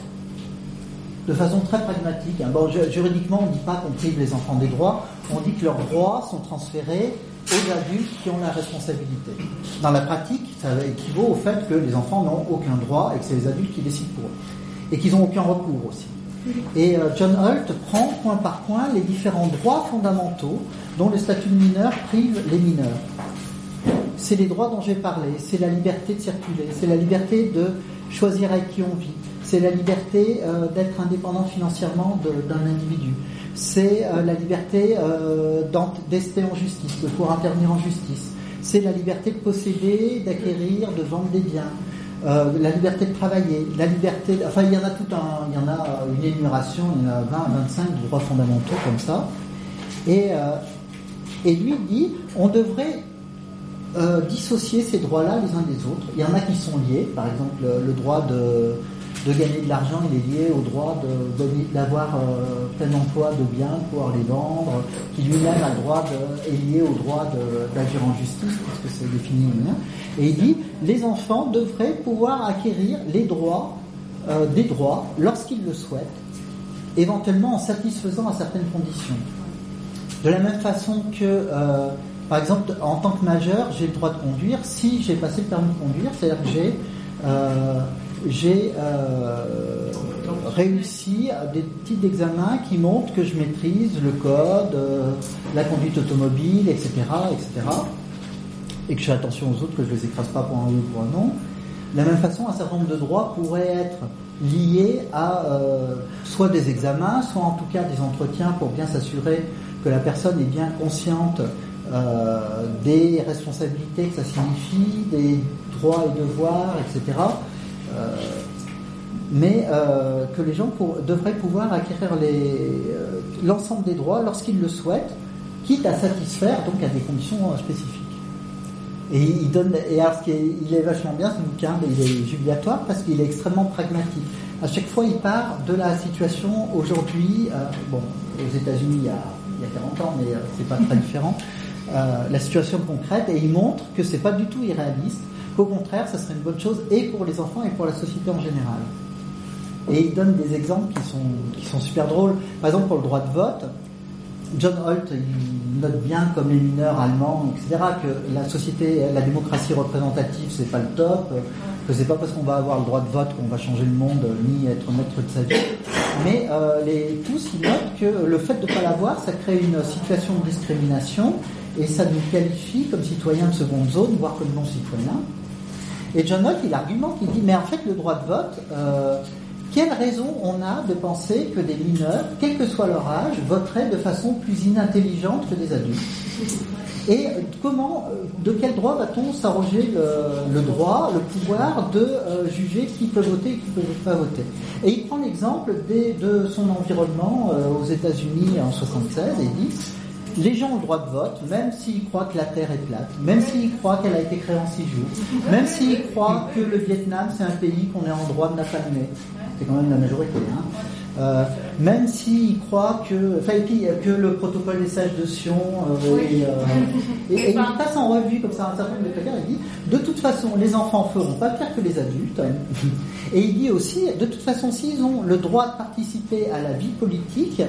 de façon très pragmatique. Hein. Juridiquement, on ne dit pas qu'on prive les enfants des droits, on dit que leurs droits sont transférés aux adultes qui ont la responsabilité. Dans la pratique, ça équivaut au fait que les enfants n'ont aucun droit et que c'est les adultes qui décident pour eux. Et qu'ils n'ont aucun recours aussi. Et euh, John Holt prend point par point les différents droits fondamentaux dont le statut de mineur prive les mineurs. C'est les droits dont j'ai parlé, c'est la liberté de circuler, c'est la liberté de choisir avec qui on vit, c'est la liberté euh, d'être indépendant financièrement d'un individu. C'est euh, la liberté euh, d'ester en justice, de pouvoir intervenir en justice. C'est la liberté de posséder, d'acquérir, de vendre des biens. la liberté de travailler, la liberté, enfin il y en a tout un, il y en a une énumération, il y en a 20 25 droits fondamentaux comme ça. Et, et lui dit, on devrait dissocier ces droits-là les uns des autres. Il y en a qui sont liés, par exemple le droit de, gagner de l'argent, il est lié au droit d'avoir euh, plein emploi de biens, pouvoir les vendre, qui lui-même est lié au droit d'agir en justice, puisque c'est défini. Et il dit, les enfants devraient pouvoir acquérir les droits, euh, des droits, lorsqu'ils le souhaitent, éventuellement en satisfaisant à certaines conditions. De la même façon que, euh, par exemple, en tant que majeur, j'ai le droit de conduire si j'ai passé le permis de conduire, c'est-à-dire que j'ai j'ai euh, réussi à des types d'examens qui montrent que je maîtrise le code, euh, la conduite automobile, etc., etc., et que je fais attention aux autres, que je ne les écrase pas pour un oui ou pour un non. De la même façon, un certain nombre de droits pourraient être liés à euh, soit des examens, soit en tout cas des entretiens pour bien s'assurer que la personne est bien consciente des responsabilités que ça signifie, des droits et devoirs, etc. Euh, mais euh, que les gens pour, devraient pouvoir acquérir euh, l'ensemble des droits lorsqu'ils le souhaitent, quitte à satisfaire donc à des conditions euh, spécifiques. Et il donne, et alors ce qui est, il est vachement bien ce bouquin, il est jubilatoire parce qu'il est extrêmement pragmatique. À chaque fois, il part de la situation aujourd'hui, bon, aux États-Unis il y a, il y a 40 ans, mais c'est pas très différent, la situation concrète, et il montre que c'est pas du tout irréaliste, qu'au contraire, ça serait une bonne chose et pour les enfants et pour la société en général. Et il donne des exemples qui sont, qui sont super drôles. Par exemple, pour le droit de vote, John Holt, il note bien, comme les mineurs allemands, etc., que la société, la démocratie représentative, c'est pas le top, que c'est pas parce qu'on va avoir le droit de vote qu'on va changer le monde, ni être maître de sa vie. Mais euh, tous, ils notent que le fait de ne pas l'avoir, ça crée une situation de discrimination, et ça nous qualifie comme citoyens de seconde zone, voire comme non-citoyens. Et John Holt, il argumente, il dit, mais en fait, le droit de vote, euh, quelle raison on a de penser que des mineurs, quel que soit leur âge, voteraient de façon plus inintelligente que des adultes? Et comment, de quel droit va-t-on s'arroger le, droit, le pouvoir de euh, juger qui peut voter et qui ne peut pas voter? Et il prend l'exemple de son environnement euh, aux États-Unis en 76 et dit les gens ont le droit de vote, même s'ils croient que la Terre est plate, même s'ils croient qu'elle a été créée en six jours, même s'ils croient que le Vietnam c'est un pays qu'on est en droit de napalmer c'est quand même la majorité. Hein. Euh, même s'ils croient que, enfin, que le protocole des sages de Sion, euh, et, euh, et, il passe en revue comme ça un certain nombre de critères, il dit, de toute façon, les enfants feront pas pire que les adultes, et il dit aussi, de toute façon, s'ils ont le droit de participer à la vie politique,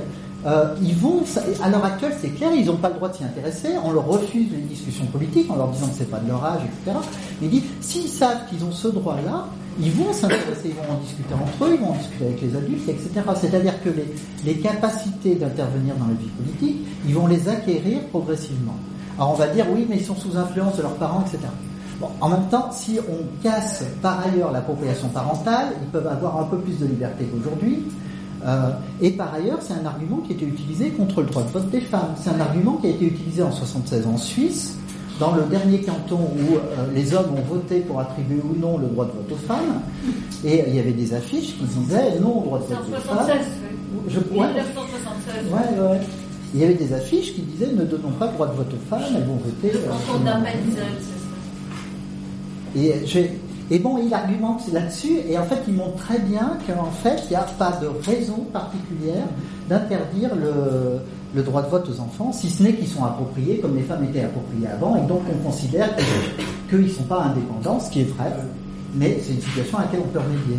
euh, ils vont, à l'heure actuelle, c'est clair, ils n'ont pas le droit de s'y intéresser. On leur refuse les discussions politiques en leur disant que c'est pas de leur âge, etc. Mais dit, s'ils savent qu'ils ont ce droit-là, ils vont s'intéresser, ils vont en discuter entre eux, ils vont en discuter avec les adultes, etc. C'est-à-dire que les, capacités d'intervenir dans la vie politique, ils vont les acquérir progressivement. Alors on va dire, oui, mais ils sont sous influence de leurs parents, etc. En même temps, si on casse par ailleurs l'appropriation parentale, ils peuvent avoir un peu plus de liberté qu'aujourd'hui. Euh, et par ailleurs, c'est un argument qui a été utilisé contre le droit de vote des femmes. C'est un argument qui a été utilisé en 76 en Suisse, dans le dernier canton où euh, les hommes ont voté pour attribuer ou non le droit de vote aux femmes. Et il y avait des affiches qui disaient non au droit de vote aux femmes. Je, ouais, 1976. Ouais, ouais. Il y avait des affiches qui disaient ne donnons pas le droit de vote aux femmes, elles vont voter. Le canton euh, Et j'ai et bon, il argumente là-dessus, et en fait, il montre très bien qu'en fait, il n'y a pas de raison particulière d'interdire le, droit de vote aux enfants, si ce n'est qu'ils sont appropriés comme les femmes étaient appropriées avant, et donc on considère qu'ils ne sont pas indépendants, ce qui est vrai, mais c'est une situation à laquelle on peut remédier.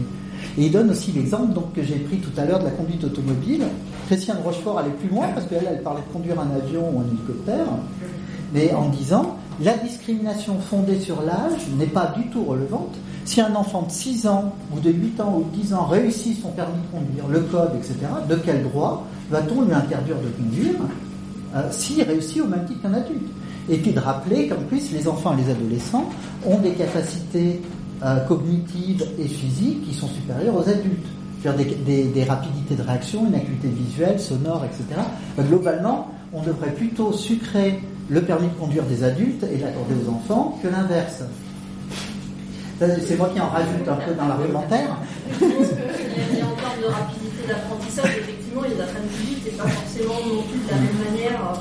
Et il donne aussi l'exemple donc, que j'ai pris tout à l'heure de la conduite automobile. Christiane Rochefort allait plus loin parce qu'elle elle parlait de conduire un avion ou un hélicoptère, mais en disant la discrimination fondée sur l'âge n'est pas du tout relevante. Si un enfant de 6 ans ou de 8 ans ou de 10 ans réussit son permis de conduire, le code, etc., de quel droit va-t-on lui interdire de conduire euh, s'il réussit au même titre qu'un adulte? Et puis de rappeler qu'en plus les enfants et les adolescents ont des capacités euh, cognitives et physiques qui sont supérieures aux adultes. Des, des, rapidités de réaction, une acuité visuelle, sonore, etc. globalement, on devrait plutôt sucrer le permis de conduire des adultes et l'accorder aux enfants que l'inverse. C'est moi qui en rajoute un peu dans l'argumentaire. Je pense qu'il y a en termes de rapidité d'apprentissage, effectivement, ils apprennent plus vite et pas forcément non plus de la même manière.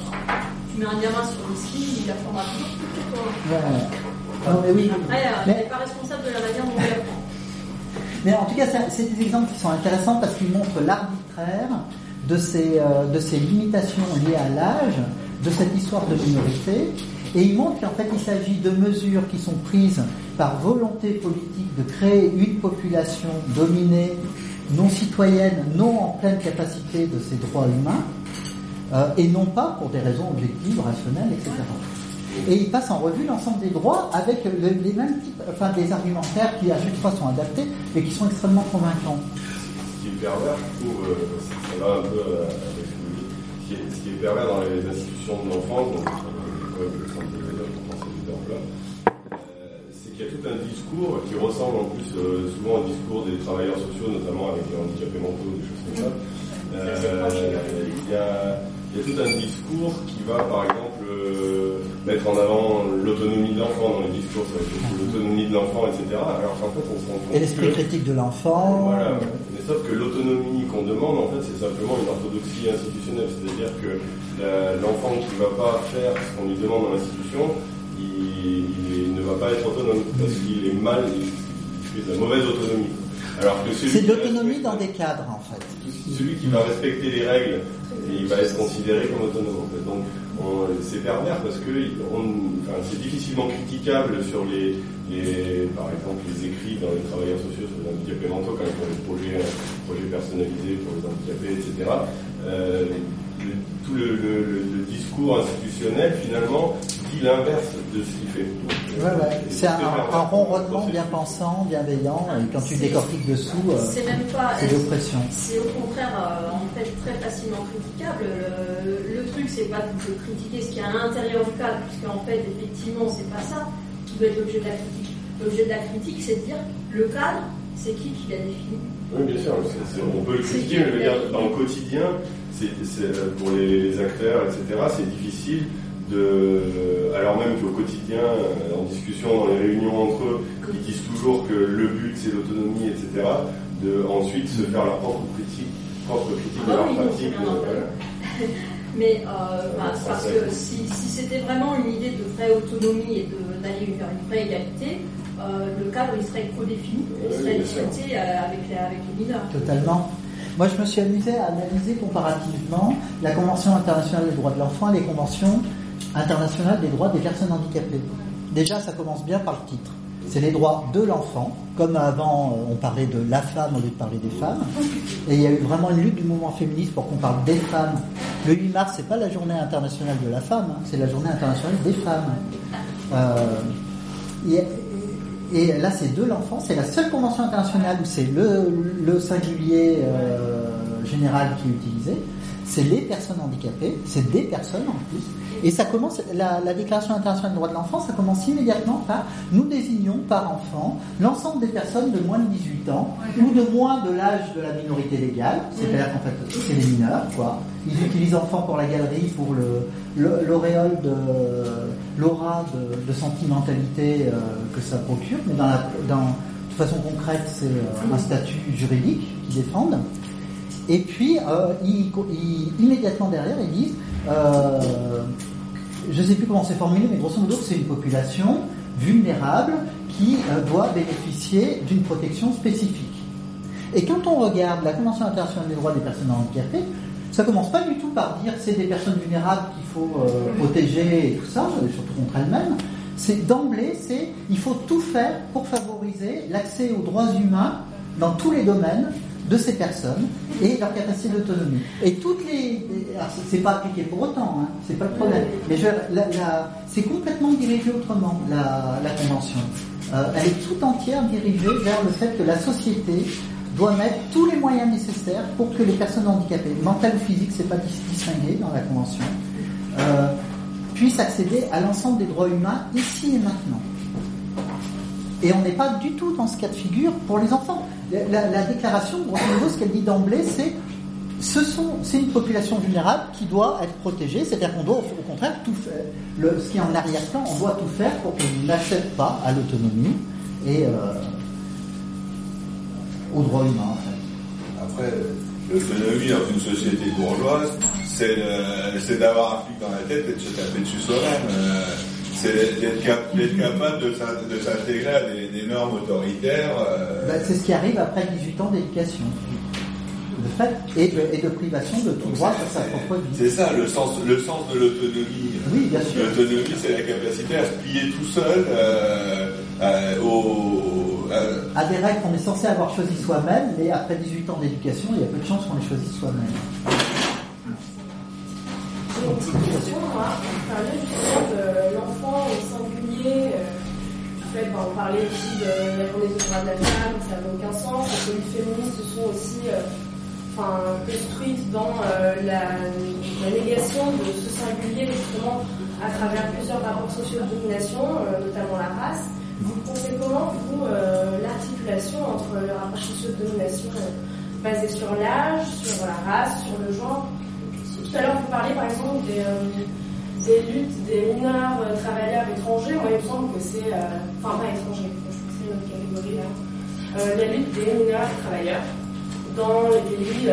Tu mets un gamin sur le ski, il apprendra toujours plus que toi. Non, mais oui. Après, euh, il n'est pas responsable de la manière dont il apprend. Mais en tout cas, c'est des exemples qui sont intéressants parce qu'ils montrent l'arbitraire de ces, euh, de ces limitations liées à l'âge de cette histoire de minorité. Et il montre qu'en fait, il s'agit de mesures qui sont prises par volonté politique de créer une population dominée, non citoyenne, non en pleine capacité de ses droits humains, euh, et non pas pour des raisons objectives, rationnelles, etc. Et il passe en revue l'ensemble des droits avec les mêmes types, enfin des argumentaires qui à chaque fois sont adaptés, mais qui sont extrêmement convaincants. Ce qui est pervers, je trouve, euh, ça va un peu euh, ce qui est pervers dans les institutions de l'enfance, donc l'école, le centre de des là c'est qu'il y a tout un discours qui ressemble en plus euh, souvent au discours des travailleurs sociaux, notamment avec les handicapés mentaux, des choses comme ça. Euh, il y a il il y a tout un discours qui va, par exemple, euh, mettre en avant l'autonomie de l'enfant dans les discours, l'autonomie de l'enfant, etc. Alors qu'en fait, on se rend compte Et l'esprit critique de l'enfant. Voilà. Sauf que l'autonomie qu'on demande, en fait, c'est simplement une orthodoxie institutionnelle. C'est-à-dire que l'enfant qui ne va pas faire ce qu'on lui demande dans l'institution, il, il, ne va pas être autonome parce qu'il est mal, il, fait de la mauvaise autonomie. Alors que c'est de l'autonomie dans des cadres en fait. Celui qui va respecter les règles, il va être considéré comme autonome en fait. Donc c'est pervers parce que c'est difficilement critiquable sur les, par exemple, les écrits dans les travailleurs sociaux sur les handicapés mentaux quand ils font des projets, personnalisés pour les handicapés, etc. Euh, tout le, discours institutionnel finalement dit l'inverse de ce qu'il fait. Ouais, ouais. C'est un, un, ronronnement bien pensant, bienveillant, et quand tu décortiques dessous, euh, c'est l'oppression. C'est au contraire euh, en fait très facilement critiquable. Le, le truc, c'est pas de critiquer ce qu'il y a à l'intérieur du cadre, puisqu'en fait, effectivement, c'est pas ça qui doit être l'objet de la critique. L'objet de la critique, c'est de dire le cadre, c'est qui qui l'a défini Oui, bien sûr, on peut le critiquer, mais dans le quotidien, c'est, pour les, acteurs, etc., c'est difficile de, alors même qu'au quotidien, en discussion dans les réunions entre eux, ils disent toujours que le but c'est l'autonomie, etc., de ensuite se faire leur propre critique, propre critique de ah leur pratique. Mais euh, bah, parce que si, si, c'était vraiment une idée de vraie autonomie et d'aller vers une vraie égalité, euh, le cadre il serait codéfini, il serait discuté euh, avec, les, avec les mineurs. Totalement. Moi, je me suis amusé à analyser comparativement la Convention internationale des droits de l'enfant et les conventions internationales des droits des personnes handicapées. Déjà, ça commence bien par le titre. C'est les droits de l'enfant, comme avant on parlait de la femme au lieu de parler des femmes. Et il y a eu vraiment une lutte du mouvement féministe pour qu'on parle des femmes. Le 8 mars, c'est pas la journée internationale de la femme, hein, c'est la journée internationale des femmes. Euh, et là, c'est de l'enfant. C'est la seule convention internationale où c'est le, singulier euh, général qui est utilisé. C'est les personnes handicapées. C'est des personnes en plus. Et ça commence, la, Déclaration internationale des droits de l'enfant, ça commence immédiatement par nous désignons par enfant l'ensemble des personnes de moins de 18 ans ou de moins de l'âge de la minorité légale, c'est-à-dire qu'en fait c'est les mineurs, quoi. Ils utilisent enfant pour la galerie, pour l'auréole de l'aura de, sentimentalité euh, que ça procure, mais dans, de façon concrète, c'est euh, un statut juridique qu'ils défendent. Et puis, euh, immédiatement derrière, ils disent, je ne sais plus comment c'est formulé, mais grosso modo, c'est une population vulnérable qui doit bénéficier d'une protection spécifique. Et quand on regarde la Convention internationale des droits des personnes handicapées, ça commence pas du tout par dire c'est des personnes vulnérables qu'il faut euh, protéger et tout ça, surtout contre elles-mêmes. C'est d'emblée, c'est il faut tout faire pour favoriser l'accès aux droits humains dans tous les domaines de ces personnes et leur capacité d'autonomie. Et toutes les, c'est pas appliqué pour autant, hein, c'est pas le problème. Mais c'est complètement dirigé autrement la, convention. Euh, elle est tout entière dirigée vers le fait que la société doit mettre tous les moyens nécessaires pour que les personnes handicapées, mentales ou physiques, c'est pas distingué dans la Convention, euh, puissent accéder à l'ensemble des droits humains ici et maintenant. Et on n'est pas du tout dans ce cas de figure pour les enfants. La, déclaration, grosso modo, ce qu'elle dit d'emblée, c'est ce sont, c'est une population vulnérable qui doit être protégée, c'est-à-dire qu'on doit au contraire tout faire. Ce qui est en arrière-plan, on doit tout faire pour qu'ils n'achètent pas à l'autonomie et euh, aux droits humains, en fait. Après, l'autonomie dans une société bourgeoise, c'est d'avoir un flic dans la tête et de se taper dessus soi-même. Euh, c'est d'être capable de s'intégrer à des, normes autoritaires. Euh. Ben, c'est ce qui arrive après 18 ans d'éducation. De fait, et de, et de privation de tout droit sur sa propre vie. C'est ça, le sens, le sens de l'autonomie. Oui, bien sûr. L'autonomie, c'est la capacité à se plier tout seul euh, au à des règles qu'on est censé avoir choisies soi-même, mais après 18 ans d'éducation, il y a peu de chances qu'on les choisisse soi-même. Une petite question, justement de l'enfant au singulier. En fait, on parlait aussi de la journée des droits de la femme, ça n'a aucun sens. Les politiques féministes se sont aussi euh, enfin, construites dans euh, la, négation de ce singulier, justement, à travers plusieurs rapports sociaux de domination, euh, notamment la race. Vous pensez comment, vous, euh, l'articulation entre le rapport socio-domination euh, basé sur l'âge, sur la race, sur le genre tout à l'heure, vous parlez par exemple des, des luttes des mineurs travailleurs étrangers. Moi, il me semble que c'est. enfin, pas étrangers, je trouve que c'est une autre catégorie là. la lutte des mineurs travailleurs dans les pays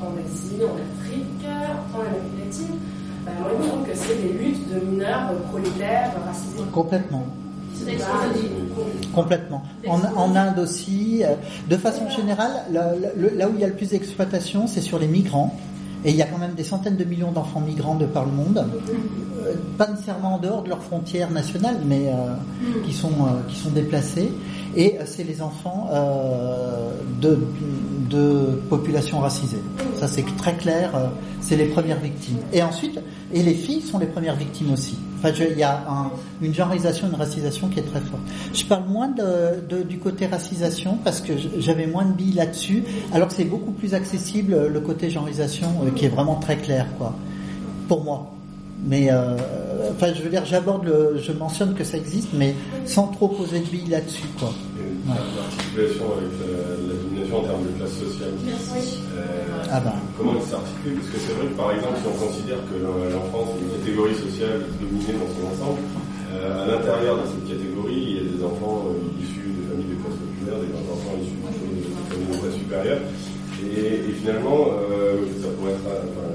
en Asie, en Afrique, en Amérique latine. Moi, il me semble que c'est des luttes de mineurs prolétaires racisés. Complètement. Complètement. En, en, Inde aussi. Euh, de façon générale, là, là où il y a le plus d'exploitation, c'est sur les migrants. Et il y a quand même des centaines de millions d'enfants migrants de par le monde, euh, pas nécessairement en dehors de leurs frontières nationales, mais euh, qui, sont, qui sont déplacés. Et c'est les enfants de, de populations racisées. Ça c'est très clair, c'est les premières victimes. Et ensuite, et les filles sont les premières victimes aussi. Enfin, il y a une genreisation, une racisation qui est très forte. Je parle moins du côté racisation parce que j'avais moins de billes là-dessus, alors que c'est beaucoup plus accessible le côté genreisation euh, qui est vraiment très clair, quoi. Pour moi. Mais euh, enfin, je veux dire, j'aborde je mentionne que ça existe, mais sans trop poser de billes là-dessus, quoi. Une articulation avec la, domination en termes de classe sociale. Euh, ah ben. Comment elle s'articule? Parce que c'est vrai que par exemple, si on considère que l'enfance est une catégorie sociale dominée dans son ensemble, euh, à l'intérieur de cette catégorie, il y a des enfants euh, issus des familles de classe populaire, des enfants issus de familles de classe supérieure. Et, et finalement, ça pourrait être, enfin,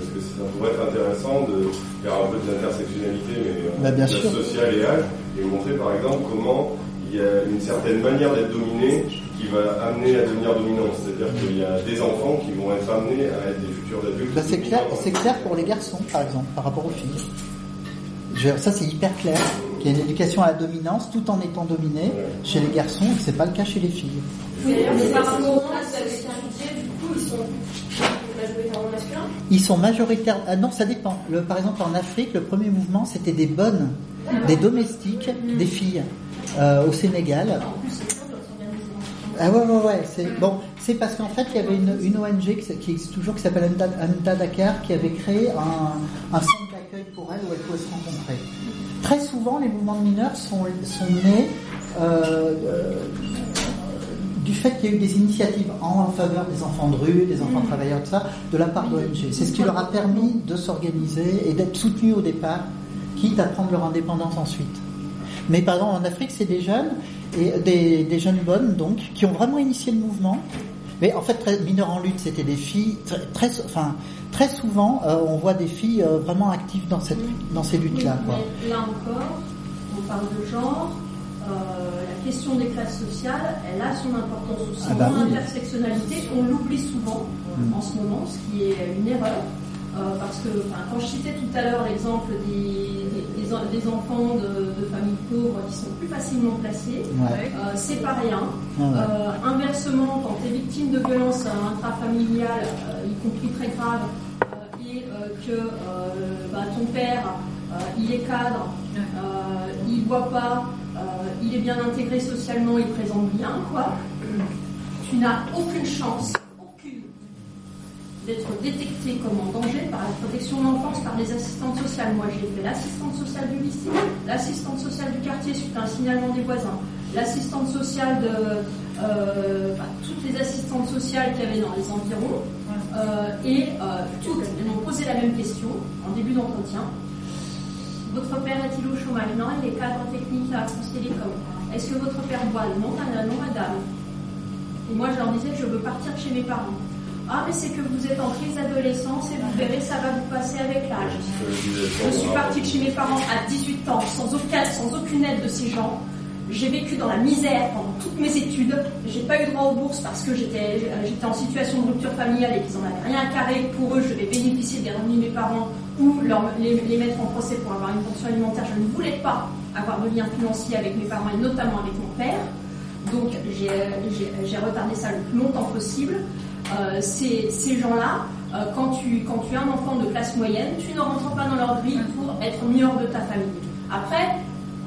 est-ce que ça pourrait être intéressant de faire un peu d'intersectionnalité, mais en bah, classe sociale et âge, et montrer par exemple comment il y a une certaine manière d'être dominé qui va amener à devenir dominant. C'est-à-dire qu'il y a des enfants qui vont être amenés à être des futurs adultes. Bah, c'est clair, c'est clair pour les garçons, par exemple, par rapport aux filles. ça, c'est hyper clair. Qu'il y a une éducation à la dominance tout en étant dominé chez les garçons et que c'est pas le cas chez les filles. Oui, mais par rapport à du coup, ils sont majoritairement masculins Ils sont majoritaires. Ah non, ça dépend. Le, par exemple, en Afrique, le premier mouvement, c'était des bonnes, des domestiques, des filles. Euh, au Sénégal. Ah ouais, ouais, ouais. C'est, bon, c'est parce qu'en fait, il y avait une, une ONG qui, qui, existe toujours, qui s'appelle Anta Dakar, qui avait créé un, un centre d'accueil pour elles où elles pouvaient se rencontrer. Très souvent, les mouvements de mineurs sont, sont nés euh, euh, du fait qu'il y a eu des initiatives en faveur des enfants de rue, des enfants travailleurs, tout ça, de la part d'ONG. C'est ce qui leur a permis de s'organiser et d'être soutenus au départ, quitte à prendre leur indépendance ensuite. Mais par exemple, en Afrique, c'est des jeunes, et des, jeunes bonnes, donc, qui ont vraiment initié le mouvement. Mais en fait, très, mineurs en lutte, c'était des filles, très, enfin, très souvent, euh, on voit des filles euh, vraiment actives dans, cette, dans ces luttes-là. là encore, on parle de genre, la question des classes sociales, elle a son importance aussi. Ah bah L'intersectionnalité, on l'oublie souvent mm. en ce moment, ce qui est une erreur. parce que quand je citais tout à l'heure l'exemple des, des, enfants de, familles pauvres qui sont plus facilement placés, euh, c'est pas rien. Euh, inversement, quand tu es victime de violences intrafamiliales, euh, y compris très graves, et que bah, ton père, il est cadre, il voit pas, il est bien intégré socialement, il présente bien, quoi, tu n'as aucune chance d'être détecté comme en danger par la protection de l'enfance par les assistantes sociales. Moi, j'ai fait l'assistante sociale du lycée, l'assistante sociale du quartier suite à un signalement des voisins, l'assistante sociale de euh, toutes les assistantes sociales qu'il y avait dans les environs, euh, et euh, toutes elles m'ont posé la même question en début d'entretien. Votre père est-il au chômage Non, il est cadre technique à France Télécom. Est-ce que votre père boit Non, non, madame. Et moi, je leur disais, je veux partir chez mes parents. Ah, mais c'est que vous êtes en crise d'adolescence et vous verrez, ça va vous passer avec l'âge. Je suis partie de chez mes parents à 18 ans, sans, aucun, sans aucune aide de ces gens. J'ai vécu dans la misère pendant toutes mes études. J'ai pas eu droit aux bourses parce que j'étais, j'étais en situation de rupture familiale et qu'ils en avaient rien à carrer. Pour eux, je devais bénéficier des revenus de mes parents ou les, mettre en procès pour avoir une pension alimentaire. Je ne voulais pas avoir de lien financier avec mes parents et notamment avec mon père. Donc j'ai retardé ça le plus longtemps possible. Euh, ces, ces gens-là, euh, quand, tu, quand tu es un enfant de classe moyenne, tu ne rentres pas dans leur grille pour être mieux de ta famille. Après,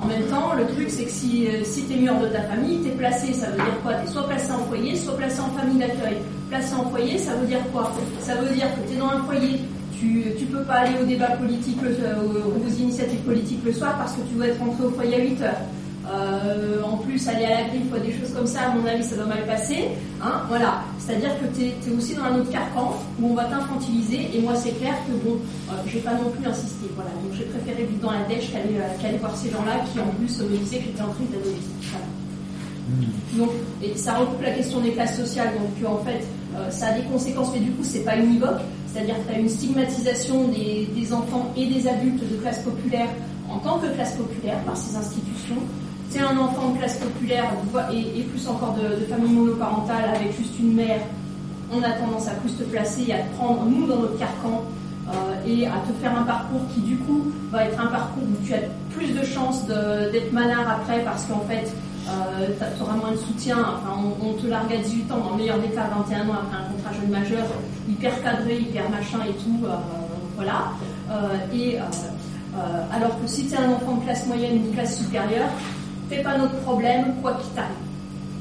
en même temps, le truc, c'est que si, euh, si tu es mieux de ta famille, tu es placé, ça veut dire quoi? Tu es soit placé en foyer, soit placé en famille d'accueil. Placé en foyer, ça veut dire quoi? Ça veut dire que tu es dans un foyer, tu ne peux pas aller au débat politique, aux, aux, initiatives politiques le soir parce que tu dois être rentré au foyer à 8 heures. Euh, en plus aller à la griffe ou des choses comme ça, à mon avis, ça doit mal passer. Hein, voilà. C'est-à-dire que tu es, aussi dans un autre carcan où on va t'infantiliser. Et moi, c'est clair que bon, euh, je vais pas non plus insister. Voilà. Donc j'ai préféré vivre dans la dèche qu'aller voir ces gens-là qui, en plus, me disaient que j'étais en crise d'adolescence. Voilà. Hmm. Donc, et ça recoupe la question des classes sociales. Donc, en fait, ça a des conséquences, mais du coup, c'est pas univoque. C'est-à-dire que tu as une stigmatisation des, des enfants et des adultes de classe populaire en tant que classe populaire par ces institutions c'est un enfant de classe populaire et, plus encore de, famille monoparentale avec juste une mère, on a tendance à plus te placer et à te prendre, nous, dans notre carcan, euh, et à te faire un parcours qui, du coup, va être un parcours où tu as plus de chances d'être malin après parce qu'en fait, euh, tu auras moins de soutien. On, te largue à 18 ans, le meilleur des cas, 21 ans après un contrat jeune majeur, hyper cadré, hyper machin et tout. Euh, voilà. et alors que si tu es un enfant de classe moyenne ou de classe supérieure, c'est pas notre problème, quoi qu'il t'arrive.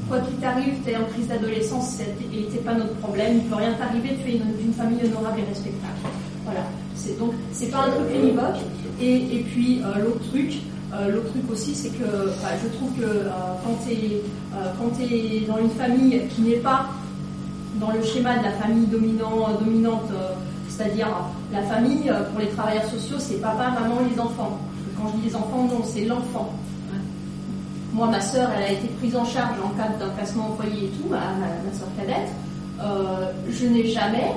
Quoi qu'il t'arrive, tu es en crise d'adolescence et c'est pas notre problème, il peut rien t'arriver, tu es une, famille honorable et respectable. Voilà. C'est donc, c'est pas un truc univoque. Et, et puis, euh, l'autre truc, euh, l'autre truc aussi, c'est que je trouve que euh, quand tu es, dans une famille qui n'est pas dans le schéma de la famille dominant, dominante, c'est-à-dire la famille, pour les travailleurs sociaux, c'est papa, maman, les enfants. Quand je dis les enfants, non, c'est l'enfant. Moi, ma sœur, elle a été prise en charge en cas d'un placement au foyer et tout, ma, ma, sœur cadette. Euh, je n'ai jamais,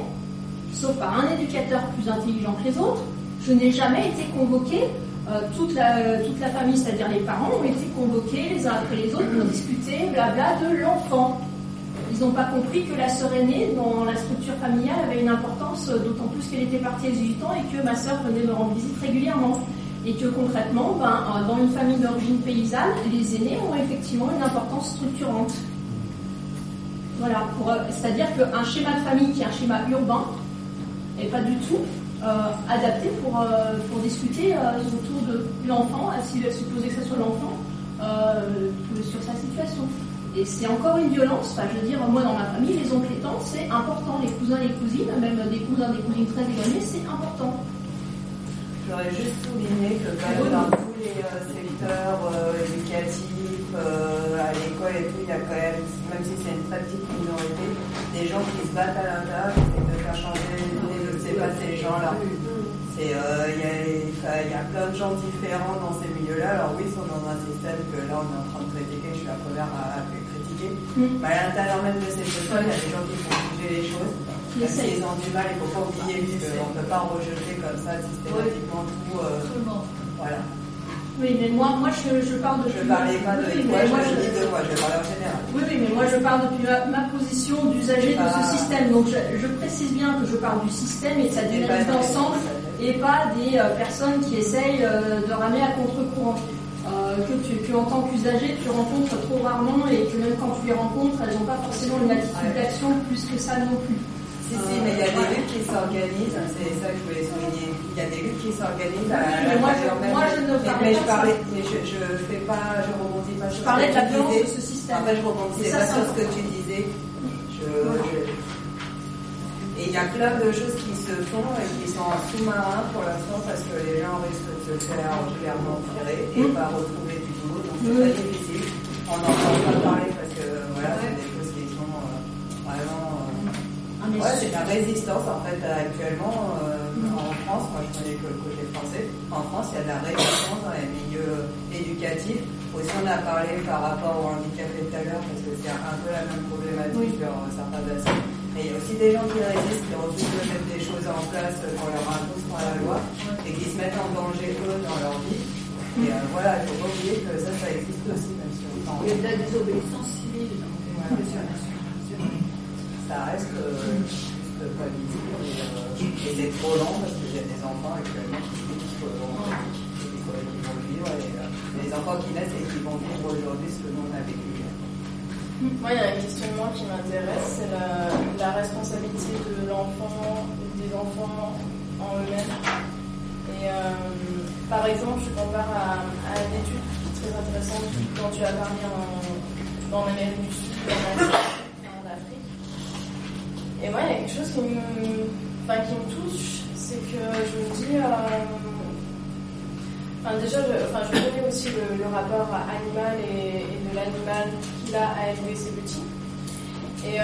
sauf par un éducateur plus intelligent que les autres, je n'ai jamais été convoquée. Euh, toute, la, toute la famille, c'est-à-dire les parents, ont été convoqués les uns après les autres pour discuter, blabla, de l'enfant. Ils n'ont pas compris que la sœur aînée, dans la structure familiale, avait une importance, d'autant plus qu'elle était partie à 18 ans et que ma sœur venait me rendre visite régulièrement et que concrètement, ben, euh, dans une famille d'origine paysanne, les aînés ont effectivement une importance structurante. Voilà, euh, c'est-à-dire qu'un schéma de famille qui est un schéma urbain n'est pas du tout euh, adapté pour, pour discuter autour de l'enfant, s'il est supposé que ce soit l'enfant, sur sa situation. Et c'est encore une violence, je veux dire, moi dans ma famille, les oncles et tantes, c'est important, les cousins et les cousines, même des cousins et des cousines très éloignés, c'est important. J'aurais juste souligné que quand même dans tous les euh, secteurs euh, éducatifs, euh, à l'école et tout, il y a quand même, même si c'est une très petite minorité, des gens qui se battent à l'intérieur, qui essaient de faire changer les de c'est pas ces gens-là. Il y, a, y a plein de gens différents dans ces milieux-là. Alors oui, ils sont dans un système que là on est en train de critiquer, je suis la première à, critiquer. Mm. Mais à l'intérieur même de ces personnes, il y a des gens qui font bouger les choses. S'ils ont du mal, il ne faut pas oublier qu'on ne peut pas rejeter comme ça systématiquement tout. Euh, tout le monde. Voilà. Oui, mais moi, moi je, je parle de. Je ne parlais pas de oui, moi, je, dis de moi, je parle en général. Oui, oui, mais moi je parle depuis ma, position d'usager de ce ah. système. Donc je, précise bien que je parle du système et de sa dynamique d'ensemble et pas des euh, personnes qui essayent euh, de ramer à contre-courant. que, tu, que en tant qu'usager, tu rencontres trop rarement et que même quand tu les rencontres, elles n'ont pas forcément une attitude d'action plus que ça non plus. Si, si, mais il y a des luttes qui s'organisent, c'est ça que je voulais souligner. Il y a des luttes qui s'organisent à la moi, je, moi, je ne parlais mais, je parlais, mais je, je fais pas, je rebondis pas sur je parlais de la violence de ce système. En fait, je rebondis pas sur ce que tu disais. Je, je... Et il y a plein de choses qui se font et qui sont en sous-marin pour l'instant parce que les gens risquent de se faire clairement tirer et mmh. pas retrouver du boulot. Donc c'est très difficile. On n'en entend pas parler parce que voilà, c'est des choses qui sont euh, vraiment Ouais, c'est la résistance en fait actuellement euh, en France. Moi, je connais que le côté français. En France, il y a de la résistance dans les milieux éducatifs. Aussi, on a parlé par rapport au handicap tout à l'heure parce que c'est un peu la même problématique sur certains aspects. Mais il y a aussi des gens qui résistent, qui refusent de mettre des choses en place qu'on leur impose par la loi et qui se mettent en danger eux dans leur vie. Et euh, voilà, il faut pas oublier que ça, ça existe aussi, même si on Il y a de la désobéissance civile. Donc, voilà ça reste euh, juste pas visible et, euh, c'est trop lent parce qu'il y a des enfants actuellement qui vivent qui vont vivre et euh, les enfants qui naissent et qui vont vivre aujourd'hui ce que nous on a vécu. Moi, il y a un questionnement qui m'intéresse, c'est la, responsabilité de l'enfant, des enfants en eux-mêmes. Et par exemple, je compare à, à une étude très intéressante quand tu as parlé en, dans l'Amérique du Sud, et moi, il y a quelque chose qui me, qui me touche, c'est que je me dis, euh, déjà, je, enfin, je connais aussi le, rapport animal et, de l'animal qu'il a à élever ses petits. Et euh,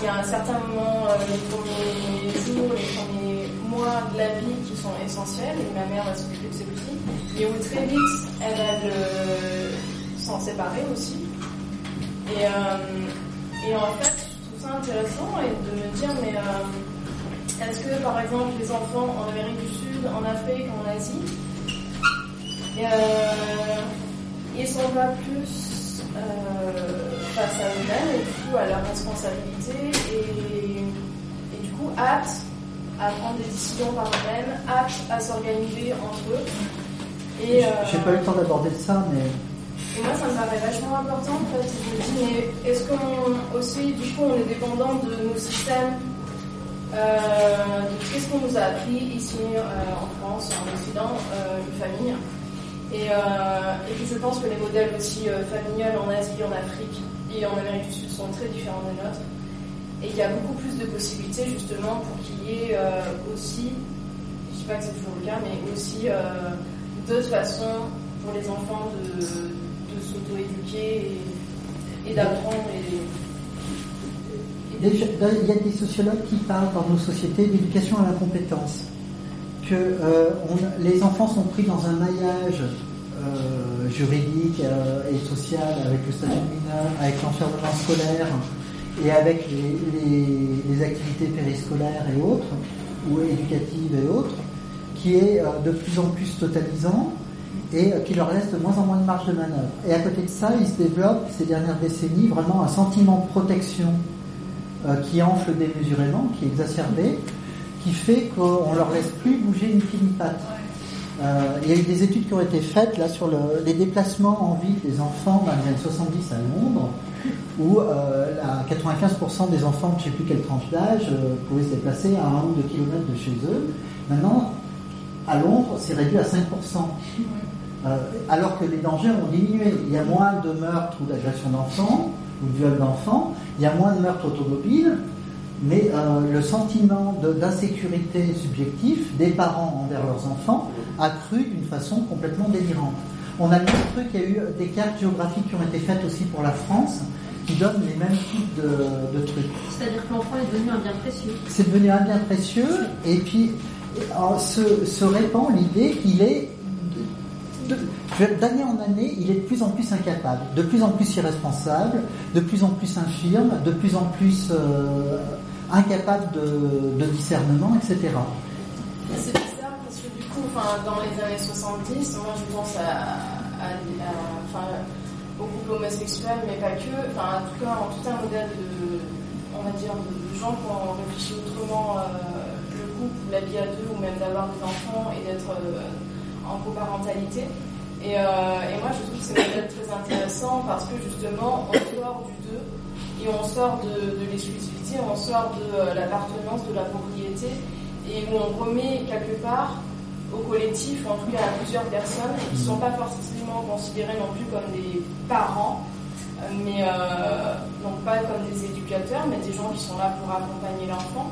il y a un certain moment, euh, les premiers jours, les premiers mois de la vie qui sont essentiels, et ma mère va s'occuper de ses petits, mais où très vite, elle va s'en séparer aussi. Et, euh, et en fait, intéressant et de me dire, mais euh, est-ce que par exemple les enfants en Amérique du Sud, en Afrique, en Asie, euh, ils sont pas plus euh, face à eux-mêmes et du coup à leurs responsabilités et, et du coup aptes à prendre des décisions par eux-mêmes, aptes à s'organiser entre eux. Et, J'ai pas eu le temps d'aborder ça, mais et moi, ça me paraît vachement important, en fait. Je me dis, mais est-ce qu'on aussi, du coup, on est dépendant de nos systèmes, euh, qu'est-ce qu'on nous a appris ici euh, en France, en Occident, euh, une famille. Et, euh, et puis je pense que les modèles aussi familiales en Asie, en Afrique et en Amérique du Sud sont très différents des nôtres. Et qu'il y a beaucoup plus de possibilités justement pour qu'il y ait aussi, je ne dis pas que c'est toujours le cas, mais aussi d'autres façons pour les enfants de s'auto-éduquer et, d'apprendre. Et, Il y a des sociologues qui parlent dans nos sociétés d'éducation à la compétence. Que euh, les enfants sont pris dans un maillage euh, juridique euh, et social avec le statut mineur, avec l'enfermement scolaire et avec les, activités périscolaires et autres, ou éducatives et autres, qui est de plus en plus totalisant et euh, qui leur laisse de moins en moins de marge de manœuvre. Et à côté de ça, il se développe ces dernières décennies vraiment un sentiment de protection euh, qui enfle démesurément, qui est exacerbé, qui fait qu'on leur laisse plus bouger une ni patte. Euh, il y a eu des études qui ont été faites là sur le- les déplacements en ville des enfants dans les années 70 à Londres, où euh, la 95% des enfants, je ne sais plus quelle tranche d'âge, pouvaient se déplacer à un ou deux kilomètres de chez eux. Maintenant, à Londres, c'est réduit à 5%. Euh, alors que les dangers ont diminué. Il y a moins de meurtres ou d'agressions d'enfants, ou de viols d'enfants, il y a moins de meurtres automobiles, mais euh, le sentiment d'insécurité subjectif des parents envers leurs enfants a cru d'une façon complètement délirante. On a vu un truc, il y a eu des cartes géographiques qui ont été faites aussi pour la France, qui donnent les mêmes types de, de trucs. C'est-à-dire que l'enfant est devenu un bien précieux. C'est devenu un bien précieux, et puis euh, se, se répand l'idée qu'il est, d'année en année, il est de plus en plus incapable, de plus en plus irresponsable, de plus en plus infirme, de plus en plus euh, incapable de, discernement, etc. C'est bizarre parce que du coup, dans les années 70, moi je pense à, à- à- au couple homosexuel, mais pas que, en tout cas, en tout un modèle de, on va dire, de gens qui ont réfléchi autrement euh, le couple, la vie à deux, ou même d'avoir des enfants et d'être euh, en coparentalité. Et, euh, et moi, je trouve que c'est modèle très intéressant parce que justement, on sort du deux et on sort de, l'exclusivité, on sort de euh, l'appartenance, de la propriété et où on remet quelque part au collectif, en tout cas à plusieurs personnes, qui ne sont pas forcément considérées non plus comme des parents, mais euh, donc pas comme des éducateurs, mais des gens qui sont là pour accompagner l'enfant.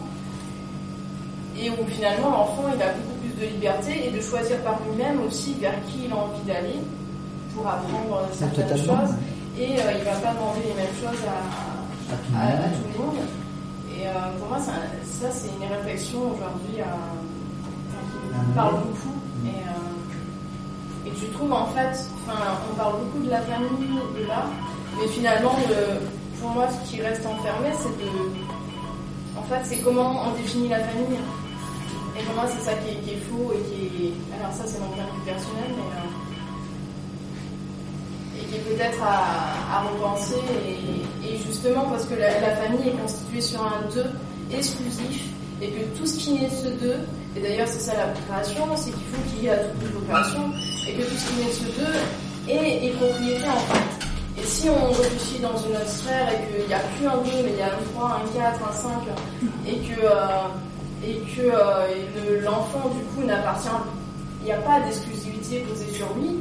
Et où finalement l'enfant il a beaucoup de liberté et de choisir par lui-même aussi vers qui il a envie d'aller pour apprendre euh, certaines totalement, choses. Et euh, il va pas demander les mêmes choses à, À tout le à- à monde. tout le monde. Et euh, pour moi, ça, ça, c'est une réflexion aujourd'hui qui me parle beaucoup. Et, euh, et je trouve en fait, enfin, on parle beaucoup de la famille de là, mais finalement, le- pour moi, ce qui reste enfermé, c'est de. En fait, c'est comment on définit la famille. Et pour moi, c'est ça qui est, qui est faux et qui est. Alors, ça, c'est mon point de vue personnel, mais. euh, et qui est peut-être à, repenser. Et, justement, parce que la, famille est constituée sur un deux exclusif, et que tout ce qui naît ce deux, et d'ailleurs c'est ça la procréation, c'est qu'il faut qu'il y ait à toute procréation, et que tout ce qui naît ce deux est, est propriété en fait. Et si on réfléchit dans une autre sphère et qu'il n'y a plus un 2, mais il y a un 3, un 4, un 5, et que, euh, et que euh, le- l'enfant du coup n'appartient, il n'y a pas d'exclusivité posée sur lui,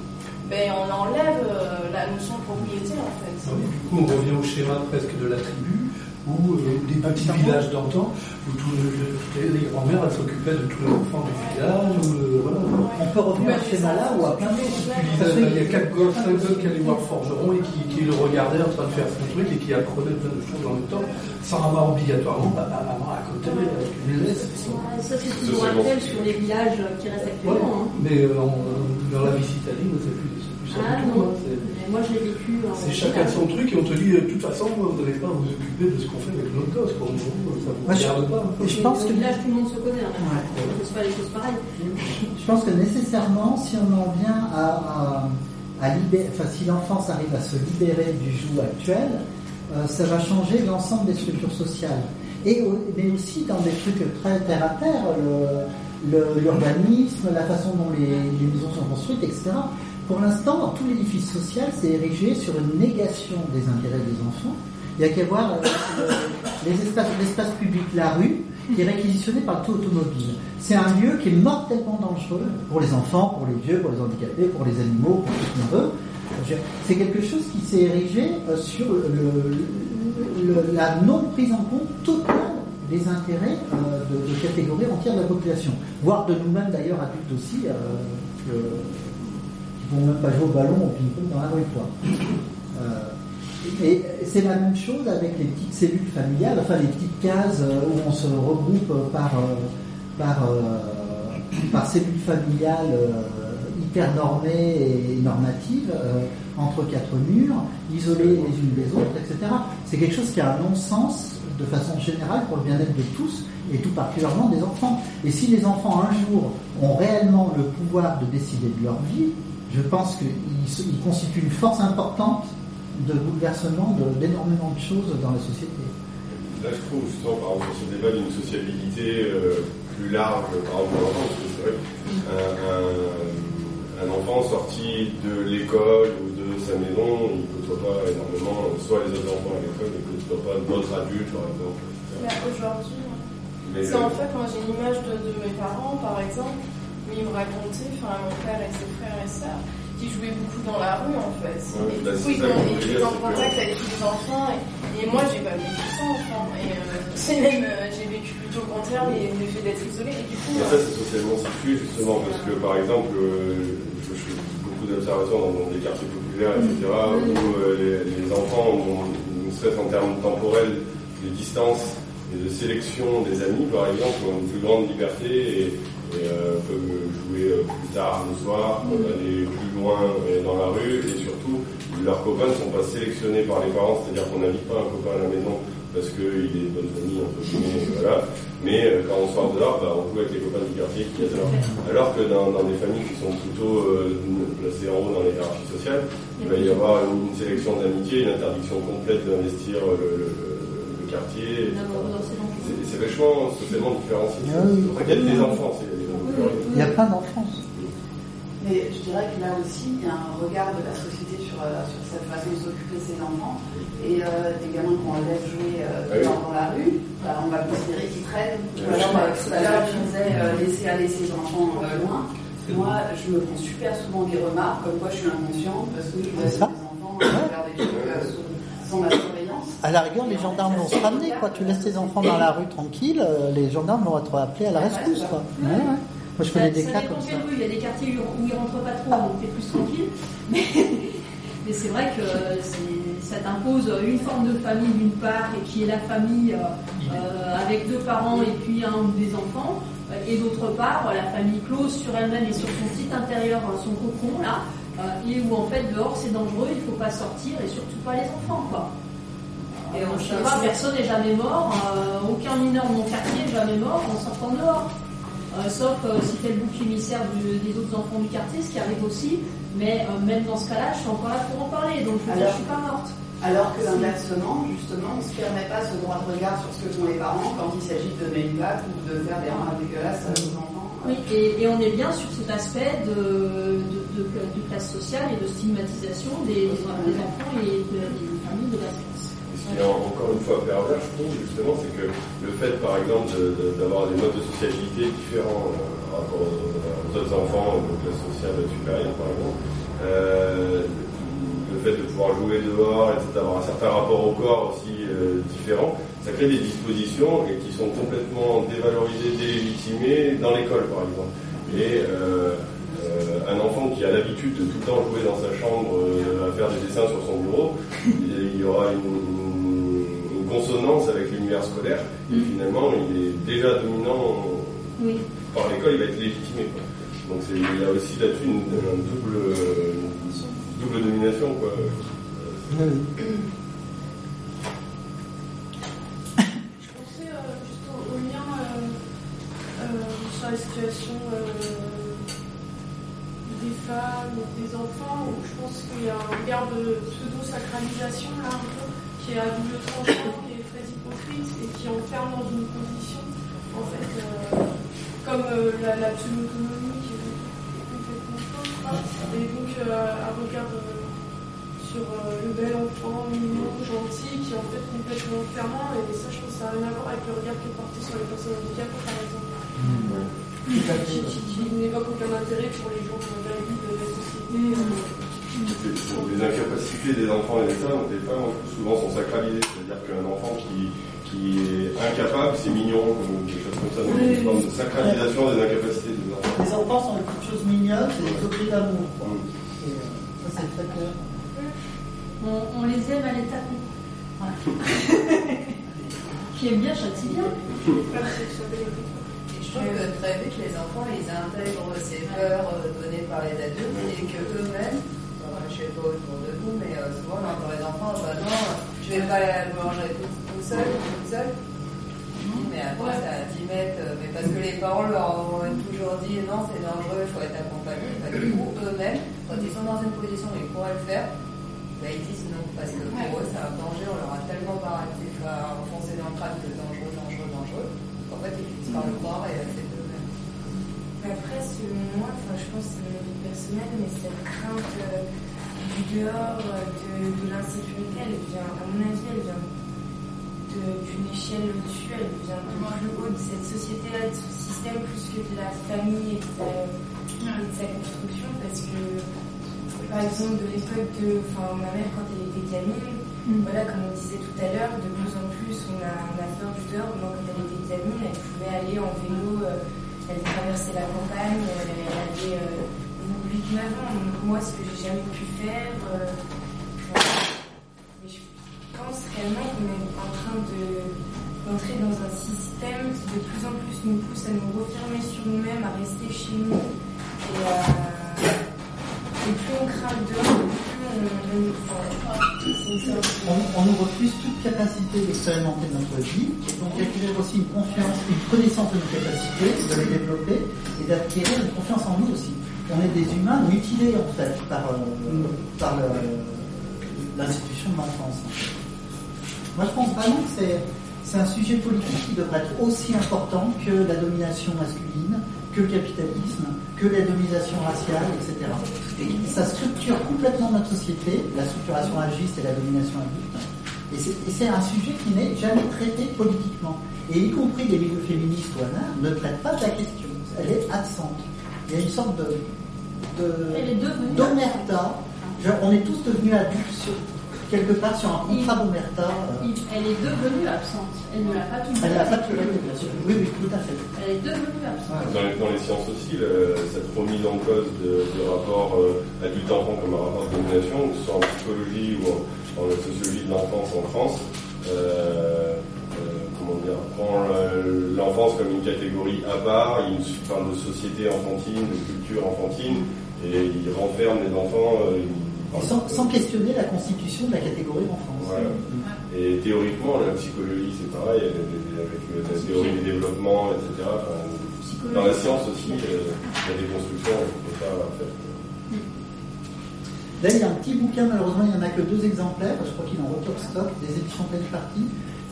ben on enlève euh, la notion de propriété en fait. Alors, du coup, on revient au schéma presque de la tribu, où euh, des petits villages d'antan où tout le- les grand-mères elles s'occupaient de tous les enfants du village. Ou, euh, voilà. On peut revenir à ce schéma-là ou à plein d'autres. Euh, il y a quatre gosses, cinq gosses qui allaient voir le forgeron et qui, qui le regardaient en train de faire son truc et qui apprenaient plein de choses en même temps, sans avoir obligatoirement papa, maman à côté avec une laisse. Ouais, Ça, c'est toujours actuel sur les villages qui restent Ouais, actuellement. hein. mais euh, dans la vie citadine, c'est plus, Ah non, mais moi je l'ai vécu. C'est chacun son truc et on te dit de toute façon vous n'allez pas vous occuper de ce qu'on fait avec notre gosse. Pour nous, ça vous Moi, je- regarde pas. Et je pense au que village, tout le monde se connaît. Hein. Ouais. On ne fait pas les choses pareilles. Je pense que nécessairement, si on en vient à, à, à libérer, enfin, si l'enfance arrive à se libérer du joug actuel, euh, ça va changer l'ensemble des structures sociales. Et, mais aussi dans des trucs très terre à terre, l'urbanisme, la façon dont les, les maisons sont construites, etc. Pour l'instant, tout l'édifice social, c'est érigé sur une négation des intérêts des enfants. Il n'y a qu'à voir euh, l'espace public, la rue, qui est réquisitionné par le tout automobile. C'est un lieu qui est mortellement dangereux pour les enfants, pour les vieux, pour les handicapés, pour les animaux, pour tout ce qu'on veut. C'est quelque chose qui s'est érigé euh, sur la non prise en compte totale des intérêts euh, de, catégories entières de la population, voire de nous-mêmes d'ailleurs adultes aussi, vont même pas jouer au ballon au ping-pong dans la rue. Quoi. Euh, et c'est la même chose avec les petites cellules familiales, enfin les petites cases euh, où on se regroupe par, euh, par, par cellules familiales hyper normées et normatives entre quatre murs, isolées les unes des autres, etc. C'est quelque chose qui a un non-sens de façon générale pour le bien-être de tous et tout particulièrement des enfants. Et si les enfants un jour ont réellement le pouvoir de décider de leur vie, je pense ils constituent une force importante de bouleversement de- d'énormément de choses dans la société. Là, je trouve justement, par exemple, sur ce débat d'une sociabilité euh, plus large, par exemple, pour l'enfant, parce que c'est vrai un, un enfant sorti de l'école ou de sa maison, il ne côtoie pas énormément, euh, soit les autres enfants à l'école, il ne côtoie pas d'autres adultes, par exemple. Là, aujourd'hui, Mais c'est en fait, moi j'ai une image de, de mes parents, par exemple, où ils me racontaient, enfin mon père et ses frères et sœurs, qui jouaient beaucoup dans la rue en fait. Ouais, et bah, du coup, c'est ils ont- dire, en contact que- avec les enfants. Et, et moi, j'ai pas vécu ça, enfant. Et euh, même, euh, j'ai vécu plutôt le contraire, les- le fait d'être isolé. Et du coup, Mais euh, ça, c'est socialement situé, justement, parce que, par exemple, euh, je fais beaucoup d'observations dans, dans des quartiers populaires, etc., où euh, les, les enfants ont, ne serait-ce en termes temporels, des distances et de sélection des amis, par exemple, ont une plus grande liberté et, et, euh, peuvent jouer euh, plus tard le soir, peuvent aller plus loin euh, dans la rue, et surtout, leurs copains ne sont pas sélectionnés par les parents, c'est-à-dire qu'on n'invite pas un copain à la maison parce qu'il est de bonne famille, entre guillemets, voilà. Mais euh, quand on sort dehors, bah, on joue avec les copains du quartier qui est dehors. Alors que dans, dans des familles qui sont plutôt euh, placées en haut dans les hiérarchies sociales, il va y avoir une, une sélection d'amitié, une interdiction complète d'investir le, le- le- le quartier. C'est- C'est vachement socialement différencié. Ah C'est ça qu'il y a des enfants. c'est- Il y a plein d'enfants. Mais je dirais que là aussi, il y a un regard de la société sur, euh, sur cette façon de s'occuper de ses enfants. Et euh, des gamins qu'on laisse jouer euh, Ah dans, dans la rue, bah, on va considérer qu'ils traînent. Ou alors, tout à l'heure, je disais euh, laisser aller ses enfants euh, loin. Moi, je me prends super souvent des remarques comme quoi je suis inconsciente parce que je laisse C'est ça. mes enfants euh, faire des trucs euh, sous, sans ma surveillance. À la rigueur, les gendarmes vont se ramener, quoi. Tu laisses tes enfants dans la rue tranquille, les gendarmes vont être appelés à la rescousse, quoi. Ouais, ouais. Moi, je connais des ça cas comme ça. rue. Il y a des quartiers où ils rentrent pas trop, donc t'es plus tranquille. Mais, mais c'est vrai que ça t'impose une forme de famille d'une part, et qui est la famille euh, euh, avec deux parents et puis un ou des enfants, et d'autre part la famille close sur elle-même et sur son petit intérieur, euh, son cocon là, euh, et où en fait dehors c'est dangereux, il faut pas sortir et surtout pas les enfants quoi. Et on ne sait pas, personne n'est jamais mort, euh, aucun mineur de mon quartier n'est jamais mort en sortant dehors. Euh, sauf euh, si t'es le bouc émissaire du- des autres enfants du quartier, ce qui arrive aussi. Mais euh, même dans ce cas-là, je suis encore là pour en parler, donc je je suis pas morte. Alors que inversement, justement, on ne se permet pas ce droit de regard sur ce que font les parents quand il s'agit de donner une batte ou de faire des remarques dégueulasses aux enfants. Oui, et, et on est bien sur cet aspect de, de, de, de classe sociale et de stigmatisation des, des enfants et de- des familles de la qui est encore une fois pervers, je trouve, justement, c'est que le fait, par exemple, d'avoir des modes de sociabilité différents euh, par rapport aux, aux autres enfants de classe sociale supérieure, par exemple, euh, le fait de pouvoir jouer dehors, etc., d'avoir un certain rapport au corps aussi euh, différent, ça crée des dispositions et qui sont complètement dévalorisées, délégitimées dans l'école, par exemple. Et un enfant qui a l'habitude de tout le temps jouer dans sa chambre à faire des dessins sur son bureau, il y aura une consonance avec l'univers scolaire et Mm. finalement il est déjà dominant Oui. par l'école, il va être légitimé. Quoi. Donc il y a aussi là-dessus une, une double, une double domination. Quoi. Je pensais euh, juste au, au lien euh, euh, sur la situation euh, des femmes, des enfants, où je pense qu'il y a un regard de pseudo-sacralisation là un peu, qui est à double tranchant, qui est très hypocrite et qui enferme dans une position, en fait, euh, comme euh, la, la pseudo-autonomie qui est complètement fausse. quoi. Et donc euh, un regard sur le bel enfant, mignon, gentil, qui est en fait complètement fermant. Et ça, je pense que ça n'a rien à voir avec le regard qui est porté sur les personnes handicapées, par exemple. Qui, qui, qui n'évoque aucun intérêt pour les gens de la vie, de la société. Les incapacités des enfants et des femmes, des femmes souvent sont sacralisées. C'est-à-dire qu'un enfant qui, qui est incapable, c'est mignon, ou des choses comme ça. Donc, il y a une forme de sacralisation des incapacités des enfants. Les enfants sont des petites choses mignonnes, c'est des objets d'amour. Et, euh, ça, c'est très clair. On, on les aime à l'état Voilà. Qui aime bien châtie bien. Et je trouve que très vite, les enfants, ils intègrent ces peurs euh, données par les adultes et que eux-mêmes, enfin, je sais pas autour de vous, mais euh, souvent, on entend les enfants, bah non, je vais pas boulangerie tout, tout seul, toute seule. Je mais après, c'est à 10 mètres, euh, mais parce que les parents leur ont toujours dit, non, c'est dangereux, il faut être accompagné. Bah, du coup, eux-mêmes, quand ils sont dans une position où ils pourraient le faire, bah, ils disent non, parce que pour eux, c'est un danger, on leur a tellement baraté, enfin, enfoncé dans le crâne que dangereux, dangereux, dangereux, qu'en fait, ils finissent par le croire et c'est eux-mêmes. Après, selon moi, enfin, je pense que mais cette crainte euh, du dehors, euh, de, de l'insécurité, elle vient, à mon avis, elle vient d'une échelle au-dessus, elle vient de plus haut de cette société-là, de ce système, plus que de la famille et de sa, et de sa construction, parce que, par exemple, de l'époque de enfin, ma mère, quand elle était gamine, voilà, comme on disait tout à l'heure, de plus en plus, on a, on a peur du dehors. Moi, quand elle était gamine, elle pouvait aller en vélo, euh, elle traversait la campagne, elle, euh, 8-9 ans. Donc, moi, ce que j'ai jamais pu faire, euh, mais je pense réellement qu'on est en train de d'entrer dans un système qui de plus en plus nous pousse à nous refermer sur nous-mêmes, à rester chez nous et et plus on craint dehors, plus on, on, nous refuse toute capacité d'expérimenter notre vie, donc d'acquérir aussi une confiance, une connaissance de nos capacités, de les développer, et d'acquérir une confiance en nous aussi. On est des humains mutilés en fait par, euh, par l'institution de l'enfance. Moi je pense vraiment que c'est, un sujet politique qui devrait être aussi important que la domination masculine, que le capitalisme, que la domination raciale, etc. Et ça structure complètement notre société, la structuration agiste et la domination adulte. Et c'est, un sujet qui n'est jamais traité politiquement. Et y compris les milieux féministes ou ne traitent pas de la question. Elle est absente. Il y a une sorte de, de Elle est devenue d'omerta. Genre, on est tous devenus adultes sur- quelque part sur un contrat d'omerta. euh, Elle est devenue absente. Elle ne l'a pas toujours elle n'a pas bien sûr. Oui, oui, tout à fait. Elle est devenue absente. Dans les, dans les sciences aussi, le- cette remise en cause de, de rapport euh, adulte-enfant comme un rapport de domination, que ce soit en psychologie ou en, en la sociologie de l'enfance en France, euh, comment dire, prend euh, l'enfance comme une catégorie à part, il parle de société enfantine, de culture enfantine, et il renferme les enfants. euh, Sans, questionner la constitution de la catégorie d'enfance. Voilà. Et théoriquement, la psychologie, c'est pareil, avec la théorie du développement, etc. Enfin, dans la science aussi, euh, il y a des constructions qu'on ne peut pas faire. Là, il y a un petit bouquin, malheureusement, il n'y en a que deux exemplaires, je crois qu'il est en retour stock, des éditions Partie.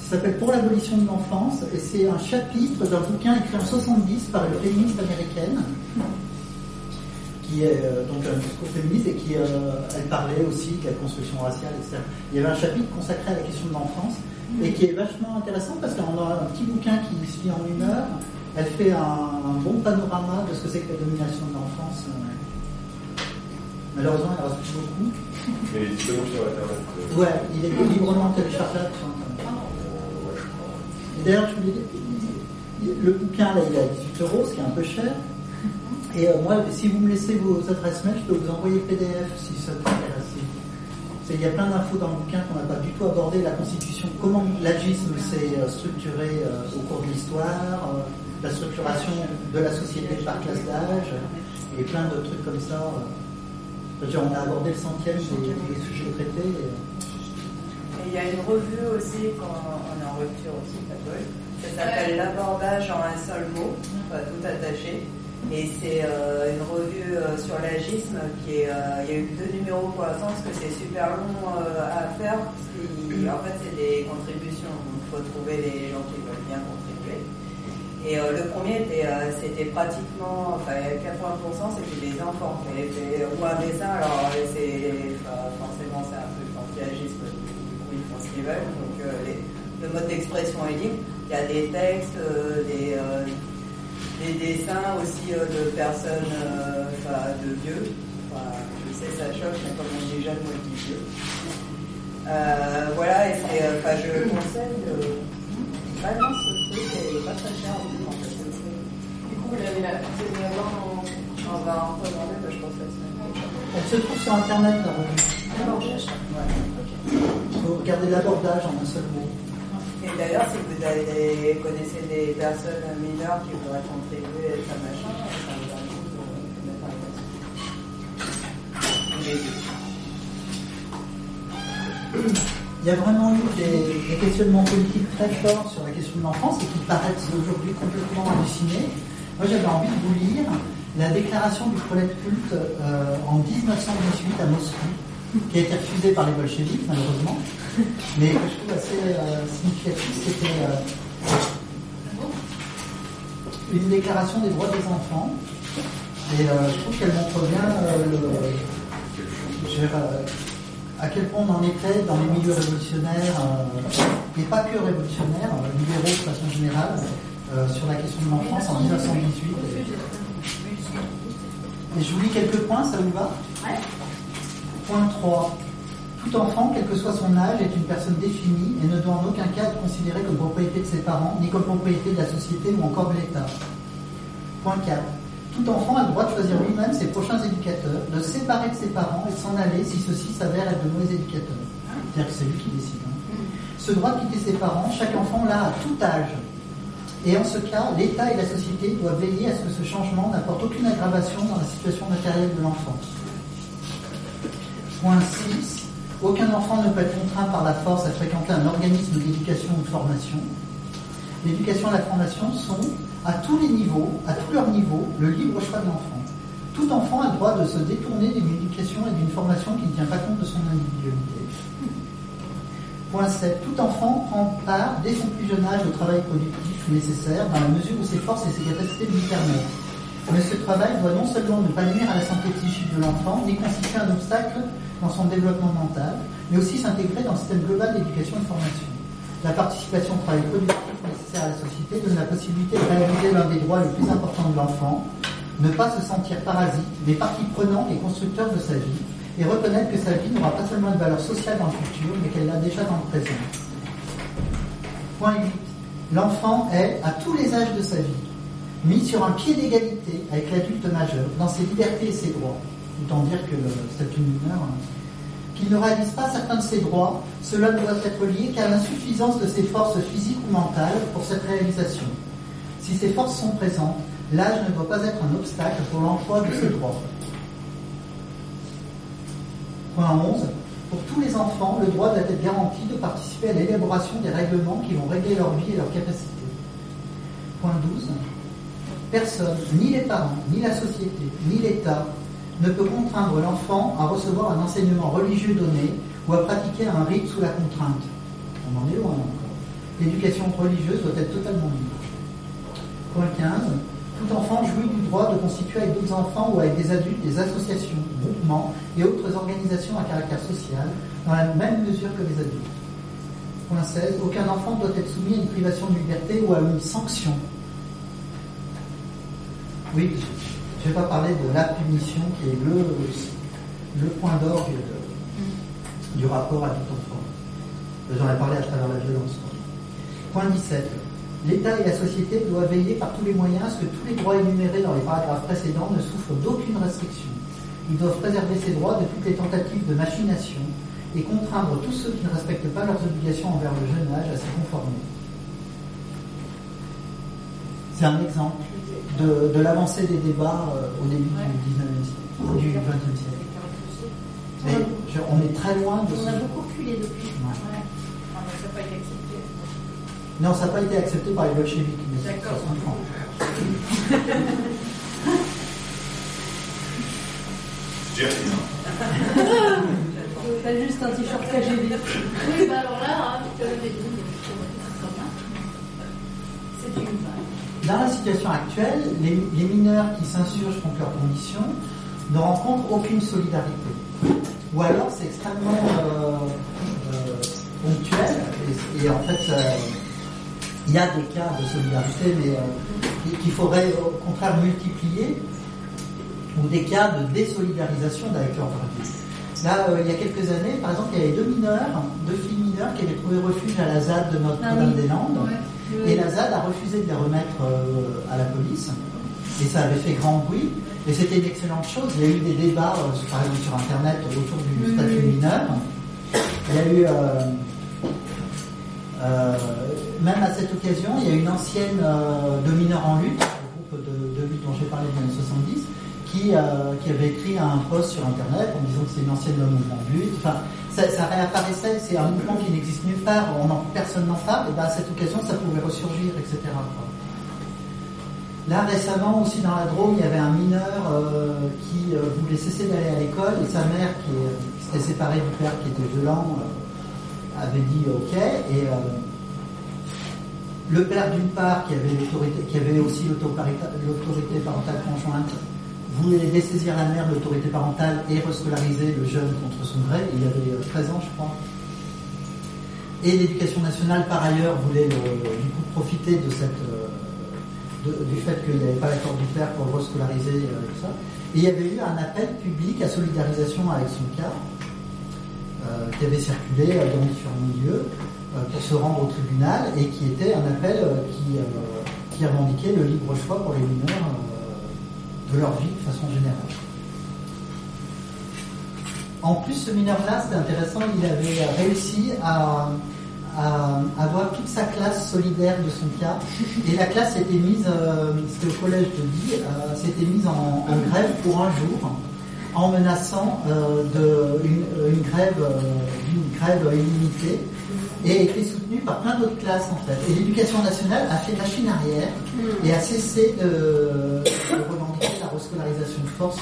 Ça s'appelle Pour l'abolition de l'enfance, et c'est un chapitre d'un bouquin écrit en 70 par une féministe américaine, qui est euh, donc un discours féministe et qui euh, elle parlait aussi de la construction raciale, etc. Il y avait un chapitre consacré à la question de l'enfance et qui est vachement intéressant parce qu'on a un petit bouquin qui se lit en une heure. Elle fait un, un bon panorama de ce que c'est que la domination de l'enfance. euh. Malheureusement, il en reste plus beaucoup. Mais il est disponible sur Internet. Ouais, il est librement téléchargeable sur Internet. D'ailleurs, le bouquin, là, il est à 18 euros, ce qui est un peu cher. Et euh, moi, si vous me laissez vos adresses mail, je peux vous envoyer PDF si ça t'intéresse. Il y a plein d'infos dans le bouquin qu'on n'a pas du tout abordé, la constitution, comment l'agisme s'est euh, structuré euh, au cours de l'histoire, la structuration de la société par classe d'âge, et plein de trucs comme ça. on a abordé le centième des, sujets traités. Et il y a une revue aussi, quand on est en rupture aussi, ça s'appelle L'abordage en un seul mot, tout attaché. Et c'est euh, une revue euh, sur l'agisme qui est. Euh, il y a eu deux numéros pour l'instant parce que c'est super long à faire. en fait, c'est des contributions. Donc, il faut trouver les gens qui veulent bien contribuer. Et le premier, c'était pratiquement. Enfin, 80% c'était des enfants qui avaient fait ou un dessin. Alors, c'est, forcément, c'est un peu anti-agisme. Du coup, ils font ce qu'ils veulent. Donc, le mode d'expression est libre. Il y a des textes, des des dessins aussi euh, de personnes, euh, enfin, de vieux. Enfin, je sais, ça choque, mais comme on dit jeune, moi je dis vieux. Euh, voilà, et c'est, enfin, je conseille vraiment ce truc, et pas très cher en plus, en fait. Du coup, vous l'avez là, vous avoir en... On va en recommander, bah, je pense, semaine prochaine. Elle se trouve sur Internet, la revue. L'abordage ouais. Il faut regarder l'abordage en un seul mot. Et d'ailleurs, si vous connaissez des personnes mineures qui voudraient contribuer à ça machin, ça vous invite de mettre Il y a vraiment eu des, questionnements politiques très forts sur la question de l'enfance et qui paraissent aujourd'hui complètement hallucinés. Moi, j'avais envie de vous lire la déclaration du prolet culte euh, en 1918 à Moscou, qui a été refusée par les bolcheviks, malheureusement mais que je trouve assez euh, significatif, c'était euh, une déclaration des droits des enfants. Et euh, je trouve qu'elle montre bien à quel point on en était dans les milieux révolutionnaires, et pas que révolutionnaires, libéraux de façon générale, sur la question de l'enfance en 1918. Et je vous lis quelques points, ça vous va? Point 3. Tout enfant, quel que soit son âge, est une personne définie et ne doit en aucun cas être considéré comme propriété de ses parents, ni comme propriété de la société ou encore de l'État. Point 4. Tout enfant a le droit de choisir lui-même ses prochains éducateurs, de séparer de ses parents et de s'en aller si ceux-ci s'avèrent être de mauvais éducateurs. C'est-à-dire que c'est lui qui décide. Hein. Ce droit de quitter ses parents, chaque enfant l'a à tout âge. Et en ce cas, l'État et la société doivent veiller à ce que ce changement n'apporte aucune aggravation dans la situation matérielle de l'enfant. Point 6. Aucun enfant ne peut être contraint par la force à fréquenter un organisme d'éducation ou de formation. L'éducation et la formation sont, à tous les niveaux, à tous leurs niveaux, le libre choix de l'enfant. Tout enfant a le droit de se détourner d'une éducation et d'une formation qui ne tient pas compte de son individualité. Point 7. Tout enfant prend part, dès son plus jeune âge, au travail productif nécessaire, dans la mesure où ses forces et ses capacités lui permettent. Mais ce travail doit non seulement ne pas nuire à la santé psychique de l'enfant, ni constituer un obstacle dans son développement mental, mais aussi s'intégrer dans le système global d'éducation et de formation. La participation au travail productif nécessaire à la société donne la possibilité de réaliser l'un des droits les plus importants de l'enfant, ne pas se sentir parasite, mais partie prenante et constructeur de sa vie, et reconnaître que sa vie n'aura pas seulement une valeur sociale dans le futur, mais qu'elle l'a déjà dans le présent. Point 8. L'enfant est, à tous les âges de sa vie, mis sur un pied d'égalité avec l'adulte majeur dans ses libertés et ses droits. Autant dire que c'est une mineur, hein. qu'il ne réalise pas certains de ses droits, cela ne doit être lié qu'à l'insuffisance de ses forces physiques ou mentales pour cette réalisation. Si ces forces sont présentes, l'âge ne doit pas être un obstacle pour l'emploi de ces droits. Point 11. Pour tous les enfants, le droit doit être garanti de participer à l'élaboration des règlements qui vont régler leur vie et leurs capacités. Point 12. Personne, ni les parents, ni la société, ni l'État, ne peut contraindre l'enfant à recevoir un enseignement religieux donné ou à pratiquer un rite sous la contrainte. On en est loin encore. L'éducation religieuse doit être totalement libre. Point 15. Tout enfant jouit du droit de constituer avec d'autres enfants ou avec des adultes des associations, groupements et autres organisations à caractère social dans la même mesure que les adultes. Point 16. Aucun enfant doit être soumis à une privation de liberté ou à une sanction. Oui, je ne vais pas parler de la punition qui est le, le point d'orgue du rapport à tout enfant. J'en ai parlé à travers la violence. Point 17. L'État et la société doivent veiller par tous les moyens à ce que tous les droits énumérés dans les paragraphes précédents ne souffrent d'aucune restriction. Ils doivent préserver ces droits de toutes les tentatives de machination et contraindre tous ceux qui ne respectent pas leurs obligations envers le jeune âge à s'y conformer. C'est un exemple de, l'avancée des débats euh, au début du 19e siècle, du 20e siècle. Mais on est très loin de On a beaucoup reculé depuis. Ah, ça n'a pas été accepté. Non, ça n'a pas été accepté par les bolcheviks, mais ça se comprend. J'ai rien. T'as juste un t-shirt KGB. Oui, bah alors là, hein, c'est une Dans la situation actuelle, les, mineurs qui s'insurgent contre leurs conditions ne rencontrent aucune solidarité. Ou alors c'est extrêmement euh, euh, ponctuel et, en fait il y a des cas de solidarité mais euh, qu'il faudrait au contraire multiplier ou des cas de désolidarisation avec leur vie. Là, il y a quelques années, par exemple, il y avait deux mineurs, deux filles mineures qui avaient trouvé refuge à la ZAD de Notre-Dame-des-Landes. Ah et la ZAD a refusé de les remettre à la police. Et ça avait fait grand bruit. Et c'était une excellente chose. Il y a eu des débats, euh, par exemple sur Internet, autour du statut mineur. Il y a eu, euh, euh, même à cette occasion, il y a une ancienne de mineurs en lutte, le groupe de, lutte dont j'ai parlé dans les années 70, qui, qui avait écrit un post sur Internet en disant que c'est une ancienne mouvement lutte. Enfin, ça, ça réapparaissait, c'est un mouvement qui n'existe nulle part, on en, personne n'en parle, et ben à cette occasion, ça pouvait ressurgir, etc. Là, récemment, aussi dans la Drôme, il y avait un mineur euh, qui euh, voulait cesser d'aller à l'école et sa mère, qui, s'était séparée du père qui était violent, euh, avait dit OK. Et le père, d'une part, qui avait, qui avait aussi l'autorité parentale conjointe, voulait dessaisir la mère de l'autorité parentale et rescolariser le jeune contre son gré. Il avait 13 ans, je crois. Et l'éducation nationale, par ailleurs, voulait du coup profiter cette du fait qu'il n'y avait pas l'accord du père pour rescolariser et tout ça. Et il y avait eu un appel public à solidarisation avec son cas, euh, qui avait circulé dans différents milieux euh, pour se rendre au tribunal et qui était un appel euh, qui, qui revendiquait le libre choix pour les mineurs de leur vie de façon générale. En plus, ce mineur-là, c'était intéressant, il avait réussi à avoir toute sa classe solidaire de son cas. Et la classe était mise, euh, c'était au collège de Die, euh, s'était mise en, grève pour un jour, en menaçant euh, de, une, grève, une grève illimitée, et était soutenue par plein d'autres classes en fait. Et l'éducation nationale a fait machine arrière et a cessé de, revendiquer la rescolarisation de force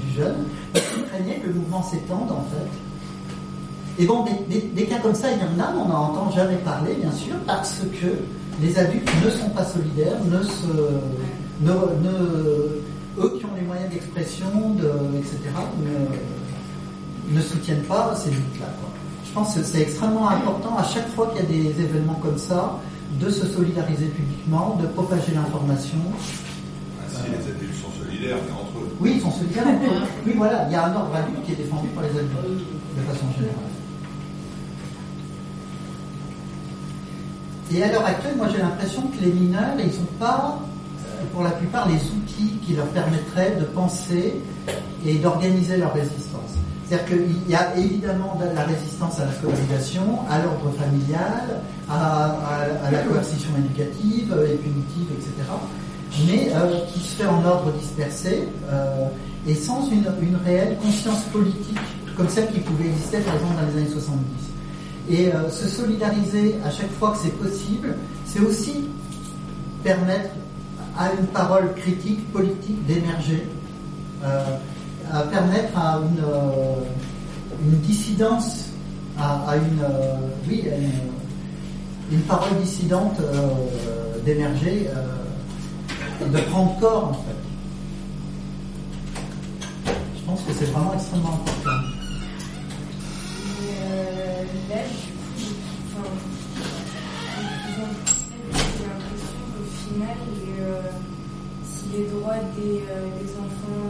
du jeune, parce qu'il craignait que le mouvement s'étende en fait et bon, des, cas comme ça, il y en a, on n'en entend jamais parler, bien sûr, parce que les adultes ne sont pas solidaires, ne se, ne, eux qui ont les moyens d'expression, de, etc., ne, soutiennent pas ces luttes-là. Pense que c'est extrêmement important à chaque fois qu'il y a des événements comme ça, de se solidariser publiquement, de propager l'information. Ah, si les adultes sont solidaires, mais entre eux. Oui, ils sont solidaires entre eux. Oui, voilà, il y a un ordre adulte qui est défendu par les adultes, de façon générale. Et à l'heure actuelle, moi j'ai l'impression que les mineurs, ils n'ont pas, euh, pour la plupart, les outils qui leur permettraient de penser et d'organiser leur résistance. C'est-à-dire qu'il y a évidemment la résistance à la scolarisation, à l'ordre familial, à, la coercition éducative et punitive, etc. Mais euh, qui se fait en ordre dispersé euh, et sans une, réelle conscience politique comme celle qui pouvait exister par exemple dans les années 70. Et euh, se solidariser à chaque fois que c'est possible, c'est aussi permettre à une parole critique, politique d'émerger, euh, à permettre à une, euh, une dissidence, à, une, oui, une, une, parole dissidente d'émerger, de prendre corps en fait. Je pense que c'est vraiment extrêmement important. là, enfin, j'ai l'impression qu'au final, euh, si les droits des, euh, des enfants,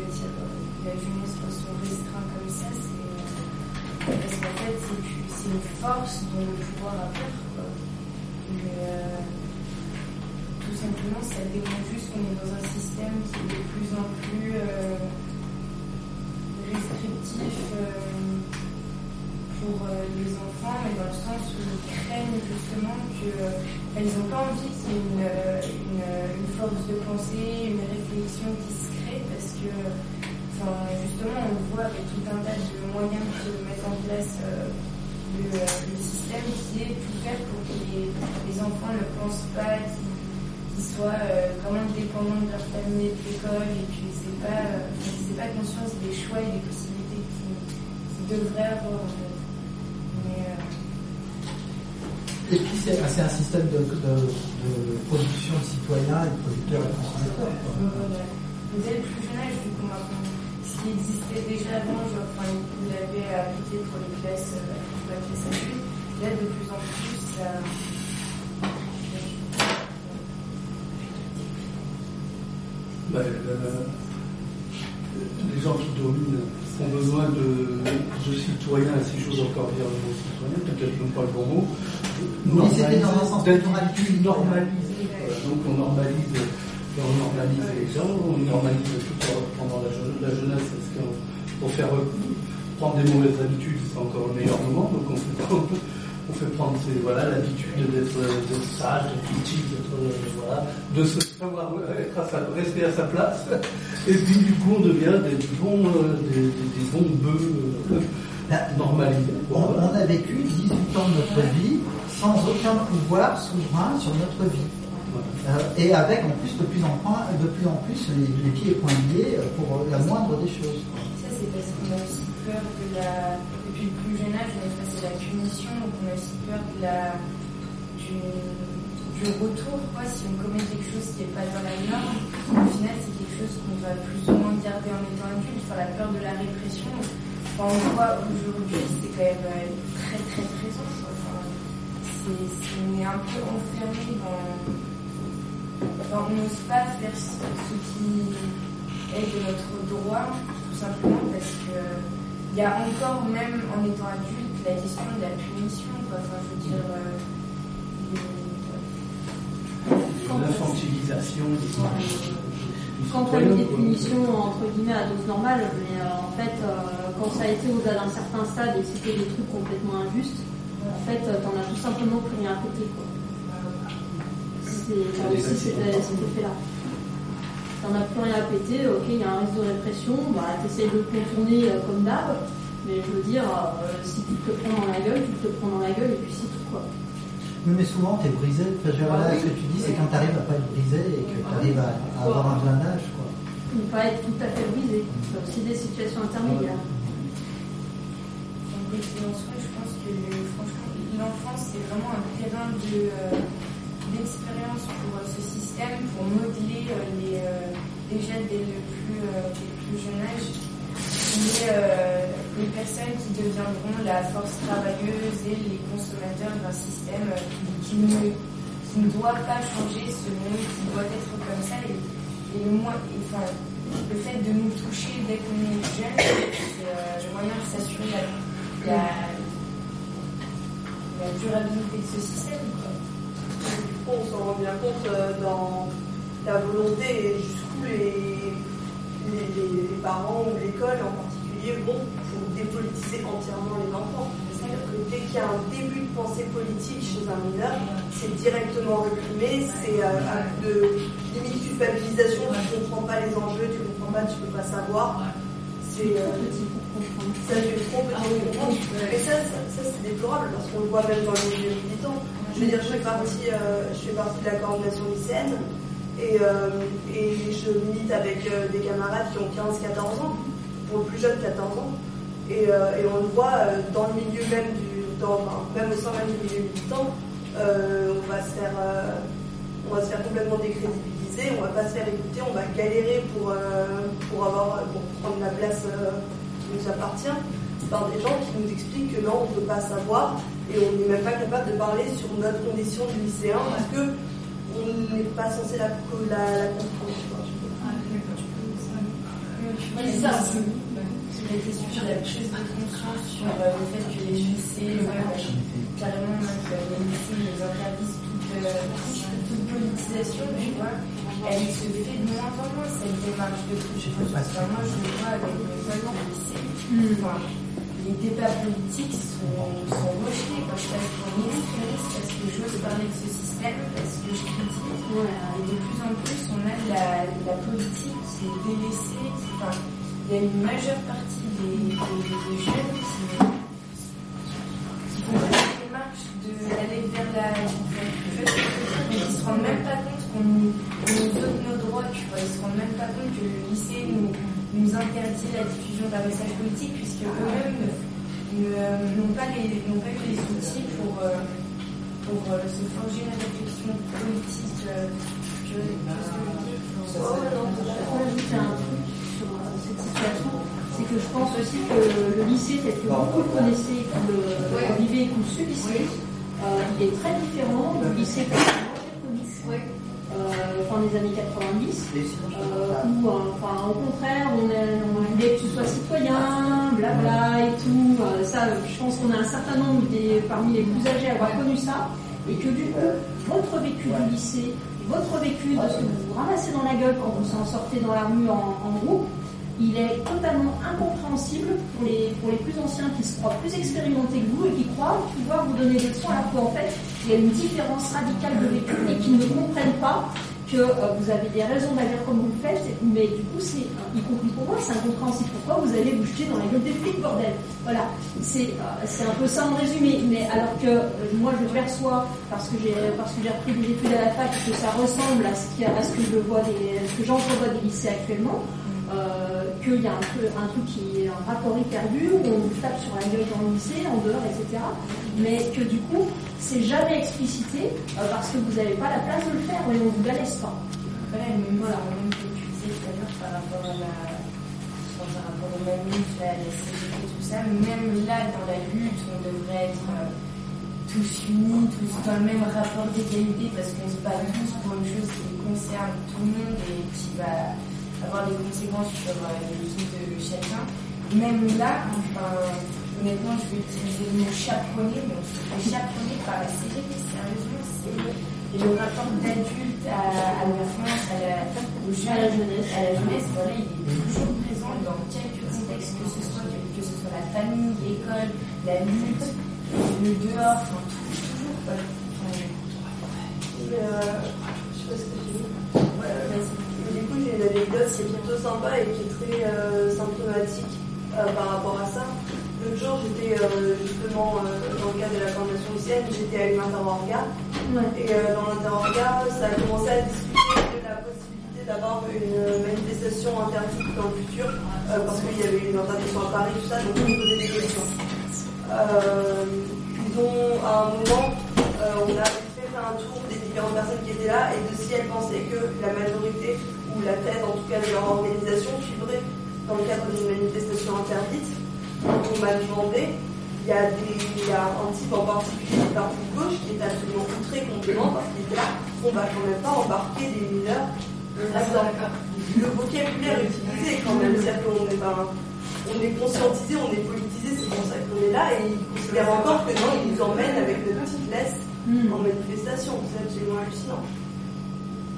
euh, la jeunesse restreints comme ça, c'est parce qu'en fait, c'est une force dont le pouvoir a peur. simplement, ça démontre juste qu'on est dans un système qui est de plus en plus euh, restrictif pour les enfants, mais dans le sens où ils craignent justement qu'elles n'ont pas envie qu'il y ait une, une, force de pensée, une réflexion qui se que justement, on voit avec tout un tas de moyens de mettre en place le, le, système qui est tout faire pour que les, les enfants ne pensent pas, qu'ils soient euh, vraiment dépendants de leur famille de l'école et qu'ils n'aient pas, euh, pas conscience des choix et des possibilités qu'ils devraient avoir. Mais, euh... Et puis c'est un système de, de, de, production de citoyens et de producteurs et consommateurs. Dès le plus jeune âge, vu qu'on ce qui existait déjà avant, genre, enfin, il avait appliqué pour les classes, euh, pour la classe adulte. Là, de plus en plus, ça. Bah, euh, les gens qui dominent ont besoin de, de citoyens, et ces choses encore dire le mot citoyen, peut-être même pas le bon mot, normalise, normalise. donc on normalise on normalise les gens, on normalise tout pendant la, jeunesse, parce que pour faire prendre des mauvaises habitudes, c'est encore le meilleur moment, donc on fait prendre, voilà, l'habitude d'être, sage, d'être utile, euh, voilà, de se savoir sa, rester à sa place, et puis du coup on devient des bons, euh, des, bons bœufs euh, on a vécu 18 ans de notre vie sans aucun pouvoir souverain sur notre vie. Euh, et avec en plus de plus en, point, de plus, en plus les, pieds et poings liés pour la moindre des choses. Ça, c'est parce qu'on a aussi peur de la. Depuis le plus jeune âge, on est face à la punition, donc on a aussi peur de la, du, retour. Quoi. Si on commet quelque chose qui n'est pas dans la norme, au final, c'est quelque chose qu'on va plus ou moins garder en étant adulte. La peur de la répression. Enfin, on voit aujourd'hui, c'est quand même euh, très très présent. C'est, on est un peu enfermé dans Enfin, on n'ose pas faire ce, qui est de notre droit, tout simplement parce que il y a encore, même en étant adulte, la question de la punition. Enfin, je veux dire. Euh, L'infantilisation. Quand on a mis des punitions entre guillemets à dose normale, mais euh, en fait, euh, quand ça a été au-delà d'un certain stade et que c'était des trucs complètement injustes, en fait, t'en as tout simplement plus rien à côté. Quoi c'est aussi cet effet-là. T'en as plus rien à péter, ok, il y a un risque de répression, bah t'essayes de contourner euh, comme d'hab, mais je veux dire, euh, si tu te prends dans la gueule, tu te prends dans la gueule et puis c'est tout quoi. Oui, mais souvent t'es brisé. Enfin, je là, ce que tu dis, c'est quand t'arrives à pas être brisé et que t'arrives à, à avoir un blindage, quoi. Ne pas être tout à fait brisé. C'est aussi des situations intermédiaires. je pense que franchement, l'enfance, c'est vraiment un terrain de. Euh, d'expérience pour euh, ce système, pour modeler euh, les, euh, déjà dès le plus, plus jeune âge les, les, personnes qui deviendront la force travailleuse et les consommateurs d'un système qui ne, qui ne doit pas changer ce monde, qui doit être comme ça. Et, le, enfin, le fait de nous toucher dès qu'on est jeune, c'est le moyen de s'assurer la, la, durabilité de ce système. On s'en rend bien compte euh, dans la volonté et jusqu'où les, les, parents ou l'école en particulier vont pour dépolitiser entièrement les enfants. C'est-à-dire que dès qu'il y a un début de pensée politique chez un mineur, c'est directement réprimé, c'est à, à de limite culpabilisation, tu ne comprends pas les enjeux, tu ne comprends pas, tu ne peux pas savoir. C'est euh, ça, es trop petit pour comprendre. Mais ça, ça, ça c'est déplorable parce qu'on le voit même dans les milieux militants. Je veux dire, je fais partie, euh, je fais partie de la coordination lycéenne et, euh, je milite avec euh, des camarades qui ont 15-14 ans, pour le plus jeune 14 ans. Et, et on le voit dans le milieu même du, dans, même au sein même du milieu militant, on va se faire, on va se faire complètement décrédibiliser, on va pas se faire écouter, on va galérer pour, pour avoir, pour prendre la place qui nous appartient par des gens qui nous expliquent que non, on ne peut pas savoir, et on n'est même pas capable de parler sur notre condition de lycéen parce que on n'est pas censé la, la, la comprendre. C'est ça, c'est la question sur la prise de conscience sur euh, le fait que les lycées, carrément, les lycées, les interdisent toute, euh, toute politisation, tu vois, elle se fait de moins en moins, cette démarche de touche. Enfin, moi, je le vois avec mes voisins au lycée. Enfin, les débats politiques sont, sont rejetés quand je passe pour parce que j'ose parler de ce système, parce que je critique. Et de plus en plus, on a la, la politique qui est délaissée. Enfin, il y a une majeure partie des, des, des jeunes qui, qui font la démarche d'aller vers la mais ils se rendent même pas compte qu'on nous, on nous ôte nos droits, tu vois. Ils se rendent même pas compte que le lycée nous, nous interdit la diffusion d'un message politique puisque eux-mêmes ne- n'ont pas les n'ont pas eu les outils pour euh, pour euh, se forger une réflexion politique. euh, je, un truc sur euh, cette situation, c'est que je pense aussi que le lycée tel que beaucoup le connaissaient, que le, vivaient et que le subissaient, euh, il est très différent du lycée que moi j'ai connu. Fin des années 90, euh, où euh, enfin, au contraire on, est- on voulait que tu sois citoyen, blabla et tout. Euh, ça, je pense qu'on a un certain nombre des, parmi les plus âgés à avoir connu ça, et que du coup, votre vécu du lycée, votre vécu de ce que vous vous ramassez dans la gueule quand vous en sortez dans la rue en, en groupe, il est totalement incompréhensible pour les, pour les plus anciens qui se croient plus expérimentés que vous et qui croient pouvoir vous donner des leçons alors qu'en fait, il y a une différence radicale de vécu et qui ne comprennent pas que euh, vous avez des raisons d'agir comme vous le faites, mais du coup, c'est, euh, y compris pour moi, c'est incompréhensible. Pourquoi vous allez vous jeter dans la gueule des flics, bordel? Voilà, c'est, euh, c'est un peu ça en résumé. Mais alors que moi, je perçois, parce que j'ai, parce repris des études à la fac, que ça ressemble à ce, qui- à ce que je vois des, ce que j'entrevois des lycées actuellement, euh, qu'il y a un, truc qui est un rapport perdu, où on vous tape sur la gueule dans le lycée, en dehors, etc. Mais que du coup, c'est jamais explicité euh, parce que vous n'avez pas la place de le faire et on vous la pas. Voilà, mais voilà, même que tu disais par rapport à la, par rapport au manif, la CGT, tout ça, même là, dans la lutte, on devrait être euh, tous unis, tous dans le même rapport d'égalité, parce qu'on se bat tous pour une chose qui concerne tout le monde et qui va avoir des conséquences sur euh, les vies de chacun. Même là, enfin, honnêtement, je vais utiliser le mot chaperonné, mais on se fait chaperonner par la CGT, sérieusement, c'est le rapport d'adulte à, à l'enfance, à la, au jeune, À la jeunesse. à la jeunesse, voilà, il est toujours présent dans quelques contextes, que ce soit, que ce soit la famille, l'école, la lutte, le dehors, enfin, tout- toujours, Et, euh, je sais pas ce que j'ai dit. Ouais, une anecdote qui est plutôt sympa et qui est très euh, symptomatique euh, par rapport à ça. L'autre jour, j'étais euh, justement dans le cadre de la formation lycéenne, j'étais à une interorga. Et euh, dans l'interorga, ça a commencé à discuter de la possibilité d'avoir une manifestation interdite dans le futur, parce qu'il y avait une interdiction à Paris, tout ça, donc on posait des questions. Euh, ils ont, à un moment, on a fait un tour des différentes personnes qui étaient là et de si elles pensaient que la majorité, ou la tête en tout cas de leur organisation, suivrait dans le cadre d'une manifestation interdite. Donc on m'a demandé, il y, a des, il y a un type en particulier du parti de gauche qui est absolument outré complètement parce qu'il est là, on va quand même pas embarquer des mineurs là-dedans. Le vocabulaire utilisé quand même, c'est-à-dire qu'on est, on est conscientisé, on est politisé, c'est pour ça qu'on est là et ils considèrent encore que non, ils nous emmènent avec notre petite laisse en manifestation. C'est absolument hallucinant.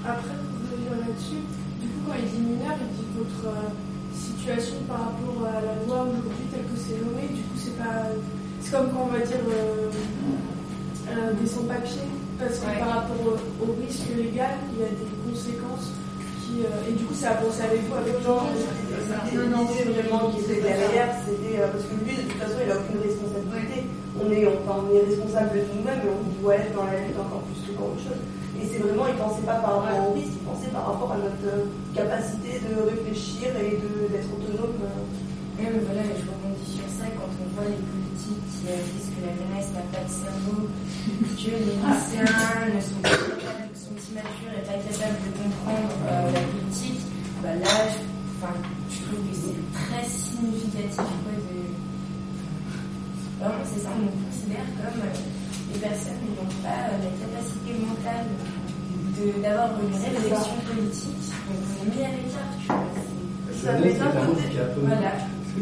Après, pour revenir là-dessus, quand il dit mineur, il dit votre euh, situation par rapport à la loi aujourd'hui telle que c'est nommé. Du coup, c'est pas. C'est comme quand on va dire euh, euh, des sans-papiers, parce que Ouais. par rapport au, au risque légal, il y a des conséquences qui. euh, et du coup, c'est à penser avec vous, avec Non, Jean. l'idée l'idée vraiment qui était derrière, c'était euh, parce que lui, de toute façon, il a aucune responsabilité. On est, enfin, on est responsable de nous-mêmes, mais on doit être dans la lutte encore plus que pour autre chose. Et c'est vraiment, il pensait pas par rapport au risque, il pensait par rapport à notre euh, capacité de réfléchir et d'être autonome. Et voilà, je rebondis sur ça quand on voit les politiques qui disent que la jeunesse n'a pas de cerveau, que les lycéens ne sont pas capables, sont immatures et pas capables de comprendre euh, la politique. Bah là, je, enfin, je trouve que c'est très significatif quoi, c'est ça, on considère comme euh, des personnes n'ont pas euh, la capacité mentale de- d'avoir une réflexion politique. Donc on est mis à l'écart, tu vois. c'est- Ça fait d'un côté, Voilà.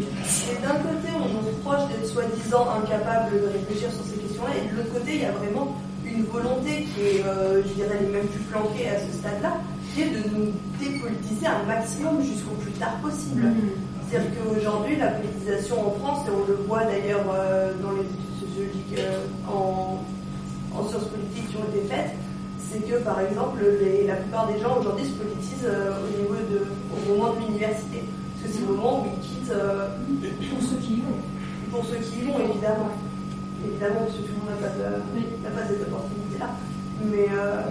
Et d'un côté, on nous reproche d'être soi-disant incapable de réfléchir sur ces questions-là, et de l'autre côté, il y a vraiment une volonté qui est, euh, je dirais, même plus flanquée à ce stade-là, qui est de nous dépolitiser un maximum jusqu'au plus tard possible. C'est-à-dire qu'aujourd'hui, la politisation en France, et on le voit d'ailleurs euh, dans les en, en sciences politiques qui ont été faites, c'est que par exemple, les- la plupart des gens aujourd'hui se politisent euh, au niveau de, au moment de l'université. Parce que c'est le moment où ils quittent. euh, Pour ceux qui y vont. Pour ceux qui y vont, évidemment. Évidemment, parce que tout le monde n'a pas, de- n'a pas cette opportunité-là. Mais, euh,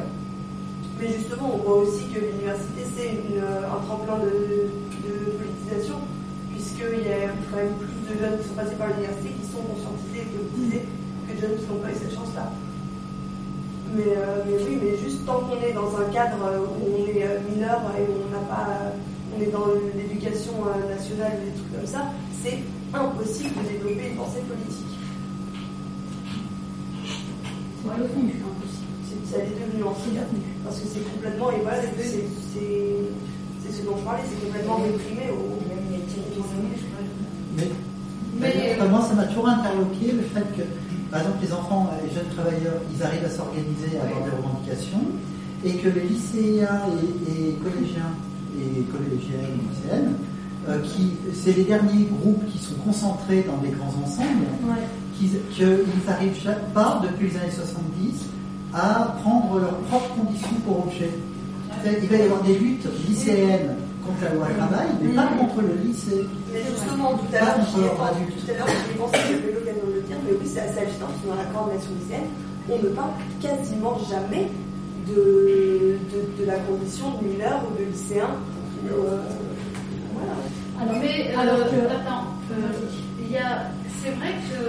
mais justement, on voit aussi que l'université, c'est un tremplin de, de politisation, puisqu'il y a quand même plus de jeunes qui sont passés par l'université qui sont conscientisés et politisés que de jeunes qui n'ont pas eu cette chance-là. Mais, euh, mais oui, mais juste tant qu'on est dans un cadre où on est euh, mineur et où on n'a pas, on est dans l'éducation euh, nationale ou des trucs comme ça, c'est impossible de développer une pensée politique. C'est devenu impossible. C'est- Ça l'est devenu en parce que c'est complètement, et voilà, c'est ce dont je parlais, c'est complètement réprimé au. Mais, Enfin, moi, ça m'a toujours interloqué le fait que, par exemple, les enfants, euh, les jeunes travailleurs, ils arrivent à s'organiser, à avoir des revendications, et que les lycéens et, et collégiens et collégiennes, lycéennes, euh, qui, c'est les derniers groupes qui sont concentrés dans des grands ensembles, Ouais. qu'ils qu'ils n'arrivent chaque pas, depuis les années 70, à prendre leurs propres conditions pour objet. Il va y avoir des luttes lycéennes contre la loi travail, mais pas contre le lycée. Mais justement, tout à l'heure, tout à l'heure, j'y ai pensé, j'avais l'occasion de le dire, mais oui, c'est assez hallucinant, parce que dans la coordination lycéenne, on ne parle quasiment jamais de, de, de la condition de mineur ou de lycéen. ou, euh, voilà. Alors, Mais alors euh, que- attends, euh, il y a, c'est vrai que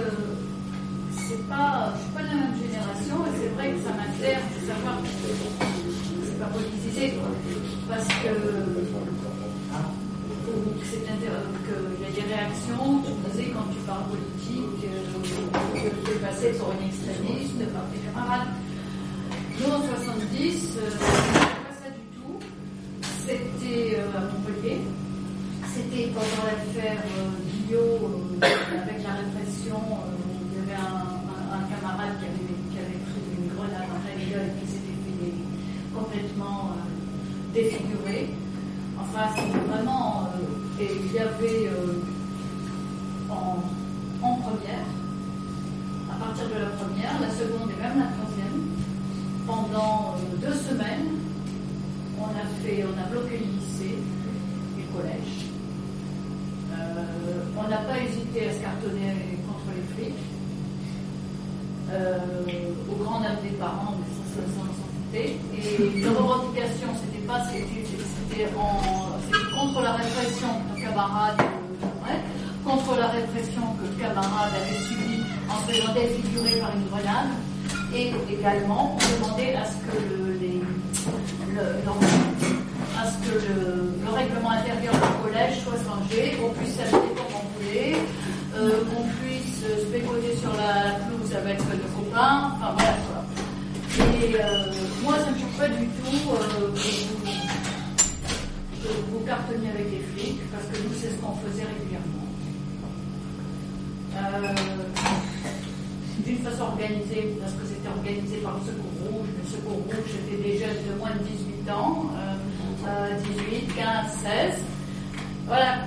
c'est pas, je suis pas de la même génération et c'est vrai que ça m'intéresse de savoir que pas politisé parce que intér- qu'il y a des réactions. Tu disais quand tu parles politique euh, que tu es passé pour une extrémiste par tes camarades. Nous en 70, euh, pas ça du tout. C'était euh, à Montpellier. C'était pendant l'affaire euh, euh, avec la répression, euh, il y avait un, camarade qui avait, pris une grenade en pleine gueule et qui s'était fait des- complètement euh, défiguré. Enfin, c'était vraiment. euh, et il y avait euh, en, première, à partir de la première, la seconde et même la troisième, pendant deux semaines, on a fait, on a bloqué le lycée et le collège. On n'a pas hésité à se cartonner contre les flics. Au grand dam des parents, mais ça, ça, ça, Et les revendications, c'était pas, c'était, contre la répression que ouais, contre la répression que camarade avait subie en se faisant défigurer par une grenade. Et également, on demandait à ce que le, les, que le, le règlement intérieur du collège soit changé, qu'on puisse s'habiller comme on voulait, euh, qu'on puisse se pégoter sur la pelouse avec nos copains, enfin voilà quoi. Et euh, moi, ça ne me choque pas du tout euh, que vous, vous cartonniez avec les flics, parce que nous, c'est ce qu'on faisait régulièrement. Euh, d'une façon organisée, parce que c'était organisé par le Secours Rouge. Le Secours Rouge, c'était des jeunes de moins de 18 ans, euh, euh, 18, 15, 16. Voilà.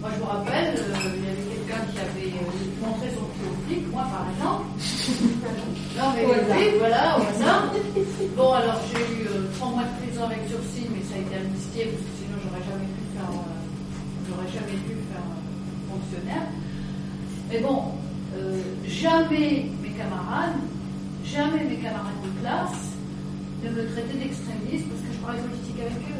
Moi, je me rappelle, il y avait quelqu'un qui avait montré son pied au moi par exemple. non, mais oui, voilà, au hasard. Bon, alors j'ai eu euh, trois mois de prison avec sursis, mais ça a été amnistié parce que sinon j'aurais jamais pu faire, euh, j'aurais jamais pu faire euh, fonctionnaire. Mais bon, euh, jamais mes camarades, jamais mes camarades de classe ne me traitaient d'extrémiste parce que je parlais politique avec eux.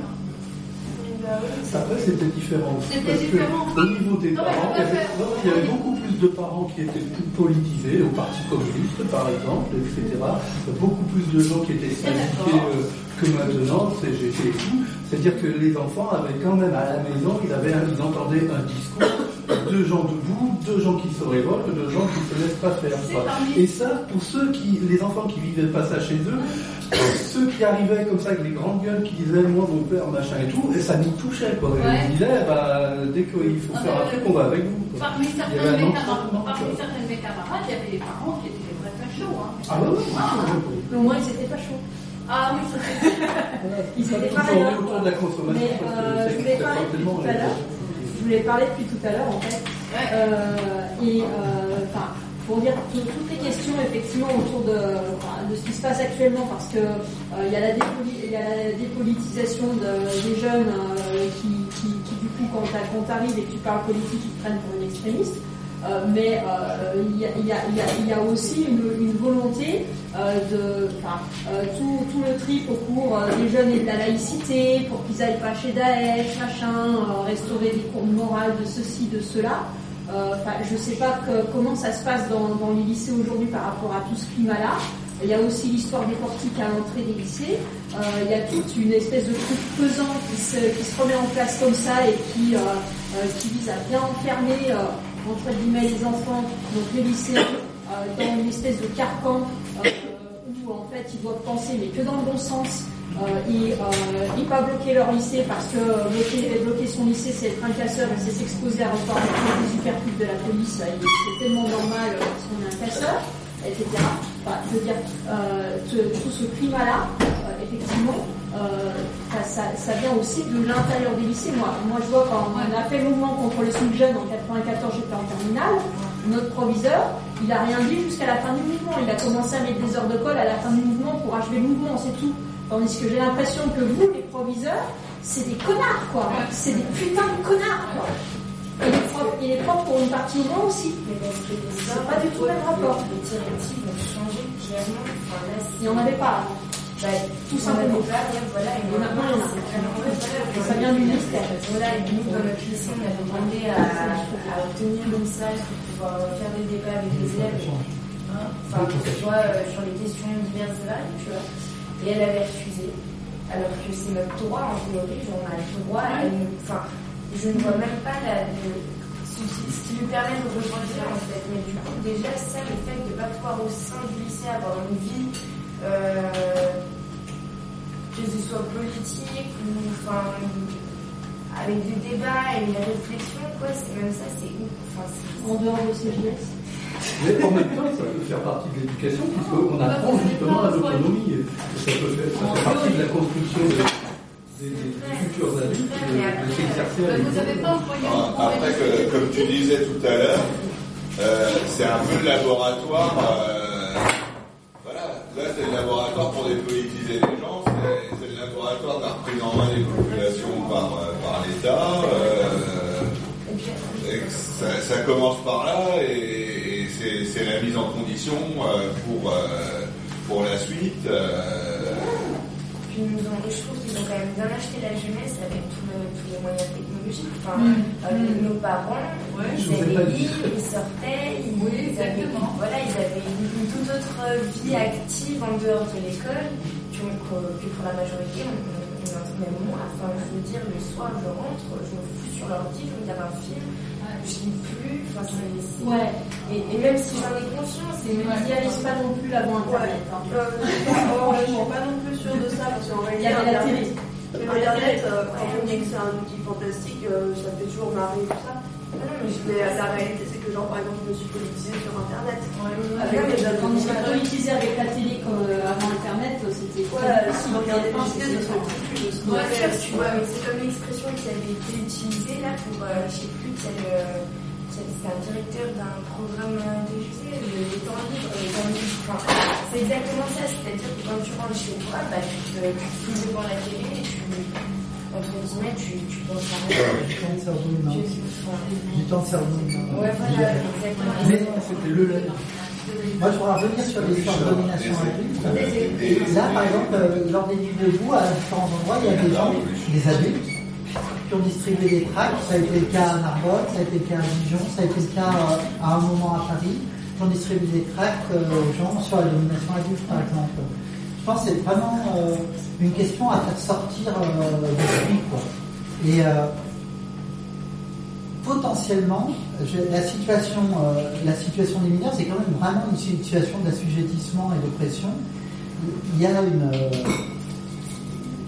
Après, c'était différent. C'était Parce que différent. au niveau des Non, parents, il y, avait, fait. non, il y avait beaucoup plus de parents qui étaient plus politisés, au Parti communiste par exemple, etc. Beaucoup plus de gens qui étaient syndiqués euh, que maintenant, CGT et tout. C'est-à-dire que les enfants avaient quand même à la maison, ils, avaient, ils entendaient un discours, deux gens debout, deux gens qui se révoltent, deux gens qui ne se laissent pas faire. quoi. Et ça, pour ceux qui, les enfants qui vivaient pas ça chez eux, ceux qui arrivaient comme ça avec les grandes gueules qui disaient moi mon père machin et tout, et ça nous touchait quoi. Et Ouais. on disait bah, dès qu'il faut Ah, faire mais, un truc, on va avec vous. quoi. Parmi Il y certains, de mes camarades, il y avait des parents qui étaient vrais fachos. Hein. Ah ouais, Mais au moins, ils étaient pas chauds. Ah oui, Ils étaient pas autour de la consommation. Mais parce que euh, c'est je voulais parler tout à l'heure. Je voulais parler depuis tout à l'heure en fait. Euh, et euh, enfin, pour dire que toutes les questions effectivement autour de, ce qui se passe actuellement, parce que euh, il y a la dépoli- il y a la dépolitisation de- des jeunes euh, qui, qui, qui, du coup quand quand t'arrives et que tu parles politique, ils te prennent pour une extrémiste. Mais il y, a, aussi une, volonté euh, de euh, tout, le trip au cours euh, des jeunes et de la laïcité pour qu'ils aillent pas chez Daesh, machin, restaurer des cours morales de ceci, de cela. Je sais pas comment ça se passe dans, les lycées aujourd'hui par rapport à tout ce climat-là. Il y a aussi l'histoire des portiques à l'entrée des lycées. Il y a toute une espèce de truc pesant qui se, remet en place comme ça et qui, vise à bien enfermer entre guillemets les enfants, donc les lycéens, euh, dans une espèce de carcan euh, où en fait ils doivent penser mais que dans le bon sens euh, et, pas bloquer leur lycée parce que bloquer, son lycée c'est être un casseur et c'est s'exposer à recevoir des supercutes de la police c'est tellement normal euh, si on est un casseur etc. Enfin, je veux dire, tout ce climat-là, effectivement, ça, ça- ça vient aussi de l'intérieur des lycées. Moi, moi, je vois quand on a fait le mouvement contre les sous-jeunes en 94, j'étais en terminale, notre proviseur, il a rien dit jusqu'à la fin du mouvement. Il a commencé à mettre des heures de colle à la fin du mouvement pour achever le mouvement, c'est tout. Tandis que j'ai l'impression que vous, les proviseurs, c'est des connards, quoi. C'est des putains de connards, quoi. Et les profs, et les profs pour une partie au moins aussi. Mais parce que les C'est pas du tout le même rapport. Les directives ont changé clairement. Il n'y en avait pas avant. Bah, Tout on simplement. pas, ouais, voilà, et maintenant, Ça vient du ministère. Voilà, et nous, dans notre lycée, on avait demandé à, à obtenir une salle pour pouvoir faire des débats avec les élèves. hein, Enfin, tu vois, euh, sur les questions diverses et variées, tu vois. Et elle avait refusé. Alors que c'est notre droit, en théorie, on a le droit, nous- enfin, je ne vois même pas la, le- ce, qui- ce qui lui permet de rebondir, en fait. Mais du coup, déjà, ça, le fait de ne pas pouvoir au sein du lycée avoir une vie, que ce soit politique ou enfin avec des débats et une réflexion quoi c'est même ça c'est ouf enfin, c'est- En dehors de CGS. Mais en même temps, ça peut faire partie de l'éducation, puisqu'on apprend justement à l'autonomie. Ça peut faire, ça fait partie de la construction des, des- des futurs adultes, de, de s'exercer à Ah, Après, que, comme tu disais tout à l'heure, euh, c'est un peu le laboratoire. euh, laboratoire pour dépolitiser les gens, c'est le laboratoire de la reprise en main des populations par, euh, l'État. euh, ça, commence par là et, c'est la mise en condition euh, pour, pour la suite. Ils nous ont et je trouve qu'ils ont quand même bien acheté la jeunesse avec le- tous les moyens technologiques. Enfin Mm. euh, nos parents Ouais, ils avaient livres ils sortaient ils, Oui, ils avaient, voilà ils avaient une, une toute autre vie active en dehors de l'école que, que- pour la majorité on- même moi enfin je veux dire le soir je rentre je me fous sur l'ordi je regarde un film je lis plus enfin c'est Ouais. et, et même si j'en ai conscience et même n'y arrivent pas non plus l'avant Internet. hein. Euh, je je suis pas non plus sûre de ça parce qu'en Il y réalité, avait la télé. Internet, euh, quand on dit que c'est un outil fantastique, euh, ça fait toujours marrer tout ça. Mais euh, la réalité, c'est que genre, par exemple, je me suis politisée sur Internet. Avec les Quand on s'est algorithmes. politisé avec la télé comme euh, avant Internet, c'était quoi Voilà, Si regardez enfin, les vidéos de Ouais, tu vois, mais c'est comme l'expression qui avait été utilisée là pour, euh, je sais plus quel, euh, quel- c'est un directeur d'un programme euh, de le le temps libre, le temps libre. Enfin, c'est exactement ça, c'est-à-dire que quand tu rentres chez toi, bah, tu te, tu te fous devant la télé et tu, tu, tu penses à rien. Du temps de cerveau humain. Du temps de cerveau humain. Ouais, voilà, exactement. Mais C'était le lait. moi, je voudrais revenir sur l'histoire de domination adulte. Et là, par exemple, euh, lors des nuits debout, à différents endroits, il y a des gens, des adultes, qui ont distribué des tracts. Ça a été le cas à Narbonne, ça a été le cas à Dijon, ça a été le cas euh, à un moment à Paris. Qui ont distribué des tracts euh, aux gens sur la domination adulte, par exemple. Pense que c'est vraiment euh, une question à faire sortir euh, de quoi. Et euh, potentiellement, la situation, euh, la situation des mineurs, c'est quand même vraiment une situation d'assujettissement et d'oppression. Il y a une.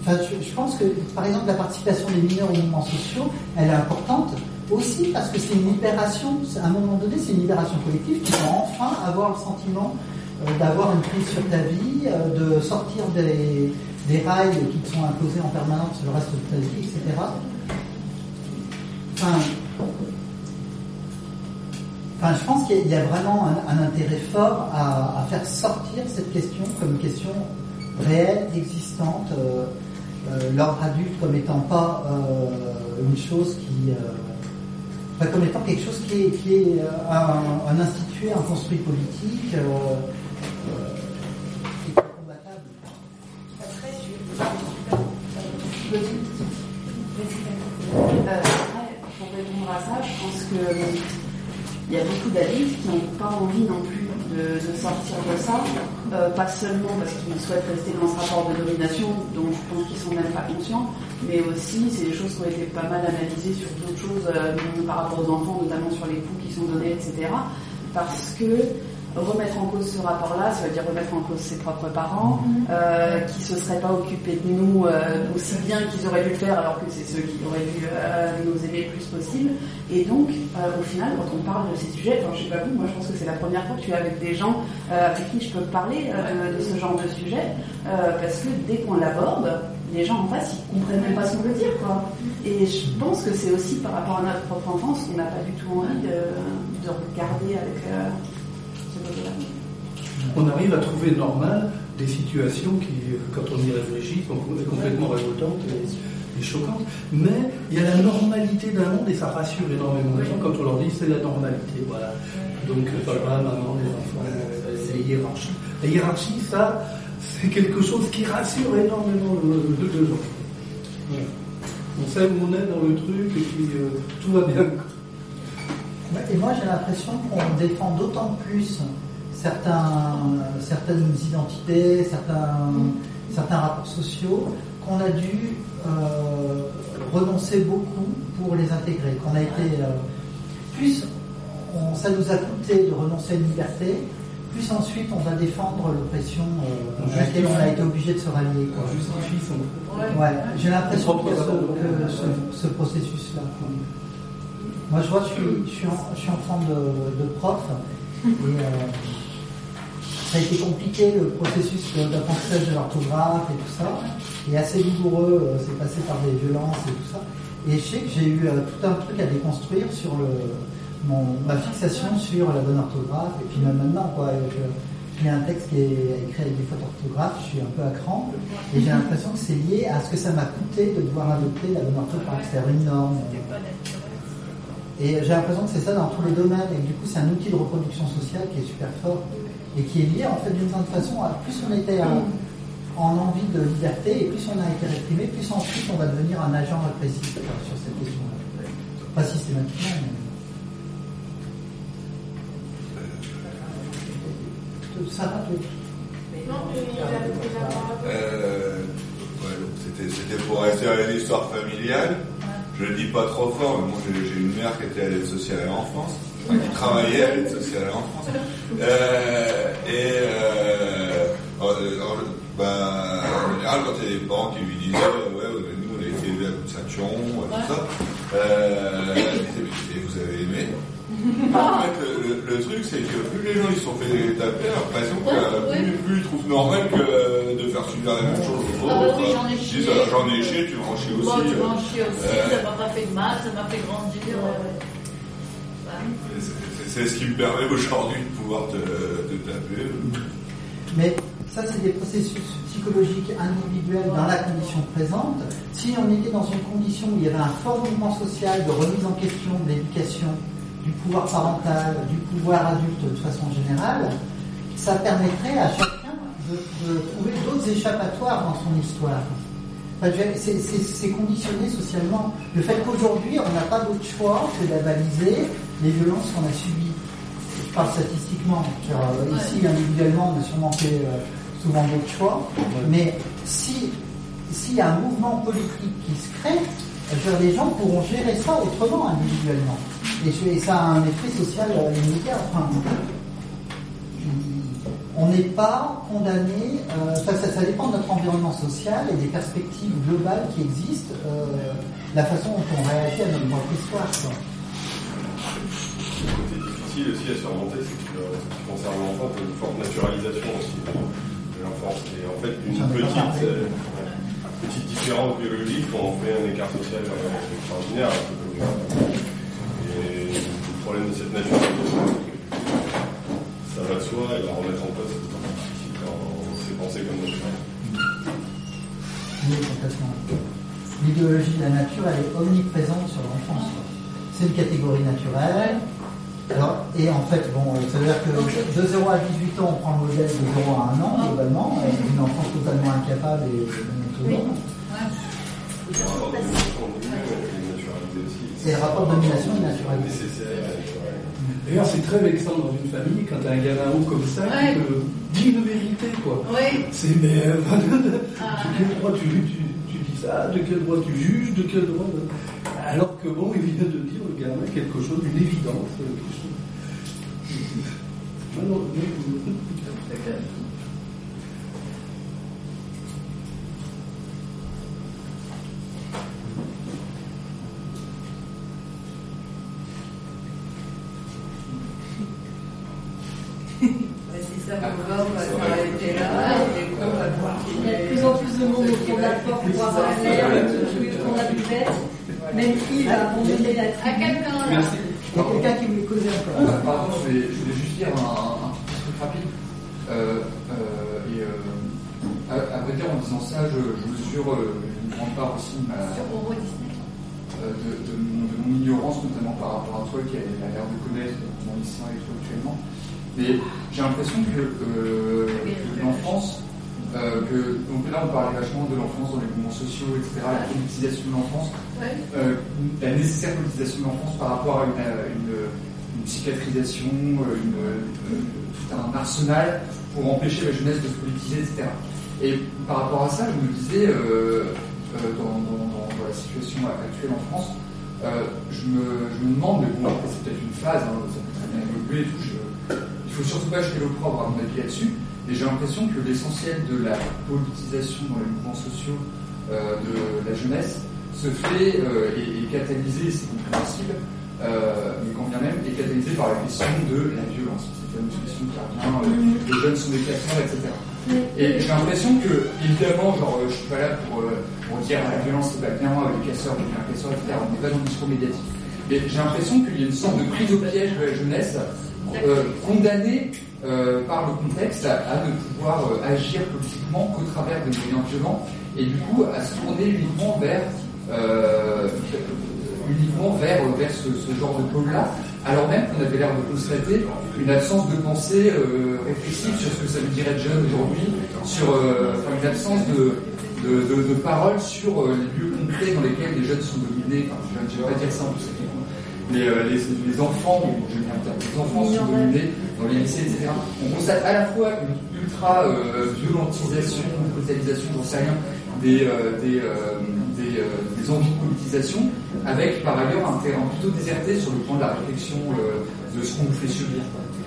je, je pense que, par exemple, la participation des mineurs aux mouvements sociaux, elle est importante aussi parce que c'est une libération. À un moment donné, c'est une libération collective qui va enfin avoir le sentiment d'avoir une prise sur ta vie, de sortir des, rails qui te sont imposés en permanence le reste de ta vie, etc. Enfin, je pense qu'il y a vraiment un, intérêt fort à, faire sortir cette question comme une question réelle, existante, euh, euh, l'ordre adulte comme étant pas euh, une chose qui. Comme étant quelque chose qui est, un, un, institué, un construit politique. Ça, je pense que il y a beaucoup d'adultes qui n'ont pas envie non plus de, sortir de ça, euh, pas seulement parce qu'ils souhaitent rester dans ce rapport de domination dont je pense qu'ils sont même pas conscients, mais aussi c'est des choses qui ont été pas mal analysées sur d'autres choses euh, par rapport aux enfants, notamment sur les coups qui sont donnés, etc. Parce que remettre en cause ce rapport-là, ça veut dire remettre en cause ses propres parents, mhm. euh, qui se seraient pas occupés de nous euh, aussi bien qu'ils auraient dû le faire, alors que c'est ceux qui auraient dû euh, nous aider le plus possible. Et donc, au final, quand on parle de ces sujets, enfin, je sais pas vous, moi je pense que c'est la première fois que je suis avec des gens avec qui je peux parler de ce genre de sujet, parce que dès qu'on l'aborde, les gens en face, ils comprennent même pas ce qu'on veut dire, quoi. Et je pense que c'est aussi par rapport à notre propre enfance qu'on n'a pas du tout envie de, de regarder avec on arrive à trouver normal des situations qui, quand on y réfléchit, sont complètement révoltantes et, choquantes. Mais il y a la normalité d'un monde et ça rassure énormément les gens quand on leur dit c'est la normalité. Voilà. Donc papa, maman, les enfants, euh, c'est la hiérarchie. La hiérarchie, ça, c'est quelque chose qui rassure énormément les gens. On sait où on est dans le truc et puis euh, tout va bien. Et moi, j'ai l'impression qu'on défend d'autant plus certains, certaines identités, certains, certains rapports sociaux, qu'on a dû euh, renoncer beaucoup pour les intégrer. Qu'on a été. Euh, plus ça nous a coûté de renoncer à une liberté, plus ensuite on va défendre l'oppression euh, à laquelle on a été obligé de se rallier. Ouais, j'ai l'impression que ce, ce processus-là. Moi, je vois, je suis, je suis, je suis enfant de, prof et euh, ça a été compliqué le processus d'apprentissage de l'orthographe et tout ça, et assez douloureux. Euh, c'est passé par des violences et tout ça. Et je sais que j'ai eu euh, tout un truc à déconstruire sur ma fixation sur la bonne orthographe, et puis même maintenant, quoi. Je, un texte qui est écrit avec des fautes d'orthographe, je suis un peu à cran, et j'ai l'impression que c'est lié à ce que ça m'a coûté de devoir adopter la bonne orthographe, c'est une norme. Et j'ai l'impression que c'est ça dans tous les domaines. Et du coup, c'est un outil de reproduction sociale qui est super fort et qui est lié en fait d'une certaine façon à plus on était en envie de liberté et plus on a été réprimé, plus ensuite on va devenir un agent répressif sur cette question-là. Pas systématiquement, mais. Ça va, euh, C'était pour rester à l'histoire familiale. Je le dis pas trop fort, mais moi j'ai une mère qui était à l'aide sociale à l'enfance, qui travaillait à l'aide sociale à l'enfance. Euh, et euh, bah, en général, quand il y a des parents qui lui disaient Ouais, nous on a été élevés à ceinturon, tout ça, euh, et vous avez aimé en fait, le, le, truc, c'est que plus les gens ils sont fait taper, l'impression que plus, plus, ils trouvent normal que de faire subir la même chose aux autres. Ah j'en ai chié. J'en ai chié, tu m'en chier aussi. Bon, tu m'en chier aussi, euh, ça m'a pas fait de mal, ça m'a fait grandir. C'est ce qui me permet aujourd'hui de pouvoir te, te taper. Mais ça, c'est des processus psychologiques individuels dans la condition présente. Si on était dans une condition où il y avait un fort mouvement social de remise en question de l'éducation, du pouvoir parental, du pouvoir adulte de façon générale, ça permettrait à chacun de, trouver d'autres échappatoires dans son histoire. c'est conditionné socialement. Le fait qu'aujourd'hui, on n'a pas d'autre choix que d'avaliser les violences qu'on a subies. Je parle statistiquement. Euh, ici, individuellement, on a sûrement fait euh, souvent d'autres choix. Mais si s'il y a un mouvement politique qui se crée, les gens pourront gérer ça autrement individuellement. Et, ça a un effet social euh, immédiat. Enfin, on n'est pas condamné, euh, ça, ça, dépend de notre environnement social et des perspectives globales qui existent, euh, la façon dont on réagit à notre propre histoire. difficile aussi à surmonter, c'est que euh, ce qui concerne l'enfant, c'est une forte naturalisation aussi de l'enfance. Et en fait, une petite, euh, petite différence biologique, on fait un écart social extraordinaire, un peu comme Et le problème de cette naturalisation, ça va de soi, et la remettre en place, c'est difficile quand c'est pensé comme naturel. Oui, complètement. L'idéologie de la nature, elle est omniprésente sur l'enfance. C'est une catégorie naturelle. Alors, et en fait, bon, ça veut dire que de 0 à 18 ans, on prend le modèle de 0 à 1 an, globalement, avec une enfance totalement incapable et. Et le rapport de domination est naturel. D'ailleurs, c'est très vexant dans une famille quand t'as un gamin haut comme ça Ouais. qui te dit une vérité, quoi. Oui. C'est mais euh, Ah. de quel droit tu, tu, tu dis ça, de quel droit tu juges, de quel droit. Alors que bon, il vient de dire le gamin quelque chose d'une évidence. euh, quelque chose- sociaux, etc., la politisation de l'enfance, Ouais. euh, la nécessaire politisation de l'enfance par rapport à une, une, une psychiatrisation, euh, une, tout un arsenal pour empêcher la jeunesse de se politiser, etc. Et par rapport à ça, je me disais, euh, dans, dans- dans- dans la situation actuelle en France, euh, je, me, je me demande, mais bon, après, c'est peut-être une phase, hein, ça peut très bien évoluer et tout, je- il faut surtout pas jeter l'opprobre à mon avis là-dessus, mais j'ai l'impression que l'essentiel de la politisation dans les mouvements sociaux de la jeunesse se fait euh, et est catalysé, c'est compréhensible, euh, mais quand bien même, est catalysé par la question de la violence. C'est une question qui revient, euh, les jeunes sont des casseurs, etc. Et j'ai l'impression que, évidemment, genre, euh, je suis pas là pour, euh, pour dire la violence c'est pas bien, euh, les casseurs, les bien casseurs, etc. On n'est pas dans le discours médiatique. Mais j'ai l'impression qu'il y a une sorte de prise au piège de la jeunesse, euh, condamnée euh, par le contexte à, à ne pouvoir euh, agir politiquement qu'au travers des moyens violents, et du coup à se tourner uniquement vers euh, uniquement vers, vers ce, ce genre de pôle-là, alors même qu'on avait l'air de constater une absence de pensée euh, réflexive sur ce que ça veut dire être jeune aujourd'hui, sur euh, enfin, une absence de, de, de, de parole sur euh, les lieux concrets dans lesquels les jeunes sont dominés, enfin je ne vais pas dire ça en plus, euh, les, les enfants, je vais bien dire, les enfants sont dominés dans les lycées, etc. On constate à la fois une ultra euh, violentisation, brutalisation, j'en sais rien, des, euh, des, euh, des, euh, des envies de politisation, avec par ailleurs un terrain plutôt déserté sur le point de la réflexion de ce qu'on nous fait subir.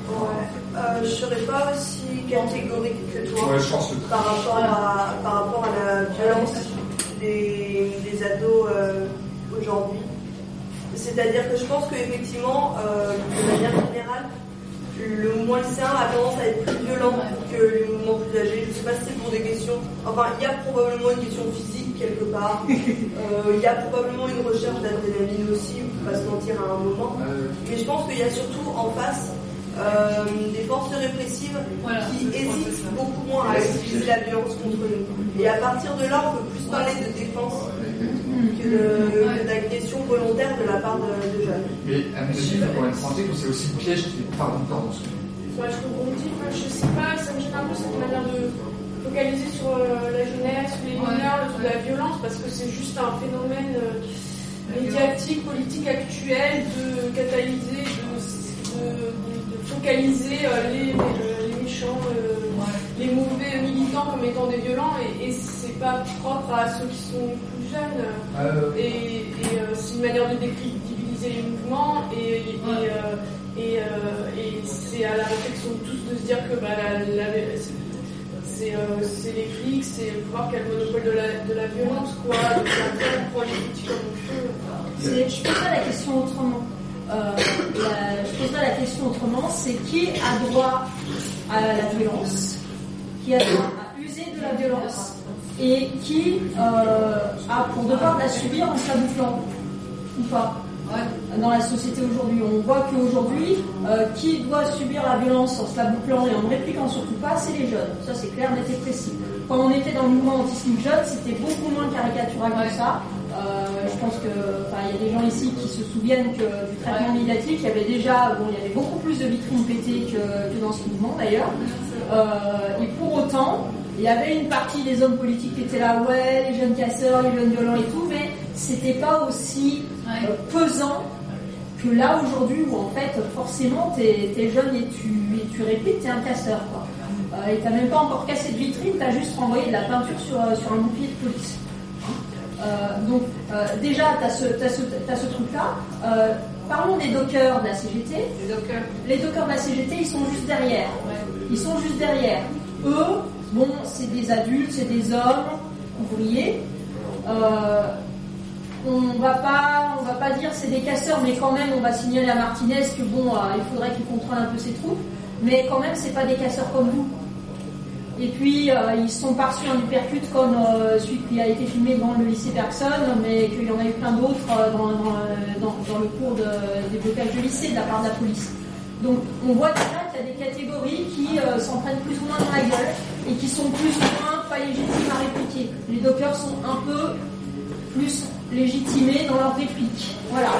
Ouais. Euh, je serais pas aussi catégorique que toi Ouais, que- par, rapport à, par rapport à la violence des, des ados euh, aujourd'hui. C'est-à-dire que je pense qu'effectivement, euh, de manière générale, le mouvement lycéen a tendance à être plus violent que les mouvements plus âgés. Je ne sais pas si c'est pour des questions. Enfin, il y a probablement une question physique quelque part. Euh, il y a probablement une recherche d'adrénaline aussi, on ne peut pas se mentir à un moment. Mais je pense qu'il y a surtout en face euh, des forces répressives qui hésitent beaucoup moins à utiliser la violence contre nous. Et à partir de là, on peut plus parler de défense que d'agression volontaire de la part de, de jeunes. Mais à mes yeux, pour être santé, que c'est aussi le piège qui est. Pardon, pardon. Moi, je rebondis, moi, je sais pas, ça me gêne un peu cette manière de focaliser sur euh, la jeunesse, les mineurs, sur la violence, parce que c'est juste un phénomène euh, médiatique, politique actuel de catalyser, de, de- de focaliser euh, les, les- les méchants, euh, les mauvais militants comme étant des violents, et, et c'est pas propre à ceux qui sont jeunes. Euh, Et, et, euh, c'est une manière de décrédibiliser les mouvements et, et, euh, et, euh, et c'est à la réflexion de tous de se dire que bah, la, la- c'est euh, les flics, c'est le pouvoir qui a le monopole de la, de la violence, quoi. Prend les outils comme on peut. Je poserais la question autrement. Euh, la- je poserai la question autrement, c'est qui a droit à la violence, qui a droit à user de la violence, et qui euh, a pour devoir de la subir en s'abouflant, ou pas dans la société aujourd'hui. On voit qu'aujourd'hui, euh, qui doit subir la violence en se la bouclant et en ne répliquant surtout pas, c'est les jeunes. Ça, c'est clair, net et précis. Quand on était dans le mouvement anti-slip jeune, c'était beaucoup moins caricatural que ça. Euh, je pense que, il y a des gens ici qui se souviennent que du traitement médiatique, il y avait déjà, bon, il y avait beaucoup plus de vitrines pétées que, que dans ce mouvement d'ailleurs. Euh, et pour autant, il y avait une partie des hommes politiques qui étaient là, ouais, les jeunes casseurs, les jeunes violents et tout, mais c'était pas aussi euh, pesant que là aujourd'hui où en fait forcément t'es es jeune et tu, et tu répliques, t'es un casseur quoi. Euh, et t'as même pas encore cassé de vitrine, t'as juste renvoyé de la peinture sur, euh, sur un bouclier de police. Euh, donc déjà t'as ce, ce truc là. parlons des dockers de la CGT. Les dockers. Les dockers de la CGT ils sont juste derrière. Ils sont juste derrière. Eux, bon, c'est des adultes, c'est des hommes ouvriers. Euh, on va pas, on va pas dire c'est des casseurs, mais quand même on va signaler à Martinez que bon, euh, il faudrait qu'il contrôle un peu ses troupes, mais quand même c'est pas des casseurs comme vous. Et puis euh, ils sont pas reçus un comme euh, celui qui a été filmé dans le lycée Bergson, mais qu'il y en a eu plein d'autres dans, dans, le cours de, des blocages de lycée de la part de la police. Donc on voit déjà catégories qui euh, s'en prennent plus ou moins dans la gueule et qui sont plus ou moins pas légitimes à répliquer. Les dockers sont un peu plus légitimés dans leurs répliques. Voilà.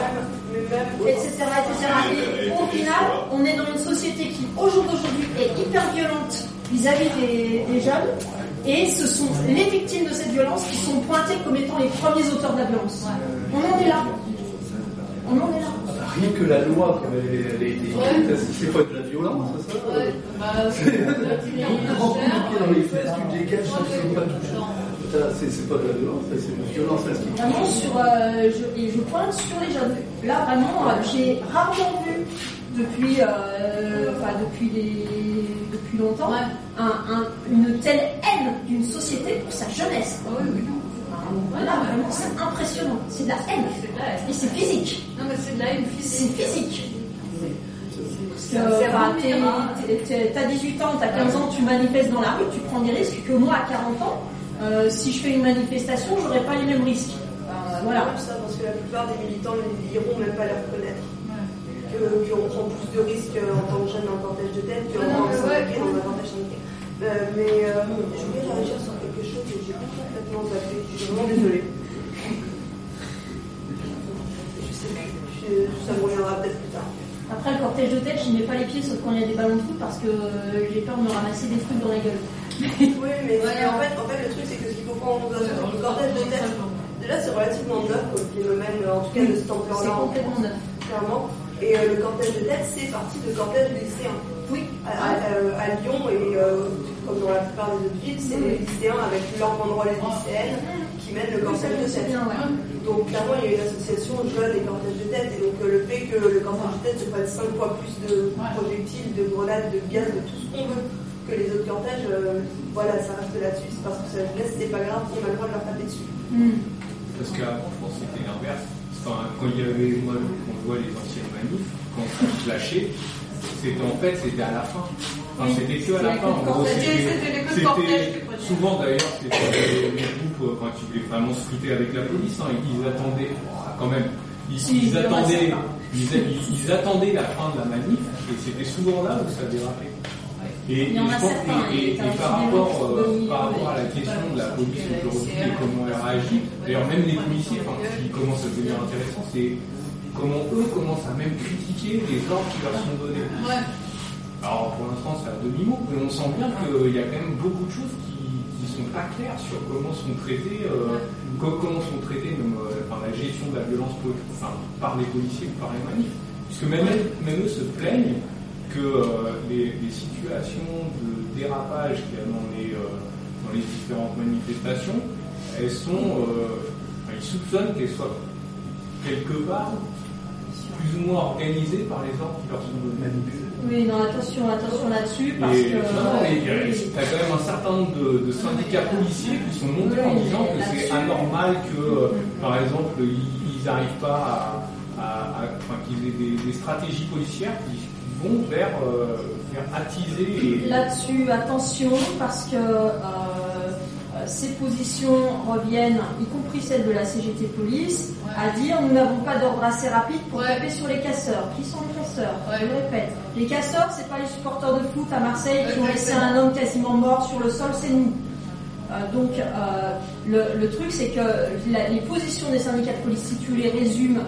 Etc. etc. Et au final, on est dans une société qui, au jour d'aujourd'hui, est hyper violente vis-à-vis des, des jeunes. Et ce sont les victimes de cette violence qui sont pointées comme étant les premiers auteurs de la violence. On en est là. On en est là. Rien que la loi, comme elle, elle a été écrite, c'est pas de la violence, c'est ça Bah, C'est un grand coup de pied dans les fesses, tu te dégages, ça ne pas C'est de la violence, c'est une violence instinctive. Vraiment sur, euh, je, et je pointe sur les jeunes. Là vraiment, euh, j'ai rarement vu depuis, euh, enfin depuis des, depuis longtemps, un- un- une telle haine d'une société pour sa jeunesse. Là vraiment, c'est impressionnant. C'est de la haine. Et c'est physique. Non, mais c'est de la haine physique. physique. C'est rempli, hein. T'as 18 ans, t'as 15 ans, tu manifestes dans la rue, tu prends des risques que moi à 40 ans, euh, si je fais une manifestation, j'aurais pas les mêmes risques. Euh, voilà. Ça, parce que la plupart des militants ne diront même pas les reconnaître. Que- Qu'on prend plus de risques en tant que jeune dans cortège de tête qu'en Ah non, mais ouais. syndiqué dans cortège syndiqué. Euh, mais euh, je voulais réagir sur quelque chose et j'ai complètement zappé. Je suis vraiment désolée. Je sais pas. Je- ça me reviendra peut-être plus tard. Après le cortège de tête, je n'y mets pas les pieds sauf quand il y a des ballons de foot parce que euh, j'ai peur de me ramasser des trucs dans la gueule. Oui, mais en, fait, en fait, le truc, c'est que ce qu'il faut prendre en c'est que le cortège de tête, déjà, c'est relativement neuf comme phénomène, en tout cas de cet ampleur-là. C'est en complètement neuf. Clairement. Et euh, le cortège de tête, c'est parti de cortège lycéen. Oui. À, à- à Lyon, et euh, comme dans la plupart des autres villes, c'est les lycéens avec leur banderole lycéenne qui mènent le cortège de tête. Donc clairement, il y a une association jeunes et cortège de tête. Et donc euh, le fait que le cortège de tête se fasse 5 fois plus de projectiles, de grenades, de gaz, de tout ce qu'on veut que les autres cortèges, euh, voilà, ça reste là-dessus. C'est parce que ça jeunesse, c'est pas grave, on a le droit de leur taper dessus. Parce qu'avant, je pense que c'était l'inverse. Enfin, quand il y avait, moi, quand je vois les anciennes manifs, quand ça flashait, c'était en fait, c'était à la fin. Enfin, Oui. c'était que à la fin. c'était- qui. Souvent d'ailleurs, c'était les, les groupes, euh, quand ils voulaient vraiment se friter avec la police, hein, ils attendaient, quand même, ils, attendaient, ils, attendaient la fin de la manif, et c'était souvent là où ça dérapait. Et, en et a je pense- certains, et- et et t'as par rapport, qui euh, par rapport à la question de la police aujourd'hui et comment elle réagit, d'ailleurs même les policiers, enfin, ce qui commence à devenir intéressant, c'est comment eux commencent à même critiquer les ordres qui leur sont donnés. Alors pour l'instant c'est à demi-mot, mais on sent bien qu'il y a quand même beaucoup de choses qui, qui sont pas claires sur comment sont traités, euh, co- comment sont traités même euh, enfin, la gestion de la violence enfin, par les policiers ou par les manifs. Puisque même, eux- même eux se plaignent que euh, les, les situations de dérapage qu'il y a dans les, dans les différentes manifestations, elles sont, enfin, ils soupçonnent qu'elles soient quelque part plus ou moins organisées par les ordres qui leur sont donnés. Oui, non, attention, attention là-dessus parce Et, que. non, mais il y a- quand même un certain nombre de, de syndicats policiers qui sont montés en disant que c'est anormal que, euh, par exemple, ils n'arrivent pas à, à à, enfin, qu'ils aient des, des, stratégies policières qui vont vers, euh, vers attiser. Et... Là-dessus, attention, parce que euh, ces positions reviennent, y compris celles de la CGT Police, à dire nous n'avons pas d'ordre assez rapide pour taper sur les casseurs. Qui sont les casseurs? Je le répète. Les casseurs, c'est pas les supporters de foot à Marseille qui ont laissé un homme quasiment mort sur le sol, c'est nous. Euh, donc euh, le, le, truc, c'est que la, les positions des syndicats de police, si tu les résumes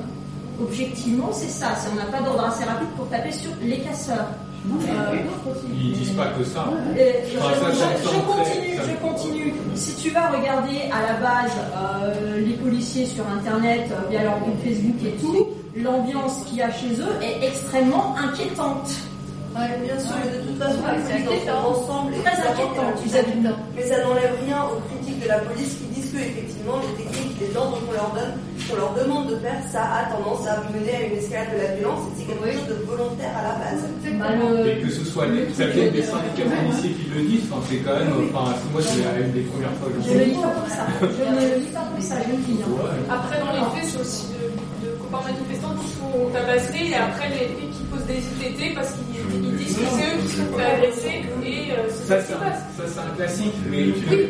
objectivement, c'est ça. C'est on n'a pas d'ordre assez rapide pour taper sur les casseurs. Euh, Ils disent pas que ça. je, enfin, ça je, je, continue, je continue. Si tu vas regarder à la base euh, les policiers sur Internet, euh, via leur compte Facebook et tout, l'ambiance qu'il y a chez eux est extrêmement inquiétante. Ouais, bien sûr, mais de toute façon, ouais, les ensemble très inquiétant, mais ça n'enlève rien aux critiques de la police qui que effectivement les techniques, les ordres qu'on leur donne, qu'on leur demande de faire, ça a tendance à mener à une escalade de la violence et c'est quelque chose de volontaire à la base. Et que ce soit les, ça vienne des syndicats policiers qui le disent, enfin, c'est quand même, enfin, moi c'est une des premières fois que je ne lis pas pour ça. Je ne lis pas pour ça, je dis. Après, dans les faits, c'est aussi de, de copains manifestants qui sont tabassés et après les qui des ITT parce qu'ils ils disent que c'est eux qui sont fait agresser et euh, c'est ça, ça, ça c'est un classique, mais oui, que des,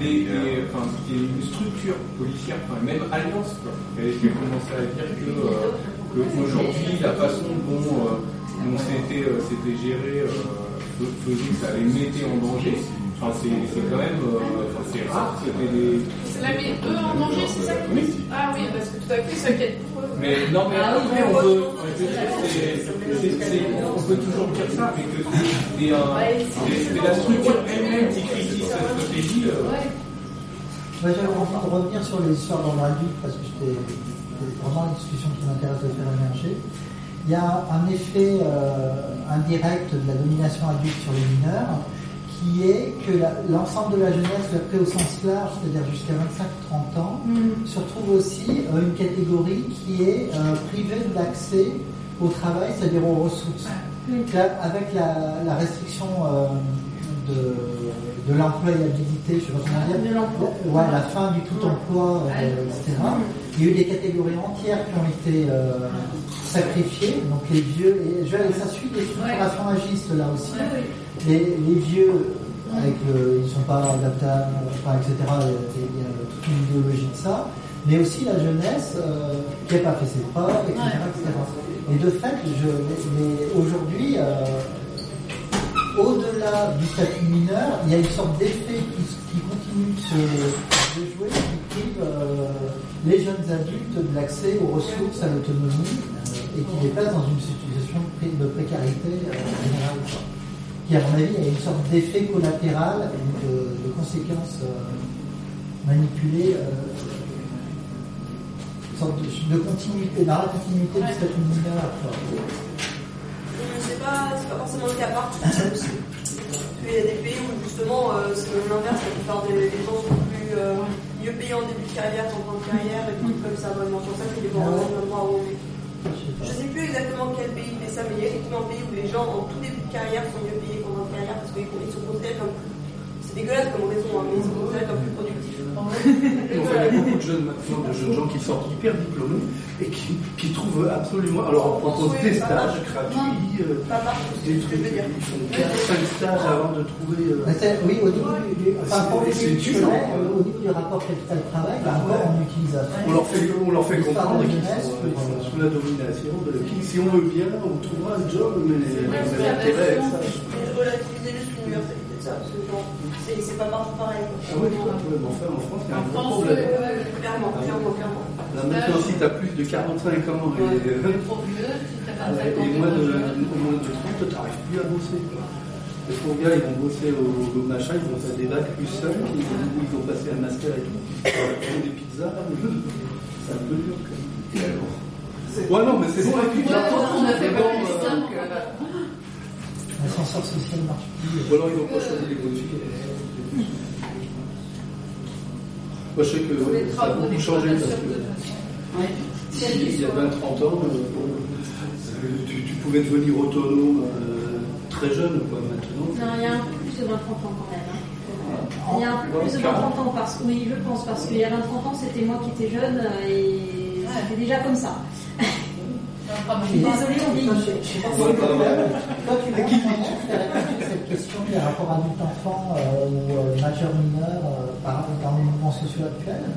des, des, enfin, une structure policière, enfin, même alliance, quoi, qui a commencé à dire que, euh, que aujourd'hui la façon dont, euh, dont c'était, euh, c'était géré euh, faisait que ça les mettait en danger. Enfin, c'est, c'est quand même, euh, enfin, c'est rare que des. Ça la met eux en danger, c'est ça Oui. Ah oui, parce que tout à coup, ils s'inquiètent pour eux. Mais non, mais ah, après, on peut, on peut toujours dire ça, mais que c'est, c'est, c'est la structure elle-même qui critique cette stratégie. Euh... J'avais envie de revenir sur les histoires dans l'adulte parce que c'était vraiment une discussion qui m'intéresse de faire émerger. Il y a un effet euh, indirect de la domination adulte sur les mineurs qui est que l'ensemble de la jeunesse, après au sens large, c'est-à-dire jusqu'à 25-30 ans, mm. se retrouve aussi euh, une catégorie qui est euh, privée de l'accès au travail, c'est-à-dire aux ressources. Mm. avec la, la restriction euh, de, de l'employabilité, je sais pas comment dire, la, ouais, la fin du tout emploi, euh, etc. Il y a eu des catégories entières qui ont été sacrifiées, donc les vieux, et, et ça suit des structurations agistes là aussi. Les, vieux, avec le, ils sont pas adaptables, etc. Il y a toute une idéologie de ça, mais aussi la jeunesse euh, qui n'a pas fait ses preuves, etc.. Et de fait, aujourd'hui, euh, au-delà du statut mineur, il y a une sorte d'effet qui, continue de se jouer, qui prive euh, les jeunes adultes de l'accès aux ressources, à l'autonomie, et qui les place dans une situation de précarité générale. Qui, à mon avis, a une sorte d'effet collatéral, de, de conséquences euh, manipulées, une sorte de, de continuité, dans la continuité du statut mineur. C'est pas, pas forcément le cas partout, aussi. Il y a des pays où justement euh, c'est l'inverse, la plupart des, des gens sont plus euh, mieux payés en début de carrière qu'en fin de carrière et tout comme ça. Vraiment, pour ça qu'il est vraiment un endroit où je sais plus exactement quel pays fait ça, mais il y a effectivement un pays où les gens en tout début de carrière sont mieux payés qu'en carrière parce qu'ils sont considérés comme plus c'est dégueulasse comme raison, hein, mais ils sont considérés comme plus productifs. Y a beaucoup de jeunes maintenant, de jeunes gens qui sortent hyper diplômés et qui, qui trouvent absolument. Alors, on propose des stages gratuits, euh, des trucs, ils font 4-5 stages avant de trouver. Euh... oui, au niveau du, enfin, pour les études, euh, au niveau du rapport capital-travail, encore, on utilise On leur fait, on leur fait comprendre qu'ils sont sous la domination de Si on veut bien, on trouvera un job, mais l'intérêt avec ça. Relativiser les l'université de ça, parce que bon, c'est pas partout pareil. Ah oui, mais enfin, en France, il y a un gros problème. Clairement, clairement, clairement. Là, maintenant, si tu as plus de 45 ans et, et moins de, moins de 30, tu n'arrives plus à bosser. Les pauvres gars, ils vont bosser au, au machin, ils vont faire des bacs plus seuls, ils vont, ils vont passer un master et tout, ils vont des pizzas, c'est un peu dur quand même. Ouais, non, mais c'est bon, et puis on a fait bon. L'ascenseur social marche plus. Ou alors ils n'ont pas choisi les bonnes filles. Moi, je sais que ouais, ça a beaucoup changé parce que ouais. il y a 20-30 ans, euh, tu, tu, pouvais devenir autonome euh, très jeune. Quoi, maintenant. Non, il y a un peu plus de 20-30 ans quand même. Hein. Il y a un peu plus de 20-30 ans parce que oui, je pense parce qu'il y a 20-30 ans, c'était moi qui étais jeune et c'était déjà comme ça. Je suis désolée, on vieillit. Quand tu réponds à cette question des rapports adulte-enfant euh, ou euh, majeur-mineur euh, par dans les mouvements sociaux actuels,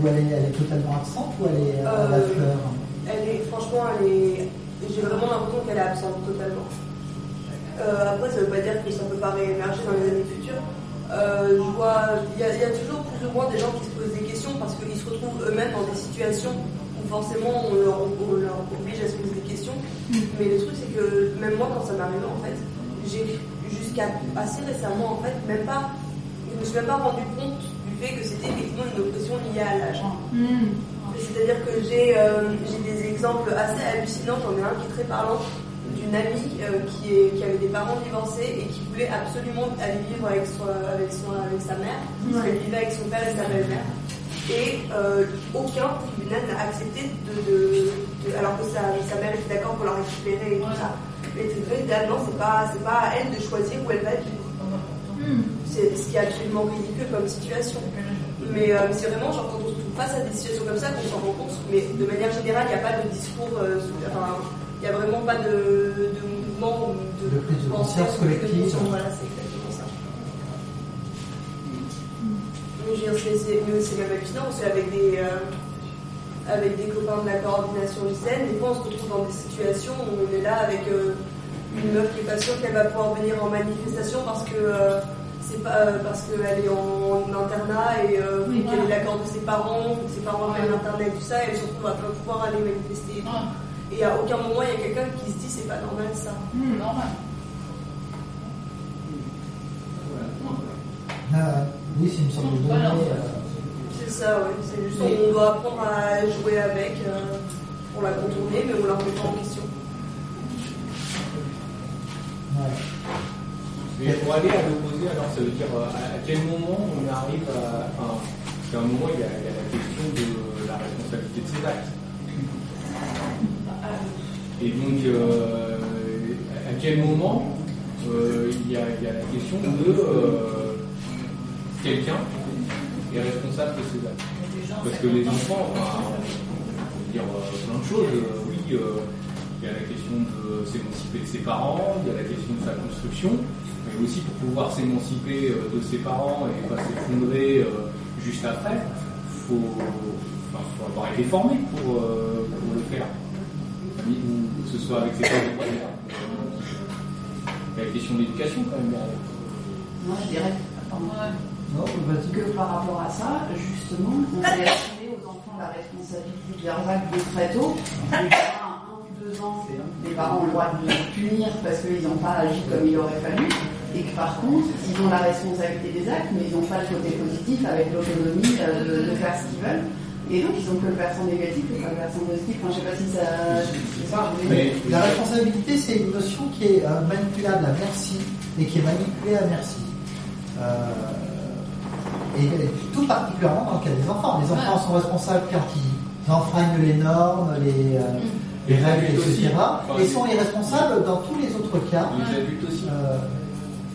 où elle est, elle est totalement absente ou elle est à la fleur? Elle est, franchement, elle est, j'ai vraiment l'impression qu'elle est absente totalement. après, ça ne veut pas dire que ça ne peut pas réémerger dans les années futures. je vois, il y, y, a toujours plus ou moins des gens qui se posent des questions parce qu'ils se retrouvent eux-mêmes dans des situations forcément on leur, oblige à se poser des questions. Mais le truc c'est que même moi quand ça m'arrivait en fait, j'ai jusqu'à assez récemment en fait même pas, je me suis même pas rendu compte du fait que c'était effectivement une oppression liée à l'âge. Mm. C'est-à-dire que euh, j'ai des exemples assez hallucinants, j'en ai un qui est très parlant d'une amie euh, qui, est, qui avait des parents divorcés et qui voulait absolument aller vivre avec, avec, son, avec sa mère, parce qu'elle vivait avec son père et sa belle-mère et euh, aucun tribunal n'a accepté de, alors que sa, sa mère était d'accord pour la récupérer et tout ça. Mais évidemment, c'est pas c'est pas à elle de choisir où elle va vivre. Hmm. C'est ce qui est absolument ridicule comme situation. Mais euh, c'est vraiment genre quand on se trouve face à des situations comme ça qu'on s'en rend compte. Mais de manière générale, il n'y a pas de discours, euh, enfin, il n'y a vraiment pas de, de mouvement ou de, de, conscience collective. Voilà, c'est c'est même hallucinant parce qu'avec des, euh, avec des copains de la coordination lycéenne, des fois on se retrouve dans des situations où on est là avec euh, une meuf qui est pas sûre qu'elle va pouvoir venir en manifestation parce que euh, c'est pas parce qu'elle est en, internat et qu'elle est l'accord de ses parents, que ses parents ont internet tout ça, et elle se retrouve à pas pouvoir aller manifester. Et, à aucun moment il y a quelqu'un qui se dit c'est pas normal ça. Mmh, normal. Oui, c'est une sorte de donnée. Euh, c'est ça, oui. C'est juste qu'on doit apprendre à jouer avec euh, pour la contourner, mais on la remet pas en question. Mais pour aller à l'opposé, alors ça veut dire euh, à quel moment on arrive à. Enfin, qu'à un moment, il y, a, il y, a, la question de la responsabilité de ses actes. Et donc, euh, à quel moment euh, il, y a, il, y a, la question de quelqu'un est responsable de ses actes. Parce que les enfants, on va dire euh, plein de choses. Euh, oui, euh, il y a la question de s'émanciper de ses parents, il y a la question de sa construction, mais aussi pour pouvoir s'émanciper de ses parents et pas s'effondrer juste après, il faut, avoir été formé pour, le faire. Ou que ce soit avec ses parents. Il y a la question de l'éducation quand même. Moi, je dirais. Que par rapport à ça, justement, on a assumer aux enfants la responsabilité de leurs actes de très tôt. Les parents, un ou deux ans, les parents ont le droit de les punir parce qu'ils n'ont pas agi comme il aurait fallu. Et que par contre, ils ont la responsabilité des actes, mais ils n'ont pas le côté positif avec l'autonomie euh, de, faire ce qu'ils veulent. Et donc, ils ont que le versant négatif et pas le versant positif. Enfin, je sais pas si ça. mais la responsabilité, c'est une notion qui est euh, manipulable à merci et qui est manipulée à merci. Euh, et tout particulièrement dans le cas des enfants. Les enfants sont responsables quand ils enfreignent les normes, les, euh, les règles, etc. et sont irresponsables dans tous les autres cas. Les adultes aussi. Euh,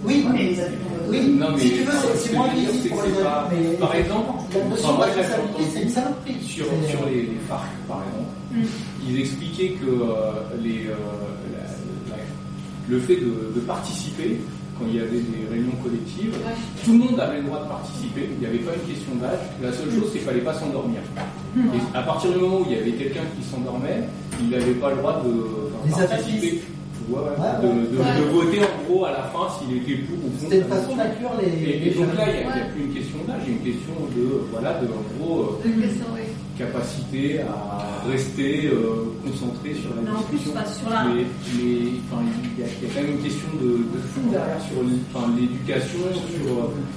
oui, mais les adultes oui, non, mais si tu veux, c'est moins visible pour les adultes. Mais par exemple, la notion de responsabilité, c'est une saloperie. Sur, sur les, les FARC, par exemple, mm. ils expliquaient que euh, les, le fait de, de participer quand il y avait des réunions collectives, tout le monde avait le droit de participer, il n'y avait pas une question d'âge, la seule chose c'est qu'il ne fallait pas s'endormir. Et à partir du moment où il y avait quelqu'un qui s'endormait, il n'avait pas le droit de participer. De, voter en gros à la fin s'il était pour ou contre. C'était une façon d'inclure les. Et, donc là, il n'y a, plus une question d'âge, il y a une question de, voilà, de en gros, euh, capacité à rester euh, concentré sur la mais discussion. sur la... Mais, il, y a, quand même une question de, de fond derrière sur l'éducation, sur,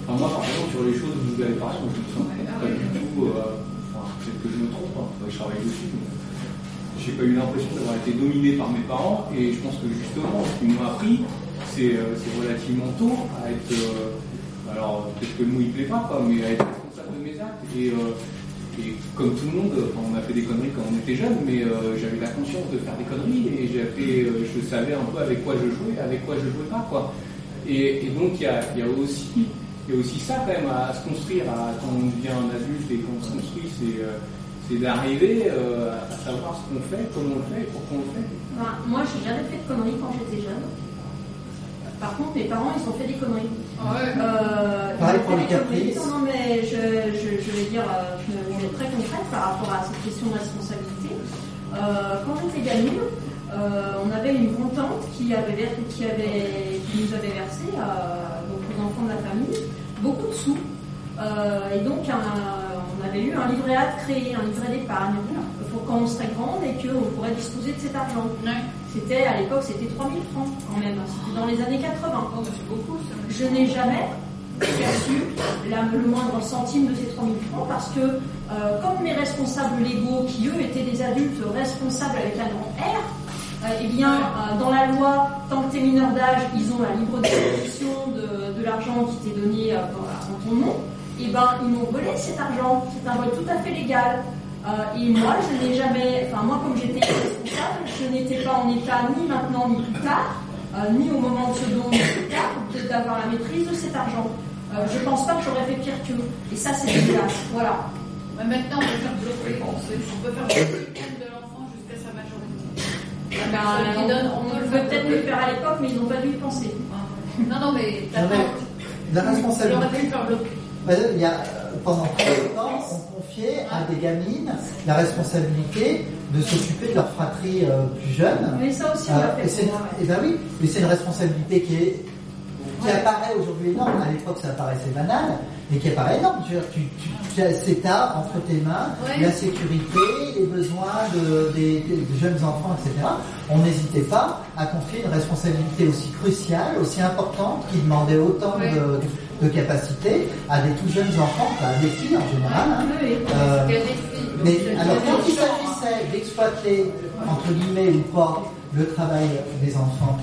enfin, moi par exemple sur les choses que vous avez parlé, je me sens pas du tout, euh, enfin, peut-être que je me trompe, hein, je travaille dessus, mais j'ai pas eu l'impression d'avoir été dominé par mes parents et je pense que justement ce qu'ils m'ont appris c'est euh, relativement tôt à être alors peut-être que le mot il plaît pas quoi, mais à être responsable de mes actes et et comme tout le monde, on a fait des conneries quand on était jeune, mais euh, j'avais la conscience de faire des conneries et euh, je savais un peu avec quoi je jouais, avec quoi je jouais pas, quoi. Et, donc il y a, aussi, il y a aussi ça quand même à, se construire quand on devient un adulte et qu'on se construit, c'est, euh, C'est d'arriver euh, à savoir ce qu'on fait, comment on le fait et pourquoi on le fait. Enfin, moi, j'ai jamais fait de conneries quand j'étais jeune. Par contre, mes parents, ils ont fait des conneries. Euh, Pareil ils ont pour les des conneries. caprices. Non, non, mais je, je, je vais dire, euh, je vais être très concrète par rapport à cette question de responsabilité. Euh, quand j'étais gamine, euh, on avait une grand-tante qui, avait, qui, avait, qui nous avait versé, euh, donc aux enfants de la famille, beaucoup de sous. Euh, et donc, un- on avait eu un livret A de créé, un livret d'épargne, pour quand on serait grande et qu'on pourrait disposer de cet argent. C'était, à l'époque, c'était 3000 francs quand même. C'était dans les années 80. Je n'ai jamais perçu la- le moindre centime de ces 3000 francs parce que, euh, comme mes responsables légaux, qui eux étaient des adultes responsables avec un grand R, euh, eh bien, euh, dans la loi, tant que tu es mineur d'âge, ils ont la libre disposition de, de l'argent qui t'est donné en ton nom. Et ben, ils m'ont volé cet argent. C'est un vol tout à fait légal. Euh, et moi, je n'ai jamais, enfin moi, comme j'étais responsable, je n'étais pas en état ni maintenant ni plus tard, euh, ni au moment de ce don ni plus tard, de- d'avoir la maîtrise de cet argent. Euh, je pense pas que j'aurais fait pire qu'eux. Et ça, c'est dégueulasse. Voilà. Mais maintenant, on peut faire bloquer. On peut faire bloquer de l'enfant jusqu'à sa majorité. Ben, Personne qui donne, on, on peut peut-être faire le bloquer. faire à l'époque, mais ils n'ont pas dû y penser. Non, non, mais Non, mais la Il responsabilité. Il y a, euh, pendant très longtemps, on confiait à des gamines la responsabilité de s'occuper de leur fratrie euh, plus jeune. Mais ça aussi, on fait et c'est, et ben oui, mais c'est une responsabilité qui est qui apparaît aujourd'hui énorme. À l'époque, ça paraissait banal, mais qui apparaît énorme. Tu, tu, tu c'est entre tes mains Ouais. la sécurité, les besoins de, des, des- des jeunes enfants, etc. On n'hésitait pas à confier une responsabilité aussi cruciale, aussi importante, qui demandait autant Ouais. de, de capacités à des tout jeunes enfants, enfin, à des filles en général. hein. Oui. Euh, mais alors quand il s'agissait d'exploiter, entre guillemets ou pas, le travail des enfants